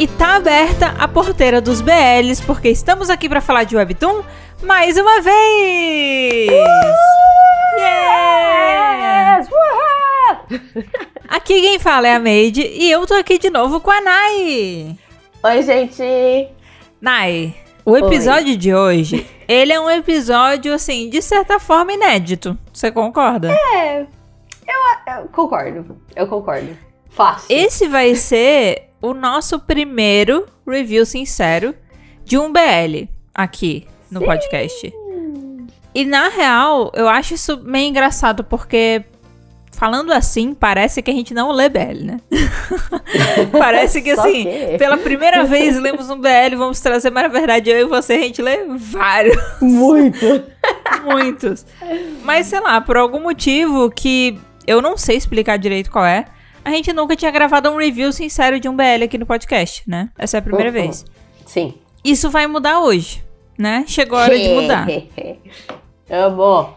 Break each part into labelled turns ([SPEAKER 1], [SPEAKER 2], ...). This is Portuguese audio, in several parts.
[SPEAKER 1] E tá aberta a porteira dos BLs, porque estamos aqui para falar de Webtoon mais uma vez! Yes! Aqui quem fala é a Made e eu tô aqui de novo com a Nai.
[SPEAKER 2] Oi, gente!
[SPEAKER 1] Nai, o episódio Oi. de hoje, ele é um episódio, assim, de certa forma inédito. Você concorda?
[SPEAKER 2] É, eu, eu concordo. Eu concordo. Fácil.
[SPEAKER 1] Esse vai ser o nosso primeiro review sincero de um BL aqui no Sim. podcast. E na real, eu acho isso meio engraçado porque falando assim, parece que a gente não lê BL, né? parece que assim, que... pela primeira vez lemos um BL, vamos trazer, mas na verdade eu e você a gente lê vários.
[SPEAKER 2] Muito.
[SPEAKER 1] Muitos. Mas sei lá, por algum motivo que eu não sei explicar direito qual é, a gente nunca tinha gravado um review sincero de um BL aqui no podcast, né? Essa é a primeira uhum. vez.
[SPEAKER 2] Sim.
[SPEAKER 1] Isso vai mudar hoje, né? Chegou a hora de mudar.
[SPEAKER 2] Amo.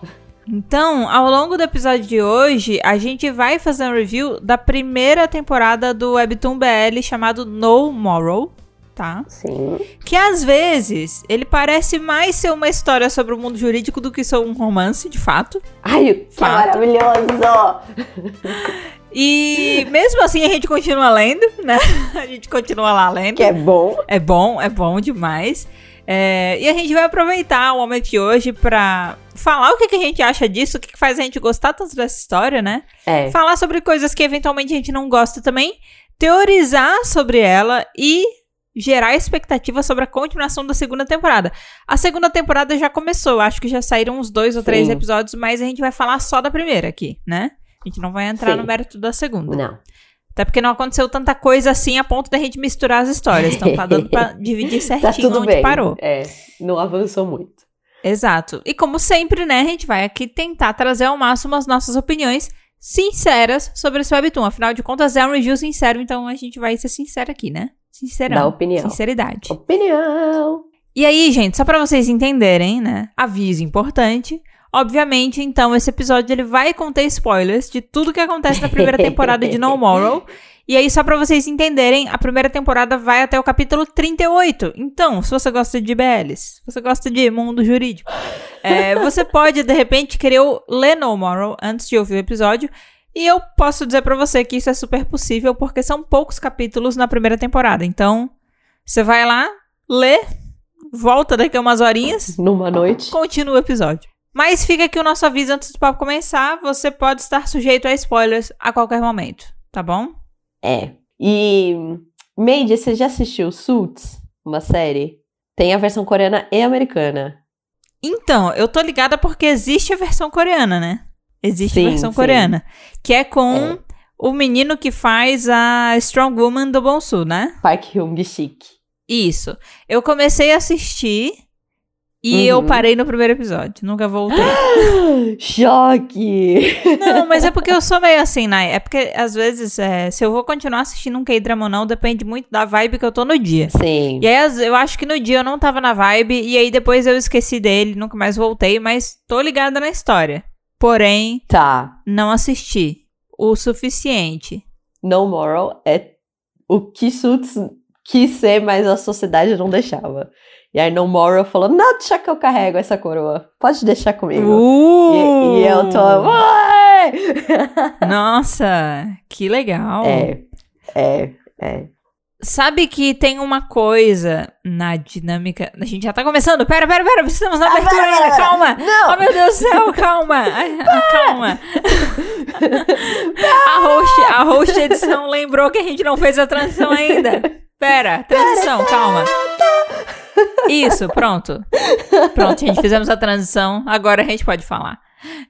[SPEAKER 1] Então, ao longo do episódio de hoje, a gente vai fazer um review da primeira temporada do Webtoon BL chamado No Moral, tá?
[SPEAKER 2] Sim.
[SPEAKER 1] Que às vezes ele parece mais ser uma história sobre o mundo jurídico do que ser um romance, de fato.
[SPEAKER 2] Ai, que fato. maravilhoso!
[SPEAKER 1] E mesmo assim a gente continua lendo, né? A gente continua lá lendo.
[SPEAKER 2] Que é bom.
[SPEAKER 1] É bom, é bom demais. É, e a gente vai aproveitar o momento de hoje pra falar o que, que a gente acha disso, o que, que faz a gente gostar tanto dessa história, né?
[SPEAKER 2] É.
[SPEAKER 1] Falar sobre coisas que eventualmente a gente não gosta também, teorizar sobre ela e gerar expectativa sobre a continuação da segunda temporada. A segunda temporada já começou, acho que já saíram uns dois ou três Sim. episódios, mas a gente vai falar só da primeira aqui, né? A gente não vai entrar Sim. no mérito da segunda.
[SPEAKER 2] Não.
[SPEAKER 1] Até porque não aconteceu tanta coisa assim a ponto da gente misturar as histórias. Então tá dando pra dividir tá certinho tá onde bem. parou.
[SPEAKER 2] É, não avançou muito.
[SPEAKER 1] Exato. E como sempre, né, a gente vai aqui tentar trazer ao máximo as nossas opiniões sinceras sobre esse webtoon. Afinal de contas, é um review sincero, então a gente vai ser sincero aqui, né? Sincerão.
[SPEAKER 2] Da opinião.
[SPEAKER 1] Sinceridade.
[SPEAKER 2] Opinião.
[SPEAKER 1] E aí, gente, só para vocês entenderem, né? Aviso importante. Obviamente, então, esse episódio ele vai conter spoilers de tudo que acontece na primeira temporada de No Moral. E aí, só pra vocês entenderem, a primeira temporada vai até o capítulo 38. Então, se você gosta de BLs, se você gosta de mundo jurídico, é, você pode, de repente, querer ler No Moral antes de ouvir o episódio. E eu posso dizer para você que isso é super possível, porque são poucos capítulos na primeira temporada. Então, você vai lá, lê, volta daqui a umas horinhas.
[SPEAKER 2] Numa noite.
[SPEAKER 1] Continua o episódio. Mas fica aqui o nosso aviso antes do papo começar. Você pode estar sujeito a spoilers a qualquer momento, tá bom?
[SPEAKER 2] É. E. Made, você já assistiu Suits? Uma série? Tem a versão coreana e americana.
[SPEAKER 1] Então, eu tô ligada porque existe a versão coreana, né? Existe sim, a versão sim. coreana. Que é com é. o menino que faz a Strong Woman do Bonsu, né?
[SPEAKER 2] Park Hyung-sik.
[SPEAKER 1] Isso. Eu comecei a assistir e uhum. eu parei no primeiro episódio, nunca voltei.
[SPEAKER 2] Choque!
[SPEAKER 1] Não, mas é porque eu sou meio assim, né? É porque, às vezes, é, se eu vou continuar assistindo um K-drama ou não, depende muito da vibe que eu tô no dia.
[SPEAKER 2] Sim.
[SPEAKER 1] E aí, eu acho que no dia eu não tava na vibe, e aí depois eu esqueci dele, nunca mais voltei, mas tô ligada na história. Porém,
[SPEAKER 2] tá.
[SPEAKER 1] não assisti o suficiente.
[SPEAKER 2] No Moral é o que Suits quis ser, mas a sociedade não deixava. E aí No Moral falou, não, deixa que eu carrego essa coroa. Pode deixar comigo.
[SPEAKER 1] Uh!
[SPEAKER 2] E, e, eu tô...
[SPEAKER 1] Nossa, que legal.
[SPEAKER 2] É, é, é.
[SPEAKER 1] Sabe que tem uma coisa na dinâmica. A gente já tá começando. Pera, pera, pera. Na abertura ah, ainda. Calma.
[SPEAKER 2] Não.
[SPEAKER 1] Oh, meu Deus do céu. Calma. Ai, calma. a host, a host edição lembrou que a gente não fez a transição ainda. Pera, transição, calma. Isso, pronto. Pronto, gente, fizemos a transição. Agora a gente pode falar.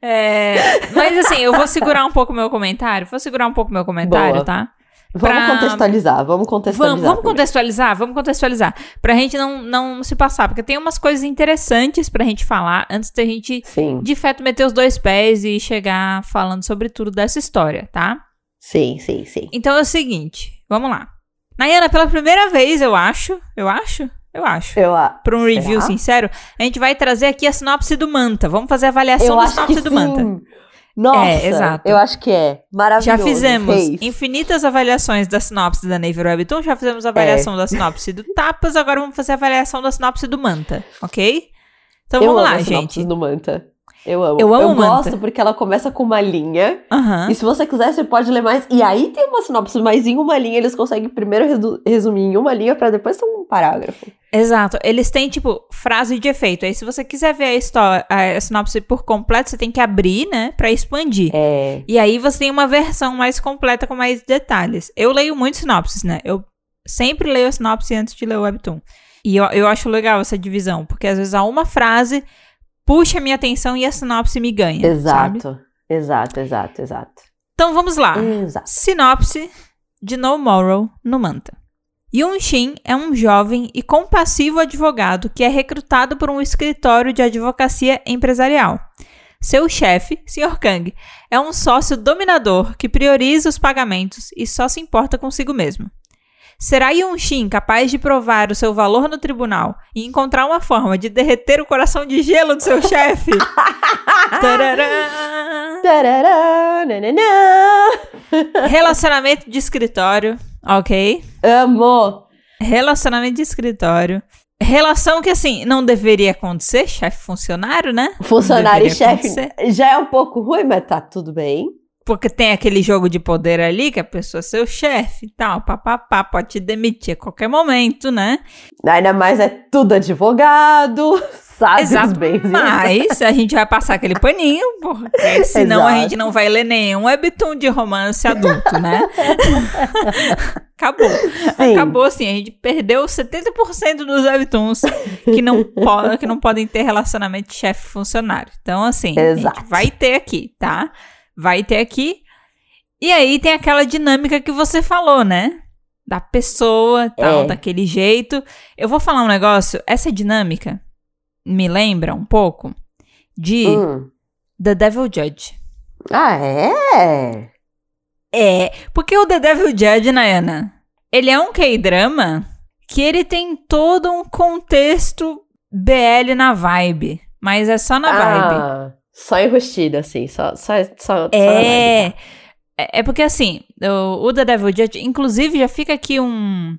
[SPEAKER 1] É, mas assim, eu vou segurar um pouco meu comentário. Vou segurar um pouco meu comentário,
[SPEAKER 2] Boa.
[SPEAKER 1] tá?
[SPEAKER 2] Vamos pra... contextualizar, vamos contextualizar.
[SPEAKER 1] Vamos, vamos contextualizar, vamos contextualizar. Pra gente não, não se passar, porque tem umas coisas interessantes pra gente falar antes da gente,
[SPEAKER 2] Sim.
[SPEAKER 1] de fato, meter os dois pés e chegar falando sobre tudo dessa história, tá?
[SPEAKER 2] Sim, sim, sim.
[SPEAKER 1] Então é o seguinte, vamos lá. Nayana, pela primeira vez, eu acho, eu acho, eu acho.
[SPEAKER 2] Eu,
[SPEAKER 1] Para um review sincero, a gente vai trazer aqui a sinopse do Manta. Vamos fazer a avaliação eu da sinopse do sim. Manta.
[SPEAKER 2] Nossa,
[SPEAKER 1] É, exato.
[SPEAKER 2] eu acho que é. Maravilhoso.
[SPEAKER 1] Já fizemos
[SPEAKER 2] Fez.
[SPEAKER 1] infinitas avaliações da sinopse da Navy Webtoon, já fizemos a avaliação da sinopse do Tapas, agora vamos fazer a avaliação da sinopse do Manta, ok? Então
[SPEAKER 2] eu
[SPEAKER 1] vamos
[SPEAKER 2] amo
[SPEAKER 1] lá, gente.
[SPEAKER 2] do Manta. Eu amo.
[SPEAKER 1] Eu amo
[SPEAKER 2] Eu
[SPEAKER 1] Manta.
[SPEAKER 2] gosto porque ela começa com uma linha.
[SPEAKER 1] Aham.
[SPEAKER 2] E se você quiser, você pode ler mais. E aí tem uma sinopse, mas em uma linha eles conseguem primeiro resu- resumir em uma linha pra depois ter um parágrafo.
[SPEAKER 1] Exato. Eles têm, tipo, frase de efeito. Aí, se você quiser ver a história, a sinopse por completo, você tem que abrir, né, pra expandir.
[SPEAKER 2] É.
[SPEAKER 1] E aí você tem uma versão mais completa com mais detalhes. Eu leio muito sinopses, né? Eu sempre leio a sinopse antes de ler o webtoon. E eu, eu acho legal essa divisão, porque às vezes há uma frase puxa a minha atenção e a sinopse me ganha, sabe?
[SPEAKER 2] Exato. Exato, exato, exato.
[SPEAKER 1] Então vamos lá.
[SPEAKER 2] Exato.
[SPEAKER 1] Sinopse de No Moral no Manta. Yun Shin é um jovem e compassivo advogado que é recrutado por um escritório de advocacia empresarial. Seu chefe, Sr. Kang, é um sócio dominador que prioriza os pagamentos e só se importa consigo mesmo. Será Yun Shin capaz de provar o seu valor no tribunal e encontrar uma forma de derreter o coração de gelo do seu chefe? Tarará!
[SPEAKER 2] Tarará, nananã.
[SPEAKER 1] Relacionamento de escritório, ok?
[SPEAKER 2] Amo.
[SPEAKER 1] Relacionamento de escritório. Relação que, assim, não deveria acontecer, chefe-funcionário, né?
[SPEAKER 2] Funcionário e chefe
[SPEAKER 1] acontecer,
[SPEAKER 2] já é um pouco ruim, mas tá tudo bem.
[SPEAKER 1] Porque tem aquele jogo de poder ali, que a pessoa é seu chefe e tal, papapá, pode te demitir a qualquer momento, né?
[SPEAKER 2] Ainda mais é tudo advogado, sabe
[SPEAKER 1] Exato,
[SPEAKER 2] bens.
[SPEAKER 1] mas a gente vai passar aquele paninho, porque senão a
[SPEAKER 2] Exato.
[SPEAKER 1] gente não vai ler nenhum webtoon de romance adulto, né? Acabou.
[SPEAKER 2] Sim.
[SPEAKER 1] Acabou assim, a gente perdeu 70% dos webtoons que não, po que não podem ter relacionamento de chefe-funcionário. Então, assim, a
[SPEAKER 2] Exato.
[SPEAKER 1] gente vai ter aqui, tá? Vai ter aqui. E aí tem aquela dinâmica que você falou, né? Da pessoa, tal,
[SPEAKER 2] É.
[SPEAKER 1] daquele jeito. Eu vou falar um negócio, essa dinâmica me lembra um pouco de
[SPEAKER 2] Hum.
[SPEAKER 1] The Devil Judge.
[SPEAKER 2] Ah, é?
[SPEAKER 1] É, porque o The Devil Judge, Nayana, ele é um K-drama que ele tem todo um contexto BL na vibe. Mas é só na vibe.
[SPEAKER 2] Só enrustida, assim. Só, só, só.
[SPEAKER 1] É, é. É porque assim, o, o The Devil Judge, inclusive já fica aqui um.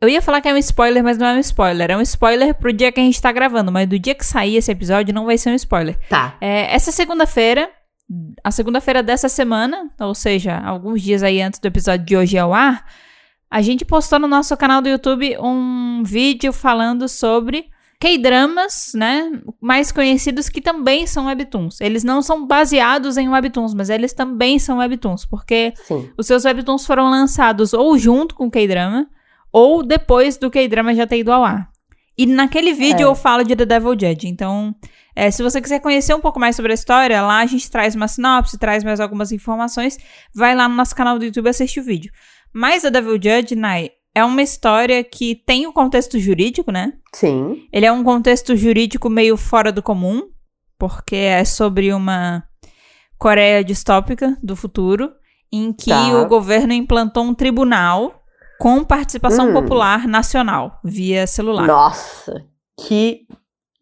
[SPEAKER 1] Eu ia falar que é um spoiler, mas não é um spoiler. É um spoiler pro dia que a gente tá gravando, mas do dia que sair esse episódio não vai ser um spoiler.
[SPEAKER 2] Tá.
[SPEAKER 1] É, essa segunda-feira, a segunda-feira dessa semana, ou seja, alguns dias aí antes do episódio de hoje ao ar, a gente postou no nosso canal do YouTube um vídeo falando sobre K-dramas, né, mais conhecidos que também são webtoons. Eles não são baseados em webtoons, mas eles também são webtoons, porque
[SPEAKER 2] Sim.
[SPEAKER 1] os seus webtoons foram lançados ou junto com o K-drama ou depois do K-drama já ter ido ao ar. E naquele vídeo
[SPEAKER 2] É.
[SPEAKER 1] eu falo de The Devil Judge, então é, se você quiser conhecer um pouco mais sobre a história, lá a gente traz uma sinopse, traz mais algumas informações, vai lá no nosso canal do YouTube e assiste o vídeo. Mas The Devil Judge, Nai, é uma história que tem o contexto jurídico, né?
[SPEAKER 2] Sim.
[SPEAKER 1] Ele é um contexto jurídico meio fora do comum, porque é sobre uma Coreia distópica do futuro, em que
[SPEAKER 2] Tá.
[SPEAKER 1] o governo implantou um tribunal com participação
[SPEAKER 2] Hum.
[SPEAKER 1] popular nacional, via celular.
[SPEAKER 2] Nossa, que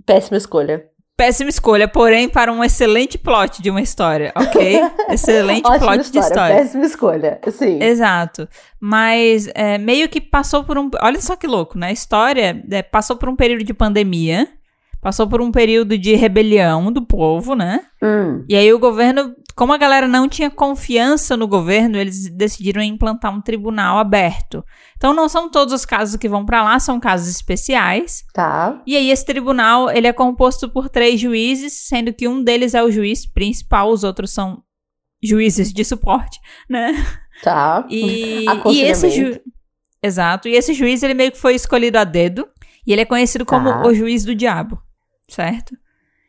[SPEAKER 2] péssima escolha.
[SPEAKER 1] Péssima escolha, porém, para um excelente plot de uma história, ok? excelente plot de
[SPEAKER 2] história,
[SPEAKER 1] história.
[SPEAKER 2] péssima escolha. Sim.
[SPEAKER 1] Exato. Mas é, meio que passou por um. Olha só que louco, né? A história é, passou por um período de pandemia, passou por um período de rebelião do povo, né?
[SPEAKER 2] Hum,
[SPEAKER 1] E aí o governo, como a galera não tinha confiança no governo, eles decidiram implantar um tribunal aberto. Então não são todos os casos que vão pra lá, são casos especiais.
[SPEAKER 2] tá.
[SPEAKER 1] E aí esse tribunal, ele é composto por três juízes, sendo que um deles é o juiz principal, os outros são juízes de suporte, né?
[SPEAKER 2] Tá.
[SPEAKER 1] E, e esse ju... Exato. E esse juiz, ele meio que foi escolhido a dedo. E ele é conhecido como
[SPEAKER 2] Tá.
[SPEAKER 1] o juiz do diabo, certo?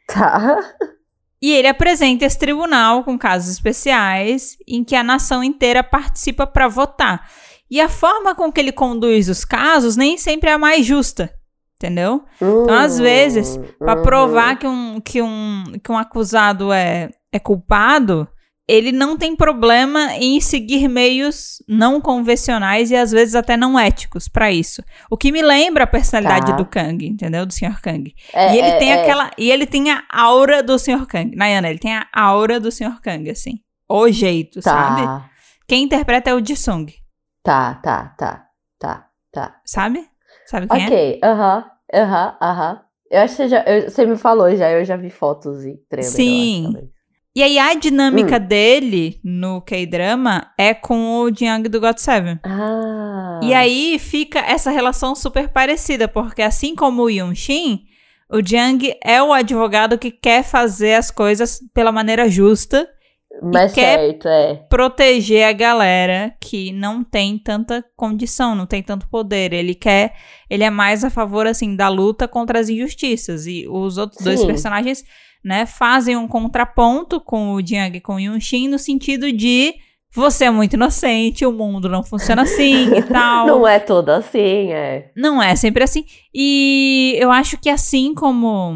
[SPEAKER 2] Tá.
[SPEAKER 1] E ele apresenta esse tribunal com casos especiais em que a nação inteira participa para votar. E a forma com que ele conduz os casos nem sempre é a mais justa, entendeu? Então, às vezes, Pra
[SPEAKER 2] Uhum.
[SPEAKER 1] provar que um, que um, que um acusado é, é culpado, ele não tem problema em seguir meios não convencionais e às vezes até não éticos para isso. O que me lembra a personalidade
[SPEAKER 2] Tá.
[SPEAKER 1] do Kang, entendeu? Do Sr. Kang.
[SPEAKER 2] É,
[SPEAKER 1] e ele
[SPEAKER 2] é,
[SPEAKER 1] tem
[SPEAKER 2] é.
[SPEAKER 1] aquela, e ele tem a aura do Sr. Kang. Nayana, ele tem a aura do Sr. Kang assim. O jeito, sabe?
[SPEAKER 2] Tá,
[SPEAKER 1] Quem interpreta é o Jisung,
[SPEAKER 2] tá, tá, tá, tá, tá.
[SPEAKER 1] sabe? Sabe quem é?
[SPEAKER 2] Ok, aham, aham, aham. Eu acho que você, já, eu- você me falou já, eu já vi fotos e trailer.
[SPEAKER 1] Sim. E aí a dinâmica
[SPEAKER 2] Hum.
[SPEAKER 1] dele no K-drama é com o Jiang do God Seven.
[SPEAKER 2] Ah.
[SPEAKER 1] E aí fica essa relação super parecida, porque assim como o Yunshin, o Jiang é o advogado que quer fazer as coisas pela maneira justa,
[SPEAKER 2] Mas
[SPEAKER 1] quer-
[SPEAKER 2] certo, é.
[SPEAKER 1] proteger a galera que não tem tanta condição, não tem tanto poder. Ele quer, ele é mais a favor assim da luta contra as injustiças e os outros dois
[SPEAKER 2] Sim.
[SPEAKER 1] personagens, né, fazem um contraponto com o Jiang e com o Yunshin no sentido de você é muito inocente, o mundo não funciona assim e tal.
[SPEAKER 2] Não é todo assim, é.
[SPEAKER 1] Não é sempre assim. E eu acho que assim como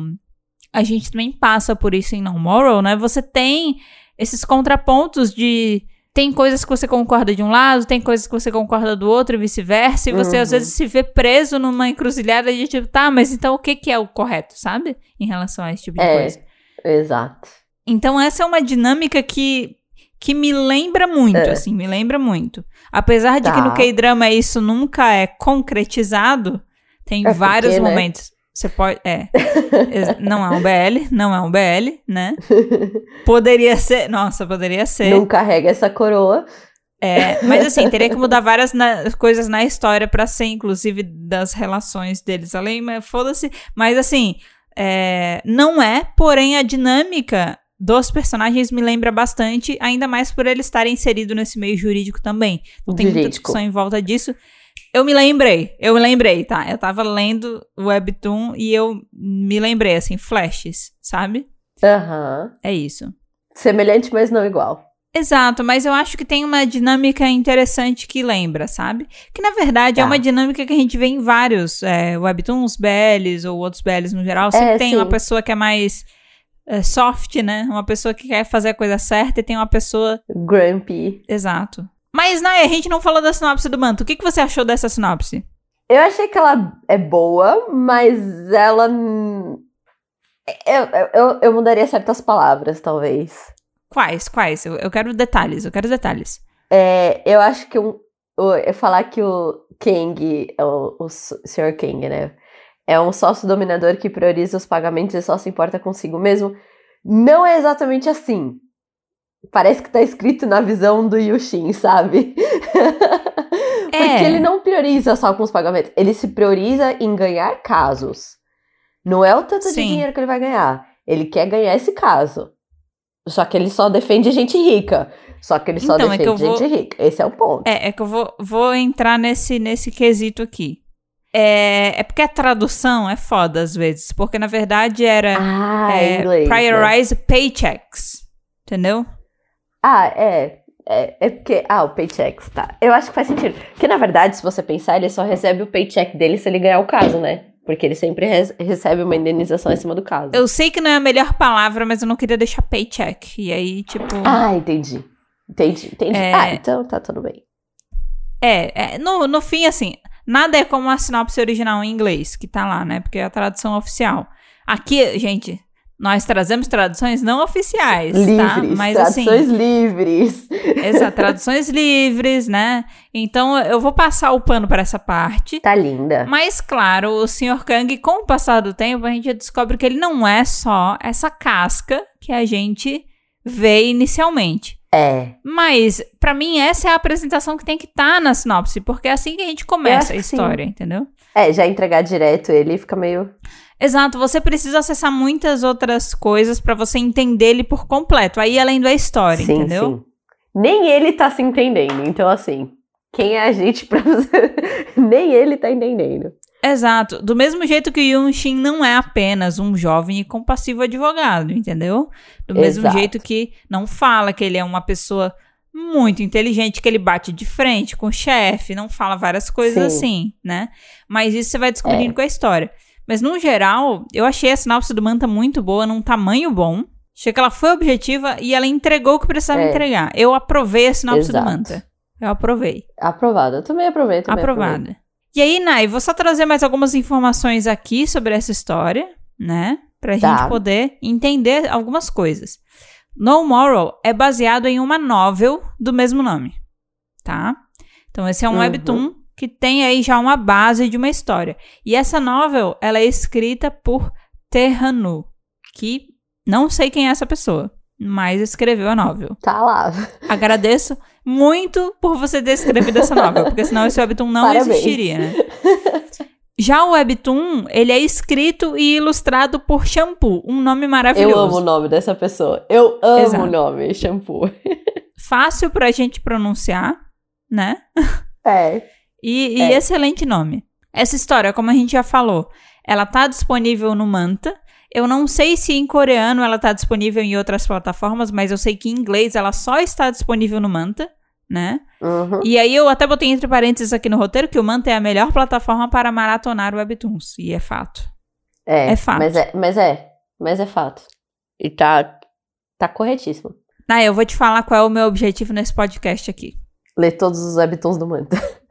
[SPEAKER 1] a gente também passa por isso em No Moral, né? Você tem esses contrapontos de. Tem coisas que você concorda de um lado, tem coisas que você concorda do outro e vice-versa. E você às
[SPEAKER 2] Uhum.
[SPEAKER 1] vezes se vê preso numa encruzilhada de tipo, tá, mas então o que, que é o correto, sabe? Em relação a esse tipo de
[SPEAKER 2] É.
[SPEAKER 1] coisa.
[SPEAKER 2] Exato.
[SPEAKER 1] Então essa é uma dinâmica que, que me lembra muito,
[SPEAKER 2] É.
[SPEAKER 1] assim, me lembra muito. Apesar de que
[SPEAKER 2] Tá.
[SPEAKER 1] no K-drama isso nunca é concretizado, tem
[SPEAKER 2] É porque,
[SPEAKER 1] vários
[SPEAKER 2] né?
[SPEAKER 1] momentos. Você pode. É. Não é um BL, não é um BL, né? Poderia ser. Nossa, poderia ser.
[SPEAKER 2] Não carrega essa coroa.
[SPEAKER 1] É, mas assim, teria que mudar várias na- coisas na história pra ser, inclusive, das relações deles além, mas foda-se. Mas assim, é, não é, porém a dinâmica dos personagens me lembra bastante, ainda mais por ele estar inserido nesse meio jurídico também. Não tem muita
[SPEAKER 2] Jurídico.
[SPEAKER 1] discussão em volta disso. Eu me lembrei, eu me lembrei, tá? Eu tava lendo o Webtoon e eu me lembrei, assim, flashes, sabe?
[SPEAKER 2] Aham.
[SPEAKER 1] É isso.
[SPEAKER 2] Semelhante, mas não igual.
[SPEAKER 1] Exato, mas eu acho que tem uma dinâmica interessante que lembra, sabe? Que na verdade é
[SPEAKER 2] Tá.
[SPEAKER 1] uma dinâmica que a gente vê em vários é, webtoons, BLs ou outros BLs no geral. Sempre
[SPEAKER 2] É,
[SPEAKER 1] tem
[SPEAKER 2] sim.
[SPEAKER 1] uma pessoa que é mais é, soft, né? Uma pessoa que quer fazer a coisa certa e tem uma pessoa.
[SPEAKER 2] Grumpy.
[SPEAKER 1] Exato. Mas, Naya, a gente não falou da sinopse do manto. O que, que você achou dessa sinopse?
[SPEAKER 2] Eu achei que ela é boa, mas ela. eu, eu, eu mudaria certas palavras, talvez.
[SPEAKER 1] Quais? Quais? Eu, eu quero detalhes, eu quero detalhes.
[SPEAKER 2] É, eu acho que um, eu falar que o King, é o, o Sr. King, né? É um sócio dominador que prioriza os pagamentos e só se importa consigo mesmo. Não é exatamente assim. Parece que tá escrito na visão do Yushin, sabe? Porque
[SPEAKER 1] É.
[SPEAKER 2] ele não prioriza só com os pagamentos. Ele se prioriza em ganhar casos. Não é o tanto de
[SPEAKER 1] Sim.
[SPEAKER 2] dinheiro que ele vai ganhar. Ele quer ganhar esse caso. Só que ele só defende gente rica. Só que ele só
[SPEAKER 1] Então, é
[SPEAKER 2] defende
[SPEAKER 1] eu vou-
[SPEAKER 2] gente rica. Esse é o ponto.
[SPEAKER 1] É, é que eu vou, vou entrar nesse, nesse quesito aqui. É, é porque a tradução é foda às vezes, porque na verdade era
[SPEAKER 2] Ah,
[SPEAKER 1] é,
[SPEAKER 2] em inglês. né?
[SPEAKER 1] prioritize paychecks, entendeu?
[SPEAKER 2] Ah, é. É, é porque. Ah, o paychecks, tá. Eu acho que faz sentido. Porque, na verdade, se você pensar, ele só recebe o paycheck dele se ele ganhar o caso, né? Porque ele sempre res- recebe uma indenização em cima do caso.
[SPEAKER 1] Eu sei que não é a melhor palavra, mas eu não queria deixar paycheck. E aí, tipo.
[SPEAKER 2] Ah, entendi. Entendi, entendi.
[SPEAKER 1] É.
[SPEAKER 2] Ah, então tá tudo bem.
[SPEAKER 1] É, é, no, no fim, assim, nada é como a sinopse original em inglês, que tá lá, né? Porque é a tradução oficial. Aqui, gente, nós trazemos traduções não oficiais, tá?
[SPEAKER 2] Livres.
[SPEAKER 1] Mas
[SPEAKER 2] traduções
[SPEAKER 1] assim.
[SPEAKER 2] livres.
[SPEAKER 1] Exato, traduções livres, né? Então eu vou passar o pano para essa parte.
[SPEAKER 2] Tá linda.
[SPEAKER 1] Mas, claro, o Sr. Kang, com o passar do tempo, a gente descobre que ele não é só essa casca que a gente vê inicialmente.
[SPEAKER 2] É.
[SPEAKER 1] Mas, pra mim, essa é a apresentação que tem que estar na sinopse, porque é assim que a gente começa a
[SPEAKER 2] que sim.
[SPEAKER 1] história, entendeu?
[SPEAKER 2] É, já entregar direto ele fica meio.
[SPEAKER 1] Exato, você precisa acessar muitas outras coisas pra você entender ele por completo. Aí, além da história,
[SPEAKER 2] sim,
[SPEAKER 1] entendeu?
[SPEAKER 2] sim. Nem ele tá se entendendo. Então, assim, quem é a gente pra você. Nem ele tá entendendo.
[SPEAKER 1] Exato. Do mesmo jeito que o Yun Shin não é apenas um jovem e compassivo advogado, entendeu? Do mesmo
[SPEAKER 2] Exato.
[SPEAKER 1] jeito que não fala que ele é uma pessoa muito inteligente, que ele bate de frente com o chefe, não fala várias coisas
[SPEAKER 2] Sim.
[SPEAKER 1] assim, né? Mas isso você vai descobrindo
[SPEAKER 2] É.
[SPEAKER 1] com a história. Mas no geral, eu achei a sinopse do Manta muito boa, num tamanho bom. Achei que ela foi objetiva e ela entregou o que precisava
[SPEAKER 2] É.
[SPEAKER 1] entregar. Eu aprovei a sinopse do
[SPEAKER 2] Exato.
[SPEAKER 1] Manta. Eu aprovei.
[SPEAKER 2] Aprovado. Eu também aprovei. Também aprovei.
[SPEAKER 1] Aprovada. E aí, Nai, vou só trazer mais algumas informações aqui sobre essa história, né? Pra
[SPEAKER 2] Tá.
[SPEAKER 1] gente poder entender algumas coisas. No Moral é baseado em uma novel do mesmo nome, tá? Então, esse é um
[SPEAKER 2] Uhum.
[SPEAKER 1] webtoon que tem aí já uma base de uma história. E essa novel, ela é escrita por Terranu, que não sei quem é essa pessoa, mas escreveu a novel.
[SPEAKER 2] Tá lá.
[SPEAKER 1] Agradeço muito por você ter escrevido essa novel, porque senão esse webtoon não
[SPEAKER 2] Parabéns.
[SPEAKER 1] existiria, né? Já o webtoon, ele é escrito e ilustrado por Shampoo, um nome maravilhoso.
[SPEAKER 2] Eu amo o nome dessa pessoa. Eu amo
[SPEAKER 1] Exato.
[SPEAKER 2] o nome, shampoo.
[SPEAKER 1] Fácil pra gente pronunciar, né?
[SPEAKER 2] É.
[SPEAKER 1] E, e
[SPEAKER 2] É.
[SPEAKER 1] excelente nome. Essa história, como a gente já falou, ela tá disponível no Manta. Eu não sei se em coreano ela tá disponível em outras plataformas, mas eu sei que em inglês ela só está disponível no Manta, né?
[SPEAKER 2] Uhum.
[SPEAKER 1] E aí eu até botei entre parênteses aqui no roteiro que o Manta é a melhor plataforma para maratonar webtoons. E é fato.
[SPEAKER 2] É,
[SPEAKER 1] É fato.
[SPEAKER 2] Mas é, mas é, mas é fato. E tá, tá corretíssimo.
[SPEAKER 1] Ah, eu vou te falar qual é o meu objetivo nesse podcast aqui.
[SPEAKER 2] Ler todos os webtoons do Manta.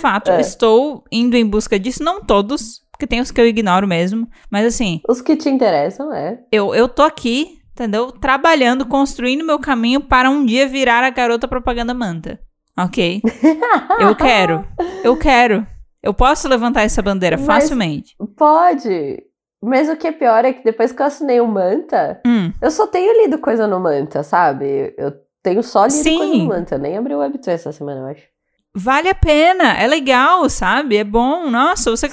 [SPEAKER 1] Fato,
[SPEAKER 2] É.
[SPEAKER 1] estou indo em busca disso, não todos, porque tem os que eu ignoro mesmo. Mas assim,
[SPEAKER 2] Os que te interessam, é.
[SPEAKER 1] eu, eu tô aqui, entendeu? Trabalhando, construindo meu caminho para um dia virar a garota propaganda manta. Ok? Eu quero. Eu quero. Eu posso levantar essa bandeira
[SPEAKER 2] Mas-
[SPEAKER 1] facilmente.
[SPEAKER 2] Pode. Mas o que é pior é que depois que eu assinei o Manta,
[SPEAKER 1] Hum,
[SPEAKER 2] eu só tenho lido coisa no Manta, sabe? Eu tenho só lido
[SPEAKER 1] Sim.
[SPEAKER 2] coisa no Manta. Eu nem abri o webtoon essa semana, eu acho.
[SPEAKER 1] Vale a pena. É legal, sabe? É bom. Nossa, você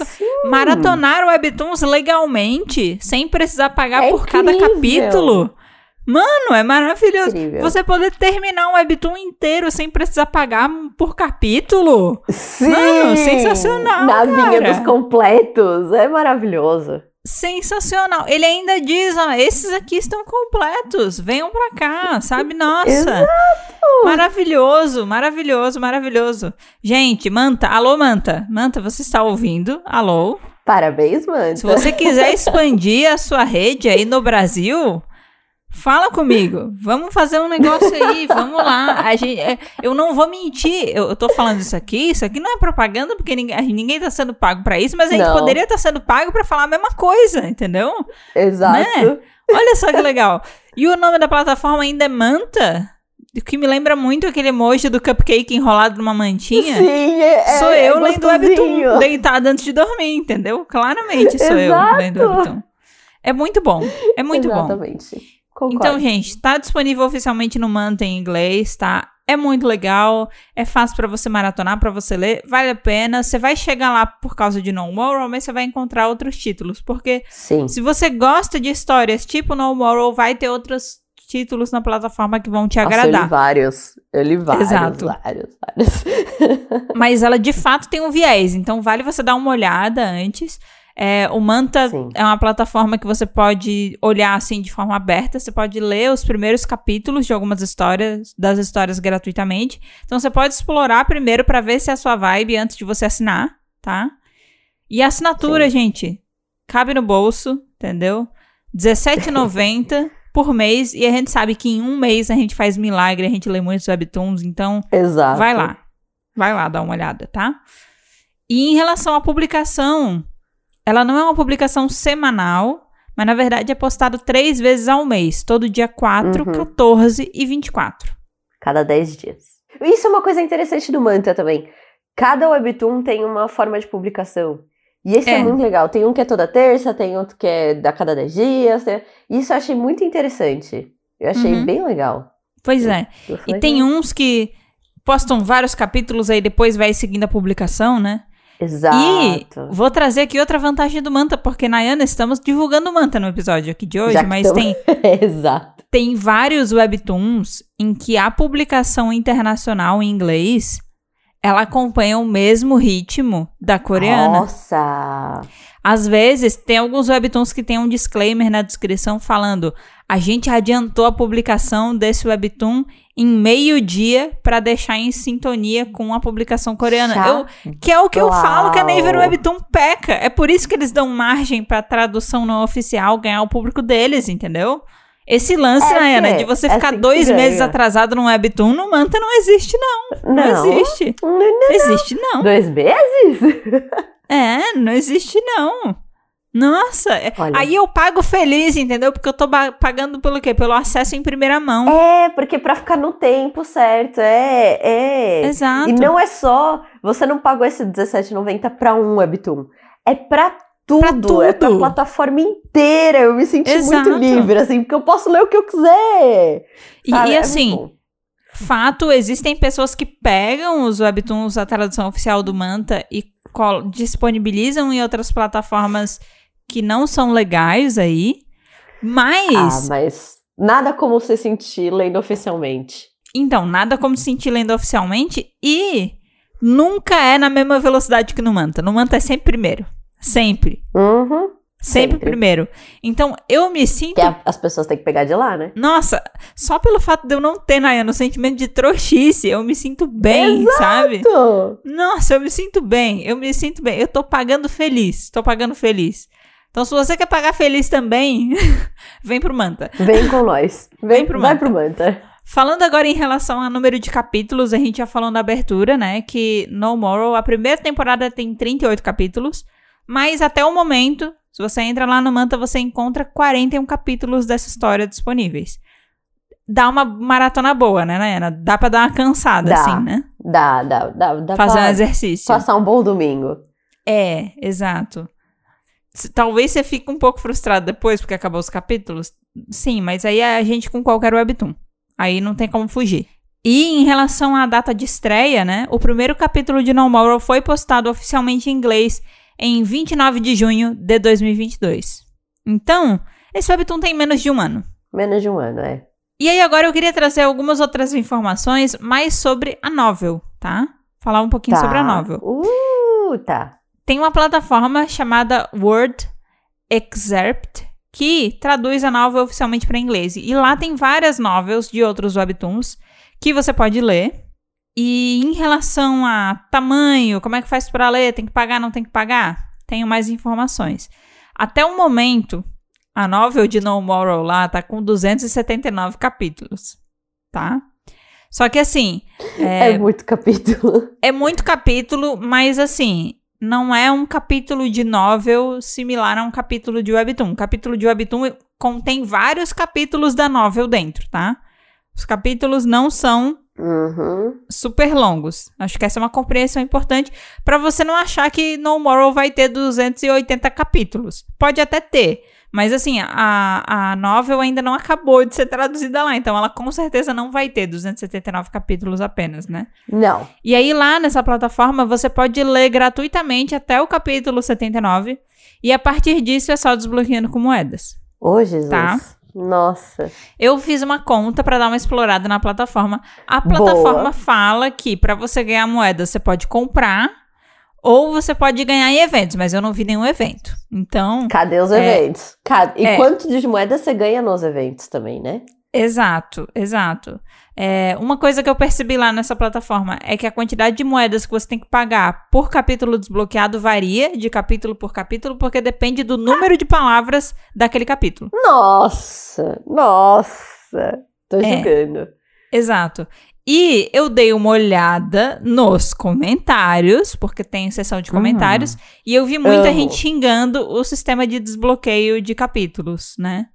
[SPEAKER 1] maratonar webtoons legalmente, sem precisar pagar
[SPEAKER 2] É
[SPEAKER 1] por cada
[SPEAKER 2] incrível.
[SPEAKER 1] capítulo. Mano, é maravilhoso.
[SPEAKER 2] Incrível.
[SPEAKER 1] Você poder terminar um webtoon inteiro sem precisar pagar por capítulo.
[SPEAKER 2] Sim!
[SPEAKER 1] Mano, sensacional,
[SPEAKER 2] Na
[SPEAKER 1] cara.
[SPEAKER 2] dos completos. É maravilhoso.
[SPEAKER 1] Sensacional. Ele ainda diz, ó, esses aqui estão completos. Venham pra cá, sabe? Nossa.
[SPEAKER 2] Exato.
[SPEAKER 1] Maravilhoso, maravilhoso, maravilhoso. Gente, Manta, alô Manta. Manta, você está ouvindo? Alô?
[SPEAKER 2] Parabéns, Manta.
[SPEAKER 1] Se você quiser expandir a sua rede aí no Brasil, fala comigo. Vamos fazer um negócio aí, vamos lá. A gente, é, eu não vou mentir, eu, eu tô falando isso aqui, isso aqui não é propaganda, porque ninguém, ninguém tá sendo pago pra isso, mas a gente
[SPEAKER 2] Não.
[SPEAKER 1] poderia estar sendo pago pra falar a mesma coisa, entendeu?
[SPEAKER 2] Exato.
[SPEAKER 1] Né? Olha só que legal. E o nome da plataforma ainda é Manta, o que me lembra muito aquele emoji do cupcake enrolado numa mantinha.
[SPEAKER 2] Sim, é,
[SPEAKER 1] Sou
[SPEAKER 2] é,
[SPEAKER 1] eu
[SPEAKER 2] é
[SPEAKER 1] lendo. Webtoon, deitado antes de dormir, entendeu? Claramente sou
[SPEAKER 2] Exato.
[SPEAKER 1] eu lendo Webtoon. É muito bom, é muito bom.
[SPEAKER 2] Exatamente. Concordo.
[SPEAKER 1] Então, gente, tá disponível oficialmente no Manta em inglês, tá? É muito legal, é fácil pra você maratonar, pra você ler, vale a pena. Você vai chegar lá por causa de No Moral, mas você vai encontrar outros títulos, porque
[SPEAKER 2] Sim.
[SPEAKER 1] se você gosta de histórias tipo No Moral, vai ter outros títulos na plataforma que vão te
[SPEAKER 2] Nossa, eu li
[SPEAKER 1] agradar.
[SPEAKER 2] vários. Eu li vários,
[SPEAKER 1] Exato.
[SPEAKER 2] vários, vários.
[SPEAKER 1] Mas ela de fato tem um viés, então vale você dar uma olhada antes. É, o Manta
[SPEAKER 2] Sim.
[SPEAKER 1] é uma plataforma que você pode olhar assim de forma aberta. Você pode ler os primeiros capítulos de algumas histórias, das histórias gratuitamente. Então você pode explorar primeiro pra ver se é a sua vibe antes de você assinar, tá? E a assinatura, gente, cabe no bolso, entendeu? R$17,90 por mês. E a gente sabe que em um mês a gente faz milagre, a gente lê muitos webtoons, então
[SPEAKER 2] Exato.
[SPEAKER 1] Vai lá. Vai lá dar uma olhada, tá? E em relação à publicação, ela não é uma publicação semanal, mas na verdade é postado três vezes ao mês, todo dia 4,
[SPEAKER 2] Uhum.
[SPEAKER 1] 14 e 24.
[SPEAKER 2] Cada 10 dias. Isso é uma coisa interessante do Manta também. Cada webtoon tem uma forma de publicação. E esse é,
[SPEAKER 1] É.
[SPEAKER 2] muito legal. Tem um que é toda terça, tem outro que é a cada 10 dias. tem- Isso eu achei muito interessante. Eu achei
[SPEAKER 1] Uhum.
[SPEAKER 2] bem legal.
[SPEAKER 1] Pois é. E tem
[SPEAKER 2] "Ah,
[SPEAKER 1] uns que postam vários capítulos aí depois vai seguindo a publicação, né?
[SPEAKER 2] Exato.
[SPEAKER 1] E vou trazer aqui outra vantagem do Manta, porque Nayana estamos divulgando o Manta no episódio aqui de hoje,
[SPEAKER 2] Já
[SPEAKER 1] mas tem
[SPEAKER 2] Exato.
[SPEAKER 1] tem vários webtoons em que a publicação internacional em inglês ela acompanha o mesmo ritmo da coreana.
[SPEAKER 2] Nossa!
[SPEAKER 1] Às vezes, tem alguns webtoons que tem um disclaimer na descrição falando: a gente adiantou a publicação desse webtoon em meio-dia para deixar em sintonia com a publicação coreana. Eu, que é o que eu falo que a Naver Webtoon peca. É por isso que eles dão margem para tradução não oficial ganhar o público deles, entendeu? Esse lance,
[SPEAKER 2] É,
[SPEAKER 1] Ana,
[SPEAKER 2] é,
[SPEAKER 1] de você
[SPEAKER 2] é
[SPEAKER 1] ficar
[SPEAKER 2] assim
[SPEAKER 1] dois
[SPEAKER 2] ganha.
[SPEAKER 1] meses atrasado no Webtoon, no Manta não existe, não. Não,
[SPEAKER 2] Não.
[SPEAKER 1] existe.
[SPEAKER 2] Não,
[SPEAKER 1] Não existe, não.
[SPEAKER 2] Dois meses?
[SPEAKER 1] É, não existe, não. Nossa, é-
[SPEAKER 2] Olha.
[SPEAKER 1] aí eu pago feliz, entendeu? Porque eu tô pagando pelo quê? Pelo acesso em primeira mão.
[SPEAKER 2] É, porque pra ficar no tempo certo, é, é.
[SPEAKER 1] Exato.
[SPEAKER 2] E não é só, você não pagou esse R$17,90 pra um webtoon. É pra tudo, é pra
[SPEAKER 1] tudo.
[SPEAKER 2] plataforma inteira. Eu me senti
[SPEAKER 1] Exato.
[SPEAKER 2] muito livre, assim, porque eu posso ler o que eu quiser.
[SPEAKER 1] E, e
[SPEAKER 2] É
[SPEAKER 1] assim, fato, existem pessoas que pegam os webtoons, a tradução oficial do Manta, e disponibilizam em outras plataformas que não são legais aí.
[SPEAKER 2] Ah,
[SPEAKER 1] Mas,
[SPEAKER 2] mas nada como se sentir lendo oficialmente.
[SPEAKER 1] então, nada como se sentir lendo oficialmente e nunca é na mesma velocidade que no Manta. No Manta é sempre primeiro. Sempre.
[SPEAKER 2] Uhum.
[SPEAKER 1] Sempre,
[SPEAKER 2] Sempre.
[SPEAKER 1] primeiro. Então, eu me sinto.
[SPEAKER 2] Que a- as pessoas têm que pegar de lá, né?
[SPEAKER 1] Nossa, só pelo fato de eu não ter, Nayana, o sentimento de trouxice, eu me sinto bem, sabe?
[SPEAKER 2] Tô.
[SPEAKER 1] Nossa, eu me sinto bem, eu me sinto bem. Eu tô pagando feliz, tô pagando feliz. Então, se você quer pagar feliz também, vem pro Manta.
[SPEAKER 2] Vem com nós. Vem,
[SPEAKER 1] pro
[SPEAKER 2] vai
[SPEAKER 1] Manta.
[SPEAKER 2] pro Manta.
[SPEAKER 1] Falando agora em relação ao número de capítulos, a gente já falou na abertura, né? Que No Moral, a primeira temporada tem 38 capítulos, mas até o momento, se você entra lá no Manta, você encontra 41 capítulos dessa história disponíveis. Dá uma maratona boa, né, Nayana? Dá pra dar uma cansada,
[SPEAKER 2] Dá.
[SPEAKER 1] assim, né?
[SPEAKER 2] Dá, dá, dá, dá
[SPEAKER 1] Fazer um exercício.
[SPEAKER 2] passar um bom domingo.
[SPEAKER 1] É, exato. Talvez você fique um pouco frustrado depois, porque acabou os capítulos. Sim, mas aí é a gente com qualquer webtoon. Aí não tem como fugir. E em relação à data de estreia, né? O primeiro capítulo de No Moral foi postado oficialmente em inglês em 29 de junho de 2022. Então, esse webtoon tem menos de um ano.
[SPEAKER 2] Menos de um ano, é.
[SPEAKER 1] E aí agora eu queria trazer algumas outras informações mais sobre a novel, tá? Falar um pouquinho
[SPEAKER 2] Tá.
[SPEAKER 1] sobre a novel.
[SPEAKER 2] Uh, tá.
[SPEAKER 1] Tem uma plataforma chamada Word Excerpt que traduz a novel oficialmente para inglês. E lá tem várias novels de outros webtoons que você pode ler. E em relação a tamanho, como é que faz para ler? Tem que pagar, não tem que pagar? Tenho mais informações. Até o momento, a novel de No Moral lá tá com 279 capítulos, tá? Só que assim,
[SPEAKER 2] É, muito capítulo.
[SPEAKER 1] é muito capítulo, mas assim, não é um capítulo de novel similar a um capítulo de webtoon. Um capítulo de webtoon contém vários capítulos da novel dentro, tá? Os capítulos não são
[SPEAKER 2] Uhum.
[SPEAKER 1] super longos. Acho que essa é uma compreensão importante para você não achar que No Moral vai ter 280 capítulos. Pode até ter, mas assim, a, a novel ainda não acabou de ser traduzida lá, então ela com certeza não vai ter 279 capítulos apenas, né?
[SPEAKER 2] Não.
[SPEAKER 1] E aí lá nessa plataforma você pode ler gratuitamente até o capítulo 79 e a partir disso é só desbloqueando com moedas.
[SPEAKER 2] Ô, Jesus.
[SPEAKER 1] Tá.
[SPEAKER 2] Nossa.
[SPEAKER 1] Eu fiz uma conta para dar uma explorada na plataforma. A plataforma
[SPEAKER 2] Boa.
[SPEAKER 1] fala que para você ganhar moedas você pode comprar ou você pode ganhar em eventos, mas eu não vi nenhum evento. Então,
[SPEAKER 2] Cadê os
[SPEAKER 1] É.
[SPEAKER 2] eventos? E
[SPEAKER 1] É.
[SPEAKER 2] quanto de moeda você ganha nos eventos também, né?
[SPEAKER 1] exato, exato. É, uma coisa que eu percebi lá nessa plataforma é que a quantidade de moedas que você tem que pagar por capítulo desbloqueado varia de capítulo por capítulo, porque depende do número de palavras daquele capítulo.
[SPEAKER 2] Nossa. Nossa. Tô
[SPEAKER 1] É.
[SPEAKER 2] julgando.
[SPEAKER 1] Exato. E eu dei uma olhada nos comentários, porque tem seção de comentários, e eu vi muita
[SPEAKER 2] Amo.
[SPEAKER 1] gente xingando o sistema de desbloqueio de capítulos, né?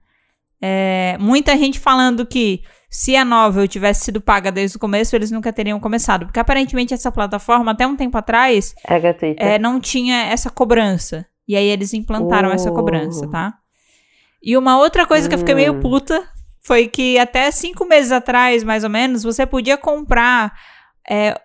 [SPEAKER 1] É, muita gente falando que se a novel tivesse sido paga desde o começo, eles nunca teriam começado. Porque aparentemente essa plataforma, até um tempo atrás,
[SPEAKER 2] É gratuita.
[SPEAKER 1] é, não tinha essa cobrança. E aí eles implantaram essa
[SPEAKER 2] Oh.
[SPEAKER 1] cobrança, tá? E uma outra coisa que eu fiquei meio
[SPEAKER 2] Hum.
[SPEAKER 1] puta foi que até cinco meses atrás, mais ou menos, você podia comprar é,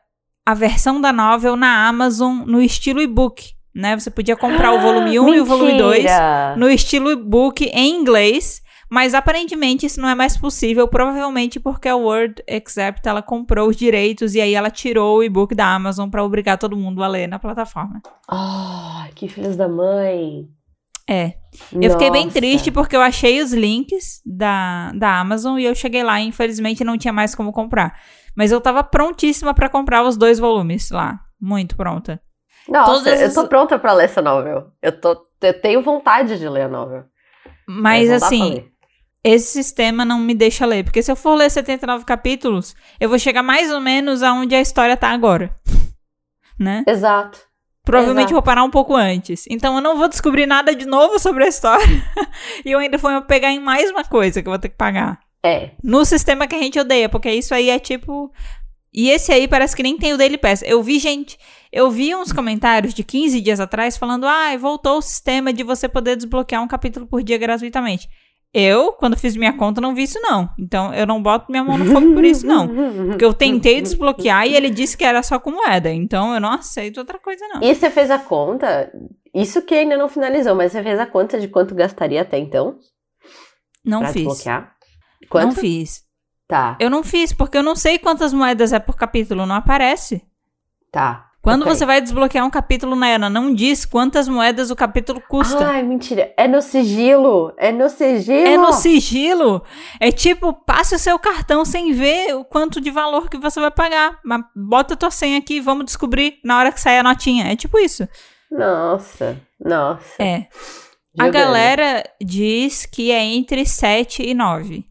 [SPEAKER 1] a versão da novel na Amazon no estilo e-book, né? Você podia comprar o volume 1 e o volume 2
[SPEAKER 2] Mentira!
[SPEAKER 1] no estilo e-book em inglês, Mas aparentemente isso não é mais possível, provavelmente porque a Word Accept ela comprou os direitos e aí ela tirou o e-book da Amazon para obrigar todo mundo a ler na plataforma.
[SPEAKER 2] Ah, que filhos da mãe.
[SPEAKER 1] É. Eu fiquei bem triste porque eu achei os links da, da Amazon e eu cheguei lá e infelizmente não tinha mais como comprar. Mas eu tava prontíssima pra comprar os dois volumes lá. Muito pronta.
[SPEAKER 2] Nossa,
[SPEAKER 1] Todas
[SPEAKER 2] eu
[SPEAKER 1] as-
[SPEAKER 2] tô pronta pra ler essa novel. Eu, tô, eu tenho vontade de ler a novel.
[SPEAKER 1] Mas assim, esse sistema não me deixa ler. Porque se eu for ler 79 capítulos, eu vou chegar mais ou menos aonde a história tá agora. Né?
[SPEAKER 2] Exato.
[SPEAKER 1] Provavelmente
[SPEAKER 2] Exato.
[SPEAKER 1] vou parar um pouco antes. Então eu não vou descobrir nada de novo sobre a história. e eu ainda vou pegar em mais uma coisa que eu vou ter que pagar.
[SPEAKER 2] É.
[SPEAKER 1] No sistema que a gente odeia, porque isso aí é tipo. E esse aí parece que nem tem o Daily Pass. Eu vi, gente, eu vi uns comentários de 15 dias atrás falando: ah, voltou o sistema de você poder desbloquear um capítulo por dia gratuitamente. Eu, quando fiz minha conta, não vi isso, não. Então eu não boto minha mão no fogo por isso, não. Porque eu tentei desbloquear e ele disse que era só com moeda. Então eu não aceito outra coisa, não.
[SPEAKER 2] E você fez a conta? Isso que ainda não finalizou, mas você fez a conta de quanto gastaria até então?
[SPEAKER 1] Não
[SPEAKER 2] pra
[SPEAKER 1] fiz.
[SPEAKER 2] desbloquear?
[SPEAKER 1] Não
[SPEAKER 2] Quanto?
[SPEAKER 1] fiz.
[SPEAKER 2] Tá,
[SPEAKER 1] Eu não fiz, porque eu não sei quantas moedas é por capítulo, não aparece.
[SPEAKER 2] tá.
[SPEAKER 1] Quando
[SPEAKER 2] Ok.
[SPEAKER 1] você vai desbloquear um capítulo na não diz quantas moedas o capítulo custa.
[SPEAKER 2] Ai, mentira. É no sigilo. É no sigilo.
[SPEAKER 1] é no sigilo. É tipo, passe o seu cartão sem ver o quanto de valor que você vai pagar. Mas bota a tua senha aqui e vamos descobrir na hora que sair a notinha. É tipo isso.
[SPEAKER 2] Nossa, nossa.
[SPEAKER 1] É. A galera diz que é entre 7 e 9.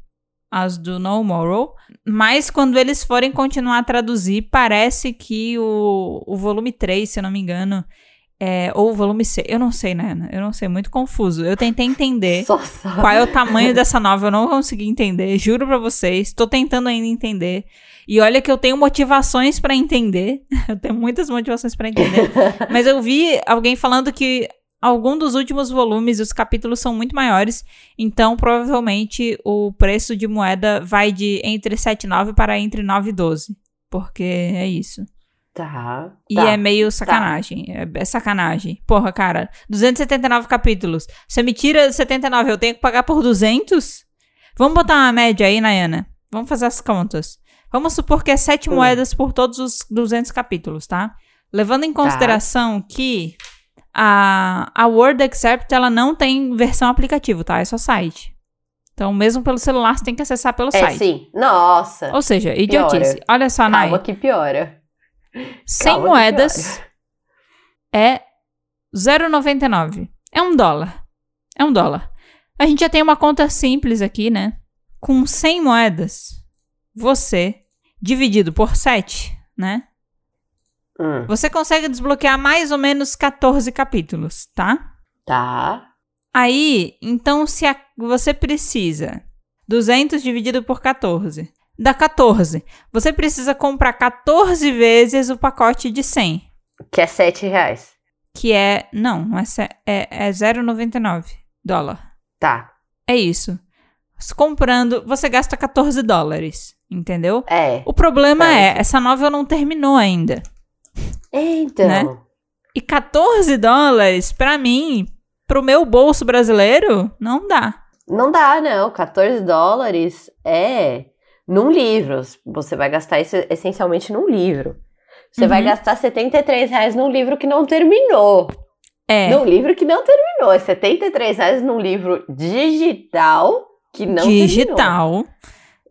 [SPEAKER 1] As do No Moral. Mas quando eles forem continuar a traduzir, parece que o, o volume 3, se eu não me engano, é, ou o volume 6. Eu não sei, né? Eu não sei, muito confuso. Eu tentei entender qual é o tamanho dessa novela, eu não consegui entender, juro pra vocês. Tô tentando ainda entender. E olha que eu tenho motivações pra entender. Eu tenho muitas motivações pra entender. Mas eu vi alguém falando que algum dos últimos volumes, os capítulos são muito maiores, então provavelmente o preço de moeda vai de entre 7 e 9 para entre 9 e 12. Porque é isso.
[SPEAKER 2] Tá.
[SPEAKER 1] E
[SPEAKER 2] tá.
[SPEAKER 1] é meio sacanagem. É, é sacanagem. Porra, cara, 279 capítulos. Você me tira 79, eu tenho que pagar por 200? Vamos botar uma média aí, Nayana. Vamos fazer as contas. Vamos supor que é 7
[SPEAKER 2] Hum.
[SPEAKER 1] moedas por todos os 200 capítulos, tá? Levando em consideração que a, a Word Accept, ela não tem versão aplicativo, tá? É só site. Então, mesmo pelo celular, você tem que acessar pelo
[SPEAKER 2] É,
[SPEAKER 1] site.
[SPEAKER 2] sim. Nossa.
[SPEAKER 1] Ou seja, idiotice. Olha só.
[SPEAKER 2] Calma que piora.
[SPEAKER 1] 100
[SPEAKER 2] Calma
[SPEAKER 1] moedas é 0,99. É um dólar. É um dólar. A gente já tem uma conta simples aqui, né? Com 100 moedas, você, dividido por 7, né?
[SPEAKER 2] Hum,
[SPEAKER 1] Você consegue desbloquear mais ou menos 14 capítulos, tá?
[SPEAKER 2] tá.
[SPEAKER 1] Aí, então, se a- você precisa 200 dividido por 14, dá 14. Você precisa comprar 14 vezes o pacote de 100.
[SPEAKER 2] Que é 7 reais.
[SPEAKER 1] que é. Não, não é, se- é, é 0,99 dólar.
[SPEAKER 2] Tá.
[SPEAKER 1] É isso. Comprando, você gasta 14 dólares, entendeu?
[SPEAKER 2] É.
[SPEAKER 1] O problema
[SPEAKER 2] Certo.
[SPEAKER 1] é, essa novela não terminou ainda.
[SPEAKER 2] Então.
[SPEAKER 1] Né? E 14 dólares, pra mim, pro meu bolso brasileiro, não dá.
[SPEAKER 2] Não dá, não. 14 dólares é num livro. Você vai gastar isso essencialmente num livro. Você vai
[SPEAKER 1] Uhum.
[SPEAKER 2] gastar 73 reais num livro que não terminou.
[SPEAKER 1] É,
[SPEAKER 2] Num livro que não terminou. É 73 reais num livro digital que não terminou.
[SPEAKER 1] digital.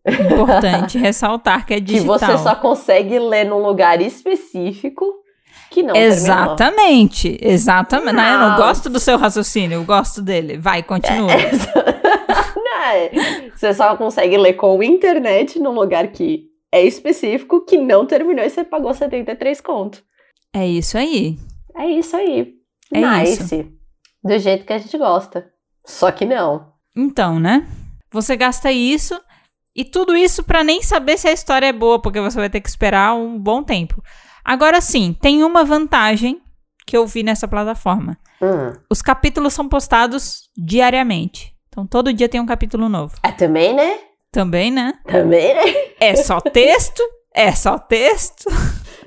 [SPEAKER 1] Importante ressaltar que é
[SPEAKER 2] Que
[SPEAKER 1] digital.
[SPEAKER 2] você só consegue ler num lugar específico que não terminou.
[SPEAKER 1] Exatamente, exatamente. Não, eu não gosto do seu raciocínio, eu gosto dele. Vai, continua.
[SPEAKER 2] Não, é. Você só consegue ler com internet num lugar que é específico, que não terminou e você pagou 73 conto.
[SPEAKER 1] É isso aí.
[SPEAKER 2] É isso aí.
[SPEAKER 1] É
[SPEAKER 2] nice. Do jeito que a gente gosta. Só que não.
[SPEAKER 1] Então, né? Você gasta isso e tudo isso pra nem saber se a história é boa, porque você vai ter que esperar um bom tempo. Agora sim, tem uma vantagem que eu vi nessa plataforma.
[SPEAKER 2] Hum.
[SPEAKER 1] Os capítulos são postados diariamente. Então todo dia tem um capítulo novo.
[SPEAKER 2] É também, né?
[SPEAKER 1] Também, né?
[SPEAKER 2] Também, né?
[SPEAKER 1] É só texto? É só texto?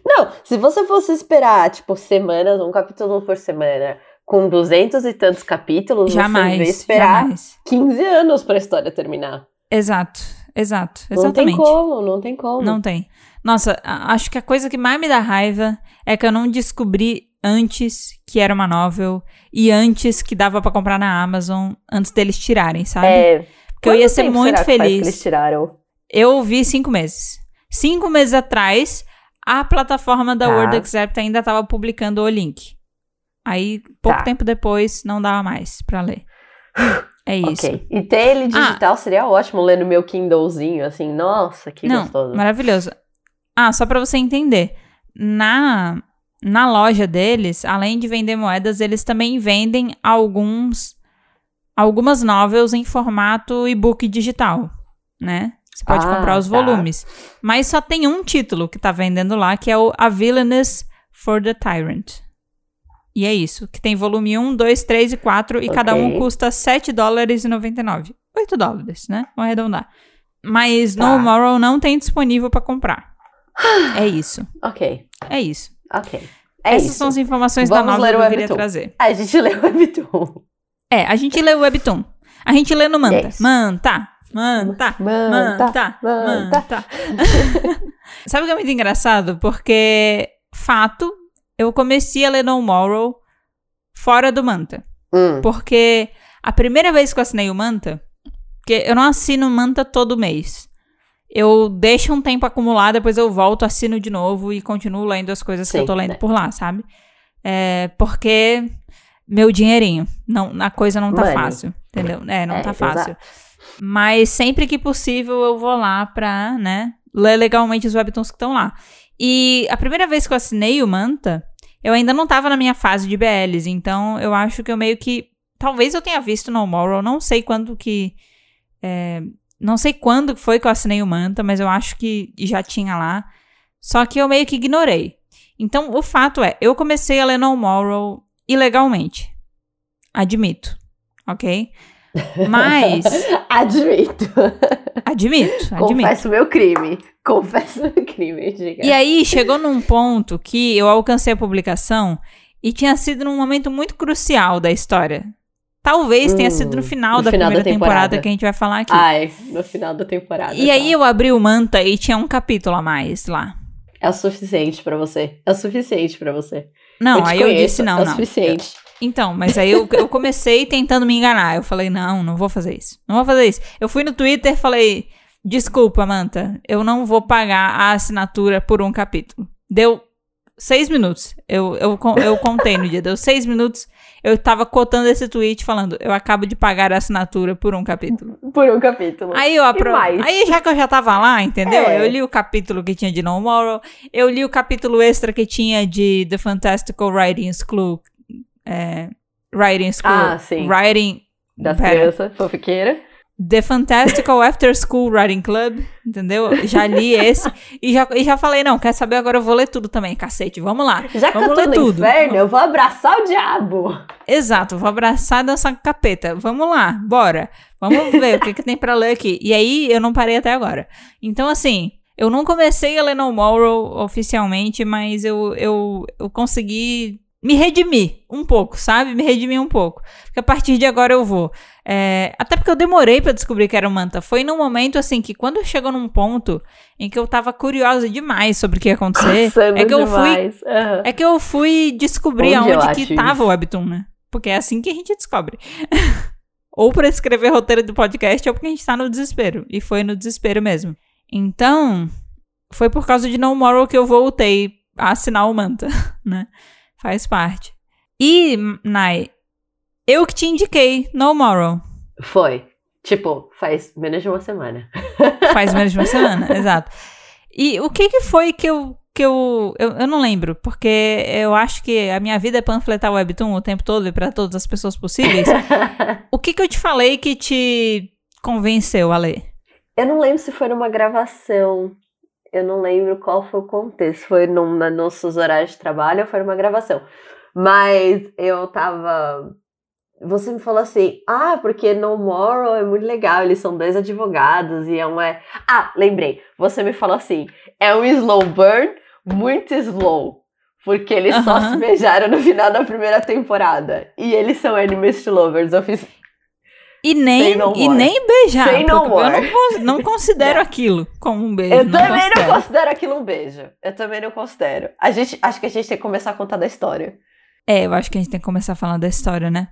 [SPEAKER 2] Não, se você fosse esperar, tipo, semanas, um capítulo por semana, com duzentos e tantos capítulos,
[SPEAKER 1] jamais,
[SPEAKER 2] você vai esperar
[SPEAKER 1] jamais.
[SPEAKER 2] 15 anos pra história terminar.
[SPEAKER 1] Exato, exato,
[SPEAKER 2] Não
[SPEAKER 1] exatamente.
[SPEAKER 2] tem como, não tem como.
[SPEAKER 1] Não tem. Nossa, acho que a coisa que mais me dá raiva é que eu não descobri antes que era uma novel e antes que dava pra comprar na Amazon antes deles tirarem, sabe?
[SPEAKER 2] É,
[SPEAKER 1] Porque eu ia ser muito feliz.
[SPEAKER 2] eles tiraram.
[SPEAKER 1] Eu vi cinco meses. Cinco meses atrás, a plataforma da
[SPEAKER 2] Tá.
[SPEAKER 1] Word Accept ainda tava publicando o link. Aí, pouco
[SPEAKER 2] Tá.
[SPEAKER 1] tempo depois, não dava mais pra ler. É isso.
[SPEAKER 2] Ok. E ter ele digital seria ótimo, ler no meu Kindlezinho, assim. Nossa, que
[SPEAKER 1] Não,
[SPEAKER 2] gostoso.
[SPEAKER 1] maravilhoso. Ah, só pra você entender. Na, na loja deles, além de vender moedas, eles também vendem alguns algumas novels em formato e-book digital, né? Você pode
[SPEAKER 2] Ah,
[SPEAKER 1] comprar os
[SPEAKER 2] tá.
[SPEAKER 1] volumes. Mas só tem um título que tá vendendo lá, que é o A Villainess for the Tyrant. E é isso, que tem volume 1, 2, 3 e 4, e cada um custa 7 dólares e 99. 8 dólares, né? Vamos arredondar. Mas
[SPEAKER 2] Tá.
[SPEAKER 1] No Moral não tem disponível pra comprar. É isso.
[SPEAKER 2] Ok,
[SPEAKER 1] É isso.
[SPEAKER 2] ok. É
[SPEAKER 1] Essas
[SPEAKER 2] isso.
[SPEAKER 1] são as informações
[SPEAKER 2] Vamos
[SPEAKER 1] da nova
[SPEAKER 2] ler
[SPEAKER 1] que eu queria trazer.
[SPEAKER 2] A gente leu o Webtoon.
[SPEAKER 1] É, a gente lê o Webtoon. A gente lê no Manta.
[SPEAKER 2] Yes.
[SPEAKER 1] Manta. Manta.
[SPEAKER 2] Manta,
[SPEAKER 1] Manta.
[SPEAKER 2] manta.
[SPEAKER 1] Manta. Sabe o que é muito engraçado? Porque, fato, eu comecei a ler No Moral fora do Manta.
[SPEAKER 2] Hum,
[SPEAKER 1] Porque a primeira vez que eu assinei o Manta, porque eu não assino Manta todo mês. Eu deixo um tempo acumular, depois eu volto, assino de novo e continuo lendo as coisas que
[SPEAKER 2] Sim,
[SPEAKER 1] eu tô lendo
[SPEAKER 2] né.
[SPEAKER 1] por lá, sabe? É, porque meu dinheirinho, não, a coisa não tá
[SPEAKER 2] Money.
[SPEAKER 1] fácil, entendeu? É, não
[SPEAKER 2] É,
[SPEAKER 1] tá fácil. Mas sempre que possível eu vou lá pra, né, ler legalmente os webtoons que estão lá. E a primeira vez que eu assinei o Manta, eu ainda não tava na minha fase de BLs, então eu acho que eu meio que. Talvez eu tenha visto No Moral, não sei quando que. é, não sei quando foi que eu assinei o Manta, mas eu acho que já tinha lá. Só que eu meio que ignorei. Então, o fato é, eu comecei a ler No Moral ilegalmente. Admito. Ok? Mas.
[SPEAKER 2] Admito.
[SPEAKER 1] admito, admito.
[SPEAKER 2] Confesso meu crime. Confesso meu crime, diga.
[SPEAKER 1] E aí chegou num ponto que eu alcancei a publicação e tinha sido num momento muito crucial da história. Talvez tenha
[SPEAKER 2] Hum,
[SPEAKER 1] sido no final
[SPEAKER 2] no
[SPEAKER 1] da
[SPEAKER 2] final
[SPEAKER 1] primeira
[SPEAKER 2] da
[SPEAKER 1] temporada.
[SPEAKER 2] temporada.
[SPEAKER 1] que a gente vai falar aqui.
[SPEAKER 2] Ai, no final da temporada.
[SPEAKER 1] e
[SPEAKER 2] tá.
[SPEAKER 1] aí eu abri o Manta e tinha um capítulo a mais lá.
[SPEAKER 2] É o suficiente pra você. É o suficiente pra você.
[SPEAKER 1] Não,
[SPEAKER 2] eu
[SPEAKER 1] aí eu
[SPEAKER 2] conheço,
[SPEAKER 1] disse não,
[SPEAKER 2] é o
[SPEAKER 1] não.
[SPEAKER 2] suficiente.
[SPEAKER 1] Então, mas aí eu, eu comecei tentando me enganar. Eu falei, não, não vou fazer isso. Não vou fazer isso. Eu fui no Twitter e falei, desculpa, Manta, eu não vou pagar a assinatura por um capítulo. Deu seis minutos. Eu, eu, eu contei no dia. Deu seis minutos. Eu tava cotando esse tweet falando, eu acabo de pagar a assinatura por um capítulo.
[SPEAKER 2] Por um capítulo.
[SPEAKER 1] Aí eu apro... Aí já que eu já tava lá, entendeu?
[SPEAKER 2] É.
[SPEAKER 1] Eu li o capítulo que tinha de No Moral, eu li o capítulo extra que tinha de The Fantastical Writing School. É, writing School.
[SPEAKER 2] Ah, sim.
[SPEAKER 1] Writing.
[SPEAKER 2] Das crianças, fofiqueira.
[SPEAKER 1] The Fantastical After School Writing Club, entendeu? Já li esse e já, e já falei, não, quer saber agora eu vou ler tudo também, cacete, vamos lá.
[SPEAKER 2] Já que
[SPEAKER 1] Vamos
[SPEAKER 2] eu tô
[SPEAKER 1] ler
[SPEAKER 2] no
[SPEAKER 1] tudo.
[SPEAKER 2] inferno, eu vou abraçar o diabo.
[SPEAKER 1] Exato, vou abraçar dessa capeta. Vamos lá, bora. Vamos ver o que, que tem pra ler aqui. E aí, eu não parei até agora. Então, assim, eu não comecei a ler No Moral oficialmente, mas eu, eu, eu consegui me redimir um pouco, sabe? Me redimir um pouco. Porque a partir de agora eu vou. É, até porque eu demorei pra descobrir que era o Manta. Foi num momento, assim, que quando chegou num ponto em que eu tava curiosa demais sobre o que ia acontecer,
[SPEAKER 2] Coçando
[SPEAKER 1] é que eu fui
[SPEAKER 2] demais. Aham.
[SPEAKER 1] é que eu fui descobrir
[SPEAKER 2] Onde
[SPEAKER 1] aonde que tava
[SPEAKER 2] isso?
[SPEAKER 1] o Webtoon, né? Porque é assim que a gente descobre. ou pra escrever roteiro do podcast, ou porque a gente tá no desespero. E foi no desespero mesmo. Então, foi por causa de No Moral que eu voltei a assinar o Manta, né? Faz parte. E, Nai, eu que te indiquei No Moral.
[SPEAKER 2] Foi. Tipo, faz menos de uma semana.
[SPEAKER 1] Faz menos de uma semana, exato. E o que que foi que eu. Que eu, eu, eu não lembro, porque eu acho que a minha vida é panfletar Webtoon o tempo todo e pra todas as pessoas possíveis. o que que eu te falei que te convenceu a ler?
[SPEAKER 2] eu não lembro se foi numa gravação. Eu não lembro qual foi o contexto. Foi num, na nossos horários de trabalho ou foi numa gravação. Mas eu tava. Você me falou assim, ah, porque No Moral é muito legal, eles são dois advogados e é uma. Ah, lembrei. Você me falou assim, é um slow burn, muito slow. Porque eles uh -huh. só se beijaram no final da primeira temporada. E eles são enemies to lovers. Eu fiz.
[SPEAKER 1] E nem, e nem beijar. Say no more. Eu não, não considero aquilo como um beijo.
[SPEAKER 2] Eu não também considero. não considero aquilo um beijo. Eu também não considero. A gente, acho que a gente tem que começar a contar da história.
[SPEAKER 1] É, eu acho que a gente tem que começar falando da história, né?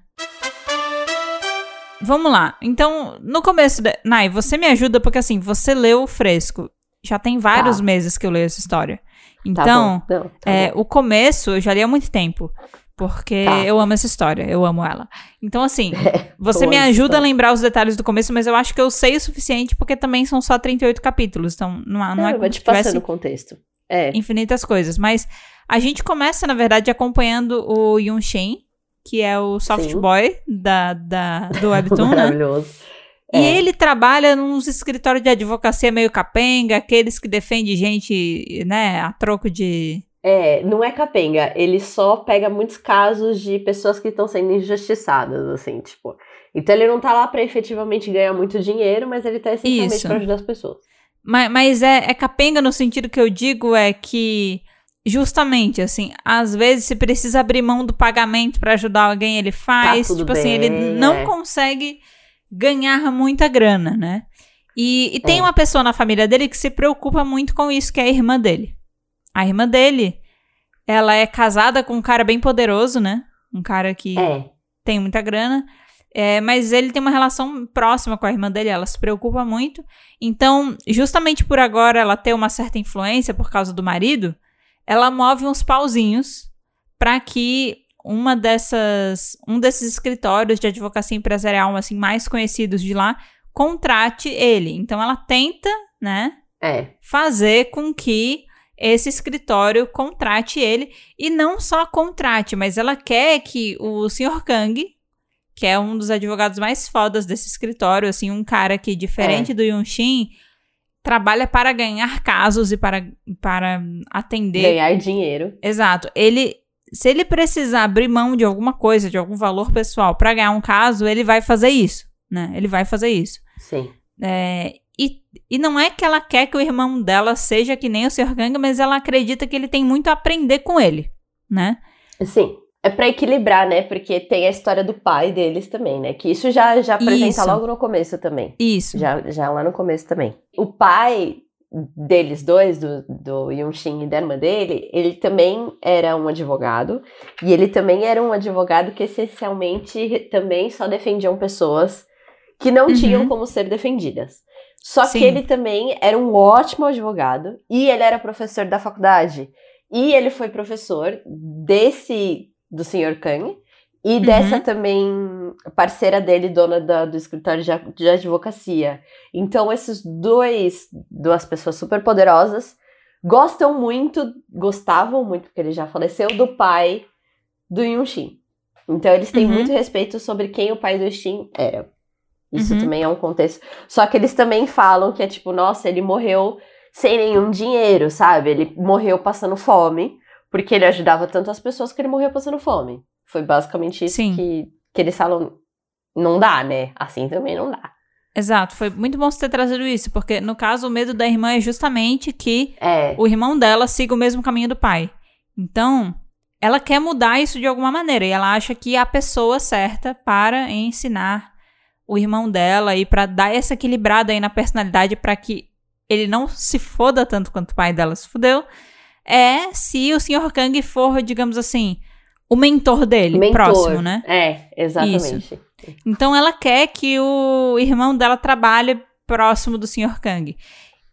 [SPEAKER 1] Vamos lá. Então, no começo. De... Nai, você me ajuda porque assim, você leu o fresco. Já tem vários tá. meses que eu leio essa história. Então, tá Não, tá é, o começo eu já li há muito tempo. Porque tá. eu amo essa história, eu amo ela. Então, assim, é, você me ajuda a lembrar os detalhes do começo, mas eu acho que eu sei o suficiente, porque também são só 38 capítulos. Então, não, não, não é como
[SPEAKER 2] te passando o contexto. É.
[SPEAKER 1] Infinitas coisas. Mas a gente começa, na verdade, acompanhando o Yun Shin, que é o soft Sim. boy da, da, do Webtoon, né?
[SPEAKER 2] Maravilhoso.
[SPEAKER 1] E é. ele trabalha nos escritórios de advocacia meio capenga, aqueles que defendem gente, né, a troco de
[SPEAKER 2] é, não é capenga, ele só pega muitos casos de pessoas que estão sendo injustiçadas, assim, tipo. Então ele não tá lá pra efetivamente ganhar muito dinheiro, mas ele tá essencialmente Isso. pra ajudar as pessoas.
[SPEAKER 1] Mas, mas é, é capenga no sentido que eu digo é que, justamente, assim, às vezes se precisa abrir mão do pagamento para ajudar alguém, ele faz.
[SPEAKER 2] Tá
[SPEAKER 1] tipo
[SPEAKER 2] bem,
[SPEAKER 1] assim, ele não é. consegue ganhar muita grana, né? E, e tem é. uma pessoa na família dele que se preocupa muito com isso, que é a irmã dele. A irmã dele, ela é casada com um cara bem poderoso, né? Um cara que
[SPEAKER 2] é.
[SPEAKER 1] tem muita grana. É, mas ele tem uma relação próxima com a irmã dele, ela se preocupa muito. Então, justamente por agora ela ter uma certa influência por causa do marido, ela move uns pauzinhos para que uma dessas, um desses escritórios de advocacia empresarial assim mais conhecidos de lá contrate ele. Então ela tenta, né,
[SPEAKER 2] é.
[SPEAKER 1] fazer com que esse escritório contrate ele e não só contrate, mas ela quer que o Sr. Kang, que é um dos advogados mais fodas desse escritório, assim, um cara que diferente é. do Yunshin, trabalha para ganhar casos e para, para atender
[SPEAKER 2] ganhar dinheiro.
[SPEAKER 1] Exato. Ele se ele precisar abrir mão de alguma coisa, de algum valor pessoal para ganhar um caso, ele vai fazer isso, né? Ele vai fazer isso.
[SPEAKER 2] Sim.
[SPEAKER 1] É, e, e não é que ela quer que o irmão dela seja que nem o Sr. Gang, mas ela acredita que ele tem muito a aprender com ele, né?
[SPEAKER 2] Sim. É para equilibrar, né? Porque tem a história do pai deles também, né? Que isso já, já apresenta isso. logo no começo também.
[SPEAKER 1] Isso.
[SPEAKER 2] Já, já lá no começo também. O pai deles dois, do, do Yunshin e da irmã dele, ele também era um advogado. E ele também era um advogado que essencialmente também só defendiam pessoas que não uhum. tinham como ser defendidas. Só Sim. que ele também era um ótimo advogado e ele era professor da faculdade. E ele foi professor desse, do Sr. Kang, e uhum. dessa também parceira dele, dona da, do escritório de, de, advocacia. Então, esses dois, duas pessoas super poderosas, gostam muito, gostavam muito, porque ele já faleceu, do pai do Yunshin. Então, eles têm uhum. muito respeito sobre quem o pai do Shin era. Isso uhum. também é um contexto. Só que eles também falam que é tipo, nossa, ele morreu sem nenhum dinheiro, sabe? Ele morreu passando fome, porque ele ajudava tantas pessoas que ele morreu passando fome. Foi basicamente isso que, que eles falam. Não dá, né? Assim também não dá.
[SPEAKER 1] Exato, foi muito bom você ter trazido isso, porque no caso o medo da irmã é justamente que
[SPEAKER 2] é.
[SPEAKER 1] o irmão dela siga o mesmo caminho do pai. Então, ela quer mudar isso de alguma maneira e ela acha que é a pessoa certa para ensinar o irmão dela e para dar essa equilibrada aí na personalidade para que ele não se foda tanto quanto o pai dela se fudeu, é se o Sr. Kang for, digamos assim, o mentor dele, mentor. próximo, né?
[SPEAKER 2] É, exatamente. Isso.
[SPEAKER 1] Então ela quer que o irmão dela trabalhe próximo do Sr. Kang.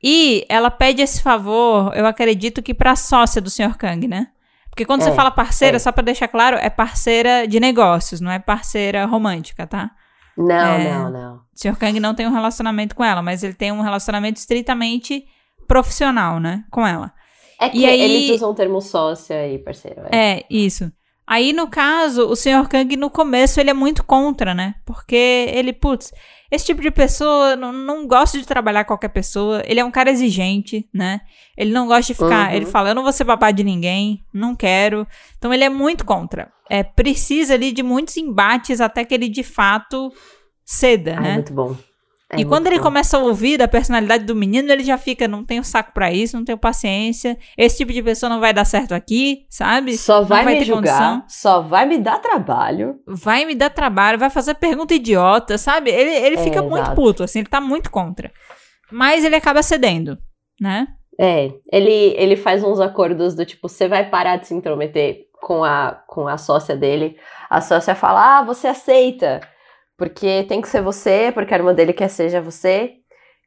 [SPEAKER 1] E ela pede esse favor, eu acredito que para sócia do Sr. Kang, né? Porque quando é, você fala parceira, é. só para deixar claro, é parceira de negócios, não é parceira romântica, tá?
[SPEAKER 2] Não, é, não, não. O
[SPEAKER 1] Sr. Kang não tem um relacionamento com ela, mas ele tem um relacionamento estritamente profissional, né? Com ela.
[SPEAKER 2] É que aí, eles usam o termo sócia e parceiro.
[SPEAKER 1] É. é, isso. Aí, no caso, o Sr. Kang, no começo, ele é muito contra, né? Porque ele, putz, esse tipo de pessoa não, não gosta de trabalhar com qualquer pessoa. Ele é um cara exigente, né? Ele não gosta de ficar. Uhum. Ele fala: eu não vou ser babá de ninguém, não quero. Então, ele é muito contra é, precisa ali de muitos embates até que ele de fato ceda,
[SPEAKER 2] Ai,
[SPEAKER 1] né?
[SPEAKER 2] Muito bom. É
[SPEAKER 1] e quando
[SPEAKER 2] muito
[SPEAKER 1] ele
[SPEAKER 2] bom.
[SPEAKER 1] começa a ouvir da personalidade do menino, ele já fica, não tenho saco pra isso, não tenho paciência, esse tipo de pessoa não vai dar certo aqui, sabe?
[SPEAKER 2] Só vai,
[SPEAKER 1] vai
[SPEAKER 2] me julgar,
[SPEAKER 1] condição.
[SPEAKER 2] só vai me dar trabalho.
[SPEAKER 1] Vai me dar trabalho, vai fazer pergunta idiota, sabe? Ele, ele
[SPEAKER 2] É,
[SPEAKER 1] fica muito
[SPEAKER 2] exato.
[SPEAKER 1] puto, assim, ele tá muito contra. Mas ele acaba cedendo, né?
[SPEAKER 2] É, ele, ele faz uns acordos do tipo, você vai parar de se intrometer com a, com a sócia dele. A sócia fala, ah, você aceita, porque tem que ser você, porque a irmã dele quer seja você.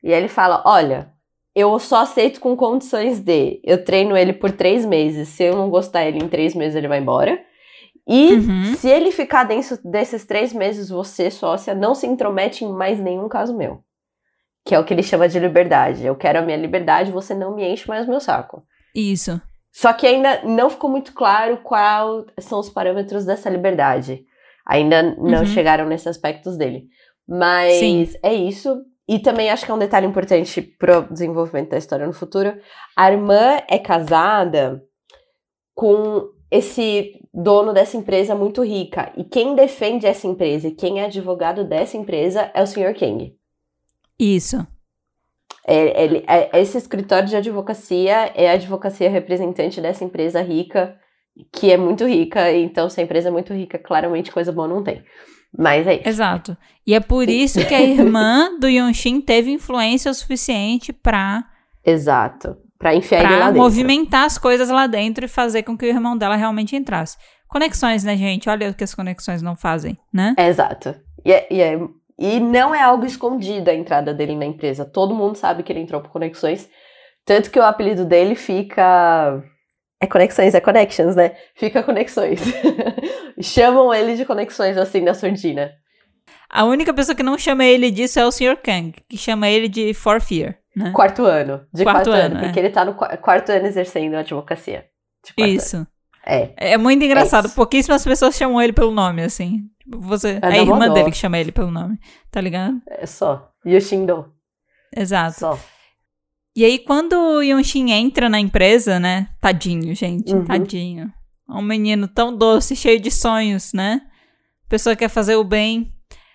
[SPEAKER 2] E aí ele fala, olha, eu só aceito com condições de, eu treino ele por três meses, se eu não gostar ele em três meses ele vai embora. E
[SPEAKER 1] Uhum.
[SPEAKER 2] se ele ficar dentro desses três meses, você, sócia, não se intromete em mais nenhum caso meu. Que é o que ele chama de liberdade. Eu quero a minha liberdade, você não me enche mais o meu saco.
[SPEAKER 1] Isso.
[SPEAKER 2] Só que ainda não ficou muito claro quais são os parâmetros dessa liberdade. Ainda não
[SPEAKER 1] Uhum.
[SPEAKER 2] chegaram nesses aspectos dele. Mas
[SPEAKER 1] Sim.
[SPEAKER 2] é isso. E também acho que é um detalhe importante pro desenvolvimento da história no futuro. A irmã é casada com esse dono dessa empresa muito rica. E quem defende essa empresa e quem é advogado dessa empresa é o Sr. King.
[SPEAKER 1] Isso.
[SPEAKER 2] É, ele- é- esse escritório de advocacia é a advocacia representante dessa empresa rica, que é muito rica, então se a empresa é muito rica, claramente coisa boa não tem. Mas é isso.
[SPEAKER 1] Exato. E é por isso que a irmã do Yonshin teve influência o suficiente pra,
[SPEAKER 2] Exato. Pra enfiar ele lá
[SPEAKER 1] pra
[SPEAKER 2] dentro.
[SPEAKER 1] movimentar as coisas lá dentro e fazer com que o irmão dela realmente entrasse. Conexões, né, gente? Olha o que as conexões não fazem, né?
[SPEAKER 2] É, exato. E, é- e, é- e não é algo escondido a entrada dele na empresa. Todo mundo sabe que ele entrou por conexões. Tanto que o apelido dele fica. É conexões, é connections, né? Fica conexões. Chamam ele de conexões assim na surdina.
[SPEAKER 1] A única pessoa que não chama ele disso é o Sr. Kang, que chama ele de For Fear, né?
[SPEAKER 2] Quarto ano. De
[SPEAKER 1] Quarto
[SPEAKER 2] quarto,
[SPEAKER 1] ano,
[SPEAKER 2] ano,
[SPEAKER 1] é.
[SPEAKER 2] porque ele tá no qua- quarto ano exercendo a advocacia.
[SPEAKER 1] Isso.
[SPEAKER 2] ano. É.
[SPEAKER 1] É muito engraçado.
[SPEAKER 2] isso.
[SPEAKER 1] Pouquíssimas pessoas chamam ele pelo nome, assim. Tipo, Você,
[SPEAKER 2] É
[SPEAKER 1] é a irmã dele que chama ele pelo nome, tá ligado?
[SPEAKER 2] É só. Yoshindo.
[SPEAKER 1] Exato.
[SPEAKER 2] Só.
[SPEAKER 1] E aí, quando o Yonshin entra na empresa, né? Tadinho, gente.
[SPEAKER 2] Uhum.
[SPEAKER 1] Tadinho. Um menino tão doce, cheio de sonhos, né? Pessoa que quer fazer o bem.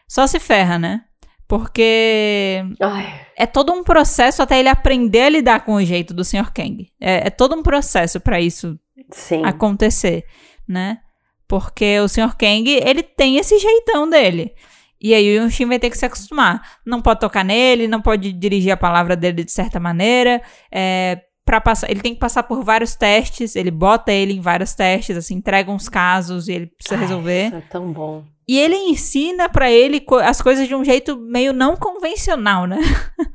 [SPEAKER 1] Só se ferra, né? Porque
[SPEAKER 2] Ai.
[SPEAKER 1] é todo um processo até ele aprender a lidar com o jeito do Sr. Kang. É, é todo um processo pra isso
[SPEAKER 2] Sim.
[SPEAKER 1] acontecer, né? Porque o Sr. Kang, ele tem esse jeitão dele. E aí o Yonshin vai ter que se acostumar. Não pode tocar nele, não pode dirigir a palavra dele de certa maneira. É, para passar, ele tem que passar por vários testes. Ele bota ele em vários testes, assim, entrega uns casos e ele precisa
[SPEAKER 2] Ai,
[SPEAKER 1] resolver.
[SPEAKER 2] Isso é tão bom.
[SPEAKER 1] E ele ensina pra ele as coisas de um jeito meio não convencional, né?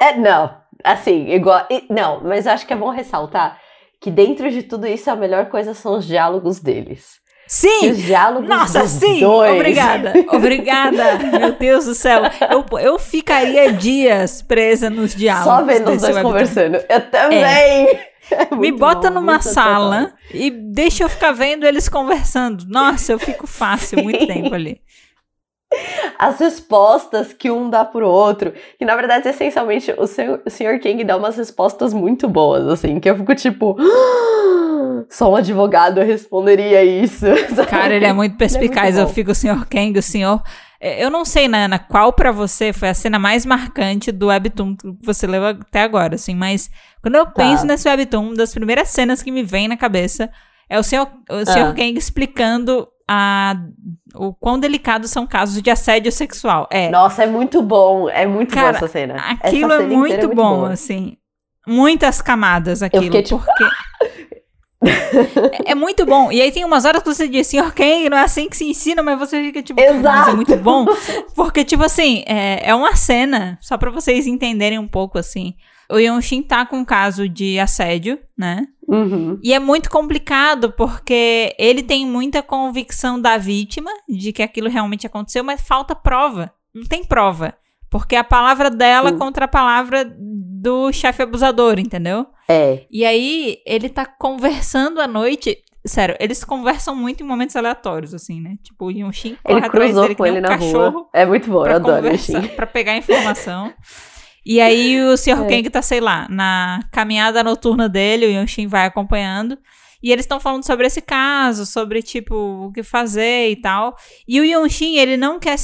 [SPEAKER 2] É, não. Assim, igual. Não, mas acho que é bom ressaltar que dentro de tudo isso a melhor coisa são os diálogos deles.
[SPEAKER 1] Sim!
[SPEAKER 2] os diálogos
[SPEAKER 1] Nossa, sim!
[SPEAKER 2] dois.
[SPEAKER 1] Obrigada! Obrigada! Meu Deus do céu! Eu, eu ficaria dias presa nos diálogos.
[SPEAKER 2] Só vendo os dois conversando. Eu também! É
[SPEAKER 1] Me
[SPEAKER 2] muito
[SPEAKER 1] bota
[SPEAKER 2] bom,
[SPEAKER 1] numa sala e deixa eu ficar vendo eles conversando. Nossa, eu fico fácil muito tempo ali.
[SPEAKER 2] As respostas que um dá pro outro. Que na verdade, essencialmente, o senhor, o senhor King dá umas respostas muito boas, assim, que eu fico tipo. "Ah, Só um advogado responderia isso.
[SPEAKER 1] Cara, ele é muito perspicaz.
[SPEAKER 2] bom.
[SPEAKER 1] eu fico, o senhor Kang, o senhor. É, Eu não sei, Nana, qual pra você foi a cena mais marcante do Webtoon que você leu até agora, assim, mas quando eu penso nesse Webtoon, uma das primeiras cenas que me vem na cabeça é o senhor, o senhor
[SPEAKER 2] Ah.
[SPEAKER 1] Kang explicando a, o quão delicados são casos de assédio sexual. É,
[SPEAKER 2] Nossa, é muito bom. É muito
[SPEAKER 1] Cara,
[SPEAKER 2] boa essa cena.
[SPEAKER 1] aquilo
[SPEAKER 2] Essa
[SPEAKER 1] é
[SPEAKER 2] cena
[SPEAKER 1] muito,
[SPEAKER 2] inteira
[SPEAKER 1] bom,
[SPEAKER 2] boa.
[SPEAKER 1] assim. Muitas camadas aquilo,
[SPEAKER 2] fiquei tipo,
[SPEAKER 1] porque... é muito bom. E aí tem umas horas que você diz, senhor Kang, não é assim que se ensina, mas você fica tipo, "Cara, mas é muito bom. Porque, tipo assim, é, é uma cena, só pra vocês entenderem um pouco, assim. O Yonshin tá com um caso de assédio, né?
[SPEAKER 2] Uhum.
[SPEAKER 1] E é muito complicado porque ele tem muita convicção da vítima de que aquilo realmente aconteceu, mas falta prova. Não tem prova. Porque a palavra dela
[SPEAKER 2] Sim.
[SPEAKER 1] contra a palavra do chefe abusador, entendeu?
[SPEAKER 2] É.
[SPEAKER 1] E aí ele tá conversando à noite. Sério, eles conversam muito em momentos aleatórios, assim, né? Tipo, o Yonshin corre
[SPEAKER 2] Ele
[SPEAKER 1] atrás
[SPEAKER 2] cruzou
[SPEAKER 1] dele
[SPEAKER 2] com ele
[SPEAKER 1] um
[SPEAKER 2] na rua. É muito bom, eu adoro Yoshin.
[SPEAKER 1] pra pegar informação. E aí o Sr.
[SPEAKER 2] É.
[SPEAKER 1] Kang tá, sei lá, na caminhada noturna dele, o Yonshin vai acompanhando. E eles estão falando sobre esse caso, sobre, tipo, o que fazer e tal. E o Yonshin, ele não quer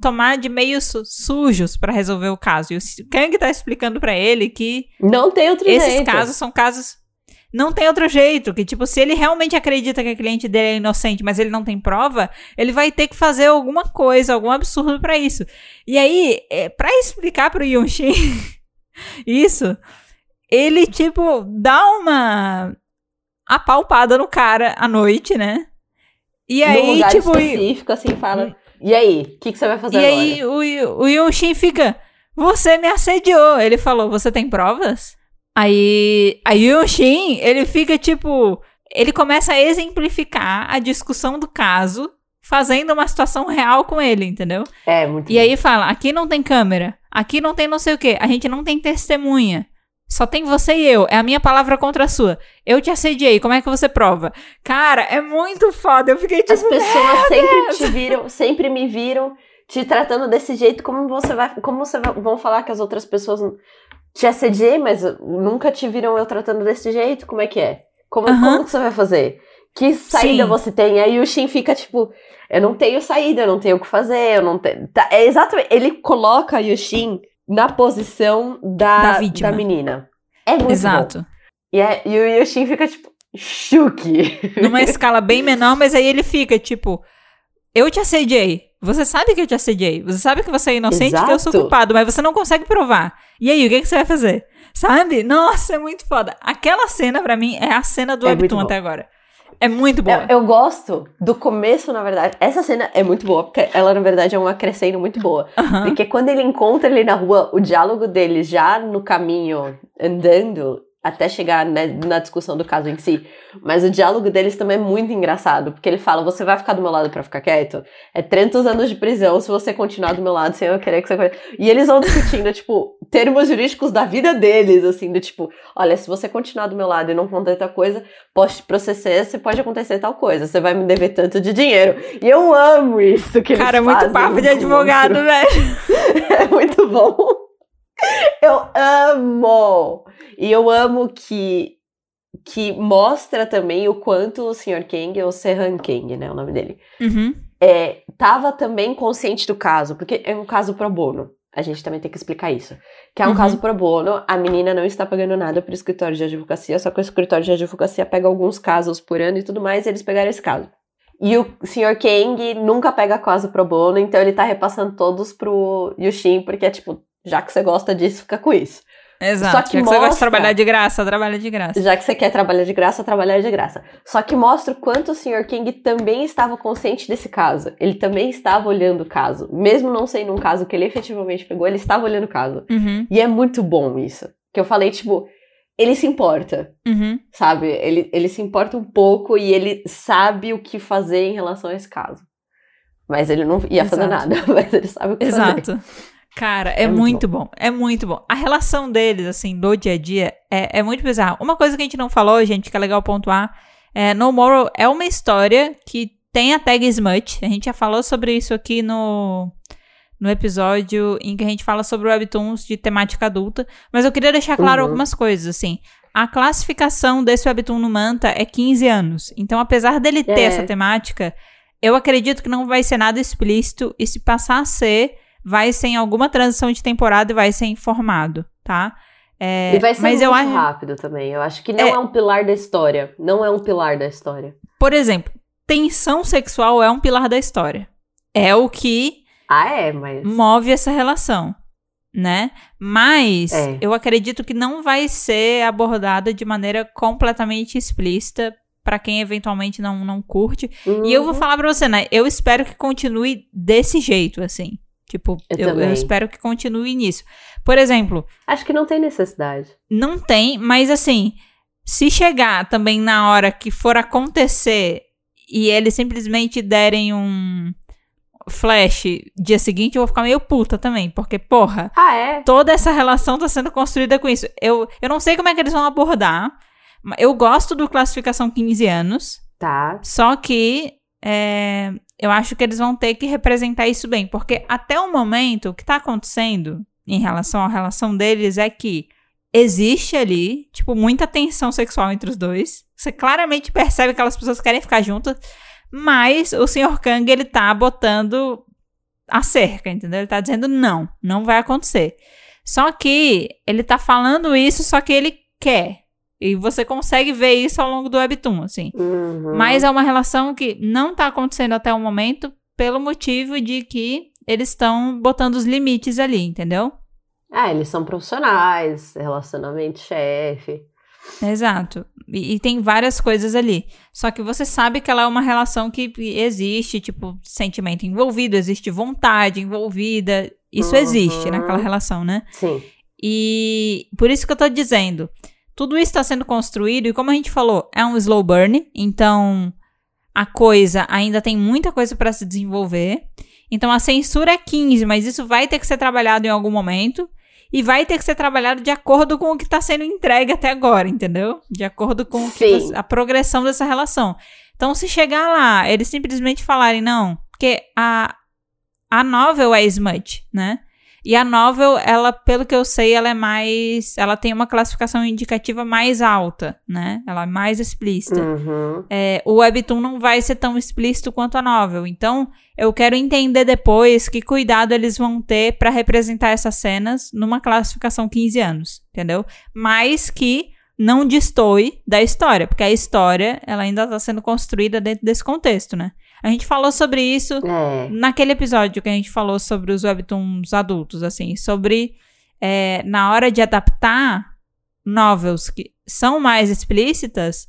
[SPEAKER 1] tomar de meios su sujos para resolver o caso. E o Kang tá explicando para ele que
[SPEAKER 2] não tem outro
[SPEAKER 1] esses
[SPEAKER 2] jeito.
[SPEAKER 1] casos são casos não tem outro jeito, que tipo, se ele realmente acredita que a cliente dele é inocente, mas ele não tem prova, ele vai ter que fazer alguma coisa, algum absurdo para isso. E aí, é, para explicar pro Yunshin isso, ele tipo dá uma apalpada no cara à noite, né?
[SPEAKER 2] E aí, Num lugar tipo, específico assim, fala: "E aí, o que, que você vai fazer
[SPEAKER 1] e
[SPEAKER 2] agora?"
[SPEAKER 1] E aí o, o Yunshin fica: "Você me assediou". Ele falou: "Você tem provas?" Aí, aí o Shin, ele fica tipo. Ele começa a exemplificar a discussão do caso, fazendo uma situação real com ele, entendeu?
[SPEAKER 2] É, muito
[SPEAKER 1] E bom. aí fala: aqui não tem câmera, aqui não tem não sei o que, a gente não tem testemunha. Só tem você e eu. É a minha palavra contra a sua. Eu te assediei. Como é que você prova? Cara, é muito foda. Eu fiquei tipo.
[SPEAKER 2] As pessoas sempre te viram, sempre me viram te tratando desse jeito. Como você vai. Como você vai, vão falar que as outras pessoas te assediei, mas nunca te viram eu tratando desse jeito? Como é que é? Como, uhum. como que você vai fazer? Que saída Sim. você tem? Aí o Shin fica tipo, eu não tenho saída, eu não tenho o que fazer, eu não tenho. Tá, é exatamente. Ele coloca o Shin na posição da, da, da menina. É muito
[SPEAKER 1] Exato. Bom.
[SPEAKER 2] E, é, e o Yoshin fica tipo, chuque.
[SPEAKER 1] Numa escala bem menor, mas aí ele fica tipo, eu te assediei. Você sabe que eu te assediei. Você sabe que você é inocente e que eu sou culpado, mas você não consegue provar. E aí, o que, que você vai fazer? Sabe? Nossa, é muito foda. Aquela cena, para mim, é a cena do é Webtoon até agora. É muito boa.
[SPEAKER 2] Eu, eu, gosto do começo, na verdade. Essa cena é muito boa, porque ela, na verdade, é uma crescendo muito boa. Uhum. Porque quando ele encontra ele na rua, o diálogo dele já no caminho, andando, até chegar né, na discussão do caso em si. Mas o diálogo deles também é muito engraçado, porque ele fala: Você vai ficar do meu lado para ficar quieto? É 30 anos de prisão se você continuar do meu lado sem eu querer que você. E eles vão discutindo, tipo, termos jurídicos da vida deles, assim, do tipo: Olha, se você continuar do meu lado e não contar tal coisa, posso te processar, você pode acontecer tal coisa, você vai me dever tanto de dinheiro. E eu amo isso que
[SPEAKER 1] Cara,
[SPEAKER 2] eles
[SPEAKER 1] é muito papo de advogado, velho.
[SPEAKER 2] é muito bom. Eu amo! E eu amo que que mostra também o quanto o Sr. Kang, ou Serran Kang, né, o nome dele,
[SPEAKER 1] uhum.
[SPEAKER 2] é, tava também consciente do caso, porque é um caso pro bono. A gente também tem que explicar isso. Que é um uhum. caso pro bono, a menina não está pagando nada pro escritório de advocacia, só que o escritório de advocacia pega alguns casos por ano e tudo mais, e eles pegaram esse caso. E o Sr. Kang nunca pega caso pro bono, então ele tá repassando todos pro Yushin, porque é tipo, já que você gosta disso, fica com isso.
[SPEAKER 1] Exato. Só que já que mostra, você gosta de trabalhar de graça, trabalha de graça.
[SPEAKER 2] Já que você quer trabalhar de graça, trabalhar de graça. Só que mostra o quanto o Sr. King também estava consciente desse caso. Ele também estava olhando o caso. Mesmo não sendo um caso que ele efetivamente pegou, ele estava olhando o caso.
[SPEAKER 1] Uhum.
[SPEAKER 2] E é muito bom isso. Que eu falei, tipo, ele se importa.
[SPEAKER 1] Uhum.
[SPEAKER 2] Sabe? Ele, ele se importa um pouco e ele sabe o que fazer em relação a esse caso. Mas ele não ia Exato. fazer nada, mas ele sabe o que
[SPEAKER 1] Exato.
[SPEAKER 2] fazer.
[SPEAKER 1] Cara, é, é muito, muito bom. bom. É muito bom. A relação deles, assim, do dia a dia é, é muito bizarra. Uma coisa que a gente não falou, gente, que é legal pontuar, é No Moral é uma história que tem a tag Smut. A gente já falou sobre isso aqui no, no episódio em que a gente fala sobre webtoons de temática adulta. Mas eu queria deixar claro uhum. algumas coisas, assim. A classificação desse webtoon no Manta é 15 anos. Então, apesar dele ter é. essa temática, eu acredito que não vai ser nada explícito. E se passar a ser vai ser em alguma transição de temporada e vai ser informado, tá?
[SPEAKER 2] É, e vai ser mas muito eu acho... rápido também. Eu acho que não é... é um pilar da história. Não é um pilar da história.
[SPEAKER 1] Por exemplo, tensão sexual é um pilar da história. É o que
[SPEAKER 2] ah, é, mas...
[SPEAKER 1] move essa relação, né? Mas é. eu acredito que não vai ser abordada de maneira completamente explícita para quem eventualmente não, não curte. Uhum. E eu vou uhum. falar pra você, né? Eu espero que continue desse jeito, assim. Tipo, eu, eu, eu, espero que continue nisso. Por exemplo.
[SPEAKER 2] Acho que não tem necessidade.
[SPEAKER 1] Não tem, mas assim, se chegar também na hora que for acontecer e eles simplesmente derem um flash dia seguinte, eu vou ficar meio puta também. Porque, porra,
[SPEAKER 2] ah, é?
[SPEAKER 1] toda essa relação tá sendo construída com isso. Eu, eu não sei como é que eles vão abordar. Eu gosto do classificação 15 anos.
[SPEAKER 2] Tá.
[SPEAKER 1] Só que é, eu acho que eles vão ter que representar isso bem, porque até o momento o que está acontecendo em relação à relação deles é que existe ali, tipo, muita tensão sexual entre os dois. Você claramente percebe que aquelas pessoas querem ficar juntas, mas o Sr. Kang, ele tá botando a cerca, entendeu? Ele tá dizendo não, não vai acontecer. Só que ele tá falando isso, só que ele quer. E você consegue ver isso ao longo do webtoon, assim.
[SPEAKER 2] Uhum.
[SPEAKER 1] Mas é uma relação que não tá acontecendo até o momento pelo motivo de que eles estão botando os limites ali, entendeu?
[SPEAKER 2] É, eles são profissionais, relacionamento chefe.
[SPEAKER 1] Exato. E, e, tem várias coisas ali. Só que você sabe que ela é uma relação que existe, tipo, sentimento envolvido, existe vontade envolvida. Isso
[SPEAKER 2] Uhum.
[SPEAKER 1] existe naquela relação, né?
[SPEAKER 2] Sim.
[SPEAKER 1] E por isso que eu tô dizendo, tudo isso está sendo construído e como a gente falou, é um slow burn, então a coisa ainda tem muita coisa para se desenvolver. Então a censura é 15, mas isso vai ter que ser trabalhado em algum momento e vai ter que ser trabalhado de acordo com o que está sendo entregue até agora, entendeu? De acordo com o que
[SPEAKER 2] Sim.
[SPEAKER 1] você- a progressão dessa relação. Então se chegar lá, eles simplesmente falarem não, porque a a novel é smut, né? E a novel, ela, pelo que eu sei, ela é mais. Ela tem uma classificação indicativa mais alta, né? Ela é mais explícita.
[SPEAKER 2] Uhum.
[SPEAKER 1] É, o Webtoon não vai ser tão explícito quanto a novel. Então, eu quero entender depois que cuidado eles vão ter pra representar essas cenas numa classificação 15 anos, entendeu? Mas que não destoe da história, porque a história, ela ainda tá sendo construída dentro desse contexto, né? A gente falou sobre isso
[SPEAKER 2] É.
[SPEAKER 1] naquele episódio que a gente falou sobre os webtoons adultos, assim, sobre é, na hora de adaptar novels que são mais explícitas,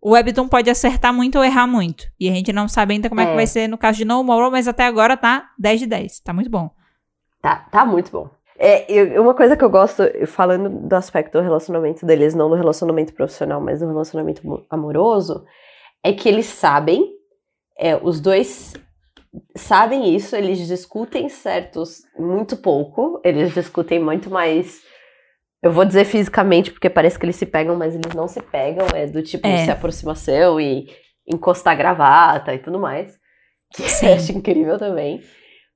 [SPEAKER 1] o webtoon pode acertar muito ou errar muito. E a gente não sabe ainda como é, que
[SPEAKER 2] É.
[SPEAKER 1] vai ser no caso de No More, mas até agora tá 10 de 10. Tá muito bom.
[SPEAKER 2] Tá, tá muito bom. É, eu- uma coisa que eu gosto, falando do aspecto do relacionamento deles, não do relacionamento profissional, mas do relacionamento mo- amoroso, é que eles sabem, é, os dois sabem isso, eles discutem certos muito pouco, eles discutem muito mais. Eu vou dizer fisicamente, porque parece que eles se pegam, mas eles não se pegam, é do tipo
[SPEAKER 1] É.
[SPEAKER 2] se aproximação e encostar gravata e tudo mais. Que
[SPEAKER 1] Sim.
[SPEAKER 2] eu acho incrível também.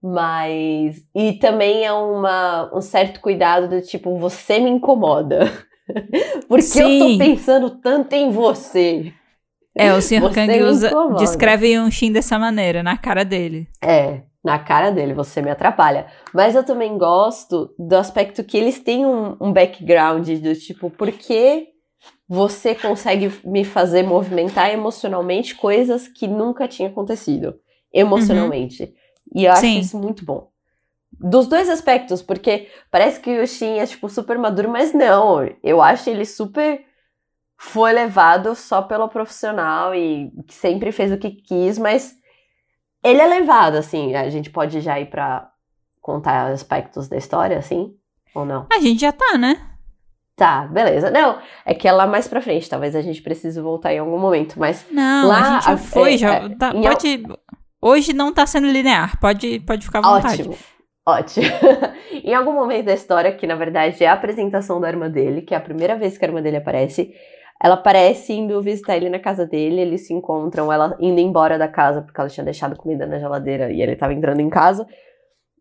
[SPEAKER 2] Mas. E também é uma, um certo cuidado do tipo, você me incomoda. Porque eu
[SPEAKER 1] Sim.
[SPEAKER 2] tô pensando tanto em você.
[SPEAKER 1] É, o Sr. Kang usa, descreve um Shin dessa maneira, na cara dele.
[SPEAKER 2] É, na cara dele, você me atrapalha. Mas eu também gosto do aspecto que eles têm um, um background do tipo, por que você consegue me fazer movimentar emocionalmente coisas que nunca tinha acontecido emocionalmente. E eu acho
[SPEAKER 1] Sim.
[SPEAKER 2] isso muito bom. Dos dois aspectos, porque parece que o Shin é, tipo, super maduro, mas não. Eu acho ele super foi levado só pelo profissional e que sempre fez o que quis, mas ele é levado, assim. A gente pode já ir pra contar aspectos da história, assim? Ou não?
[SPEAKER 1] A gente já tá, né?
[SPEAKER 2] Tá, beleza. Não, é que é lá mais pra frente, talvez a gente precise voltar em algum momento, mas
[SPEAKER 1] Não,
[SPEAKER 2] Lá,
[SPEAKER 1] a gente já
[SPEAKER 2] a-
[SPEAKER 1] foi,
[SPEAKER 2] é,
[SPEAKER 1] já.
[SPEAKER 2] é,
[SPEAKER 1] tá- pode. Hoje não tá sendo linear, pode, pode ficar à vontade.
[SPEAKER 2] Ótimo, ótimo. em algum momento da história, que na verdade é a apresentação da irmã dele, que é a primeira vez que a irmã dele aparece, ela aparece indo visitar ele na casa dele, eles se encontram, ela indo embora da casa, porque ela tinha deixado comida na geladeira e ele tava entrando em casa.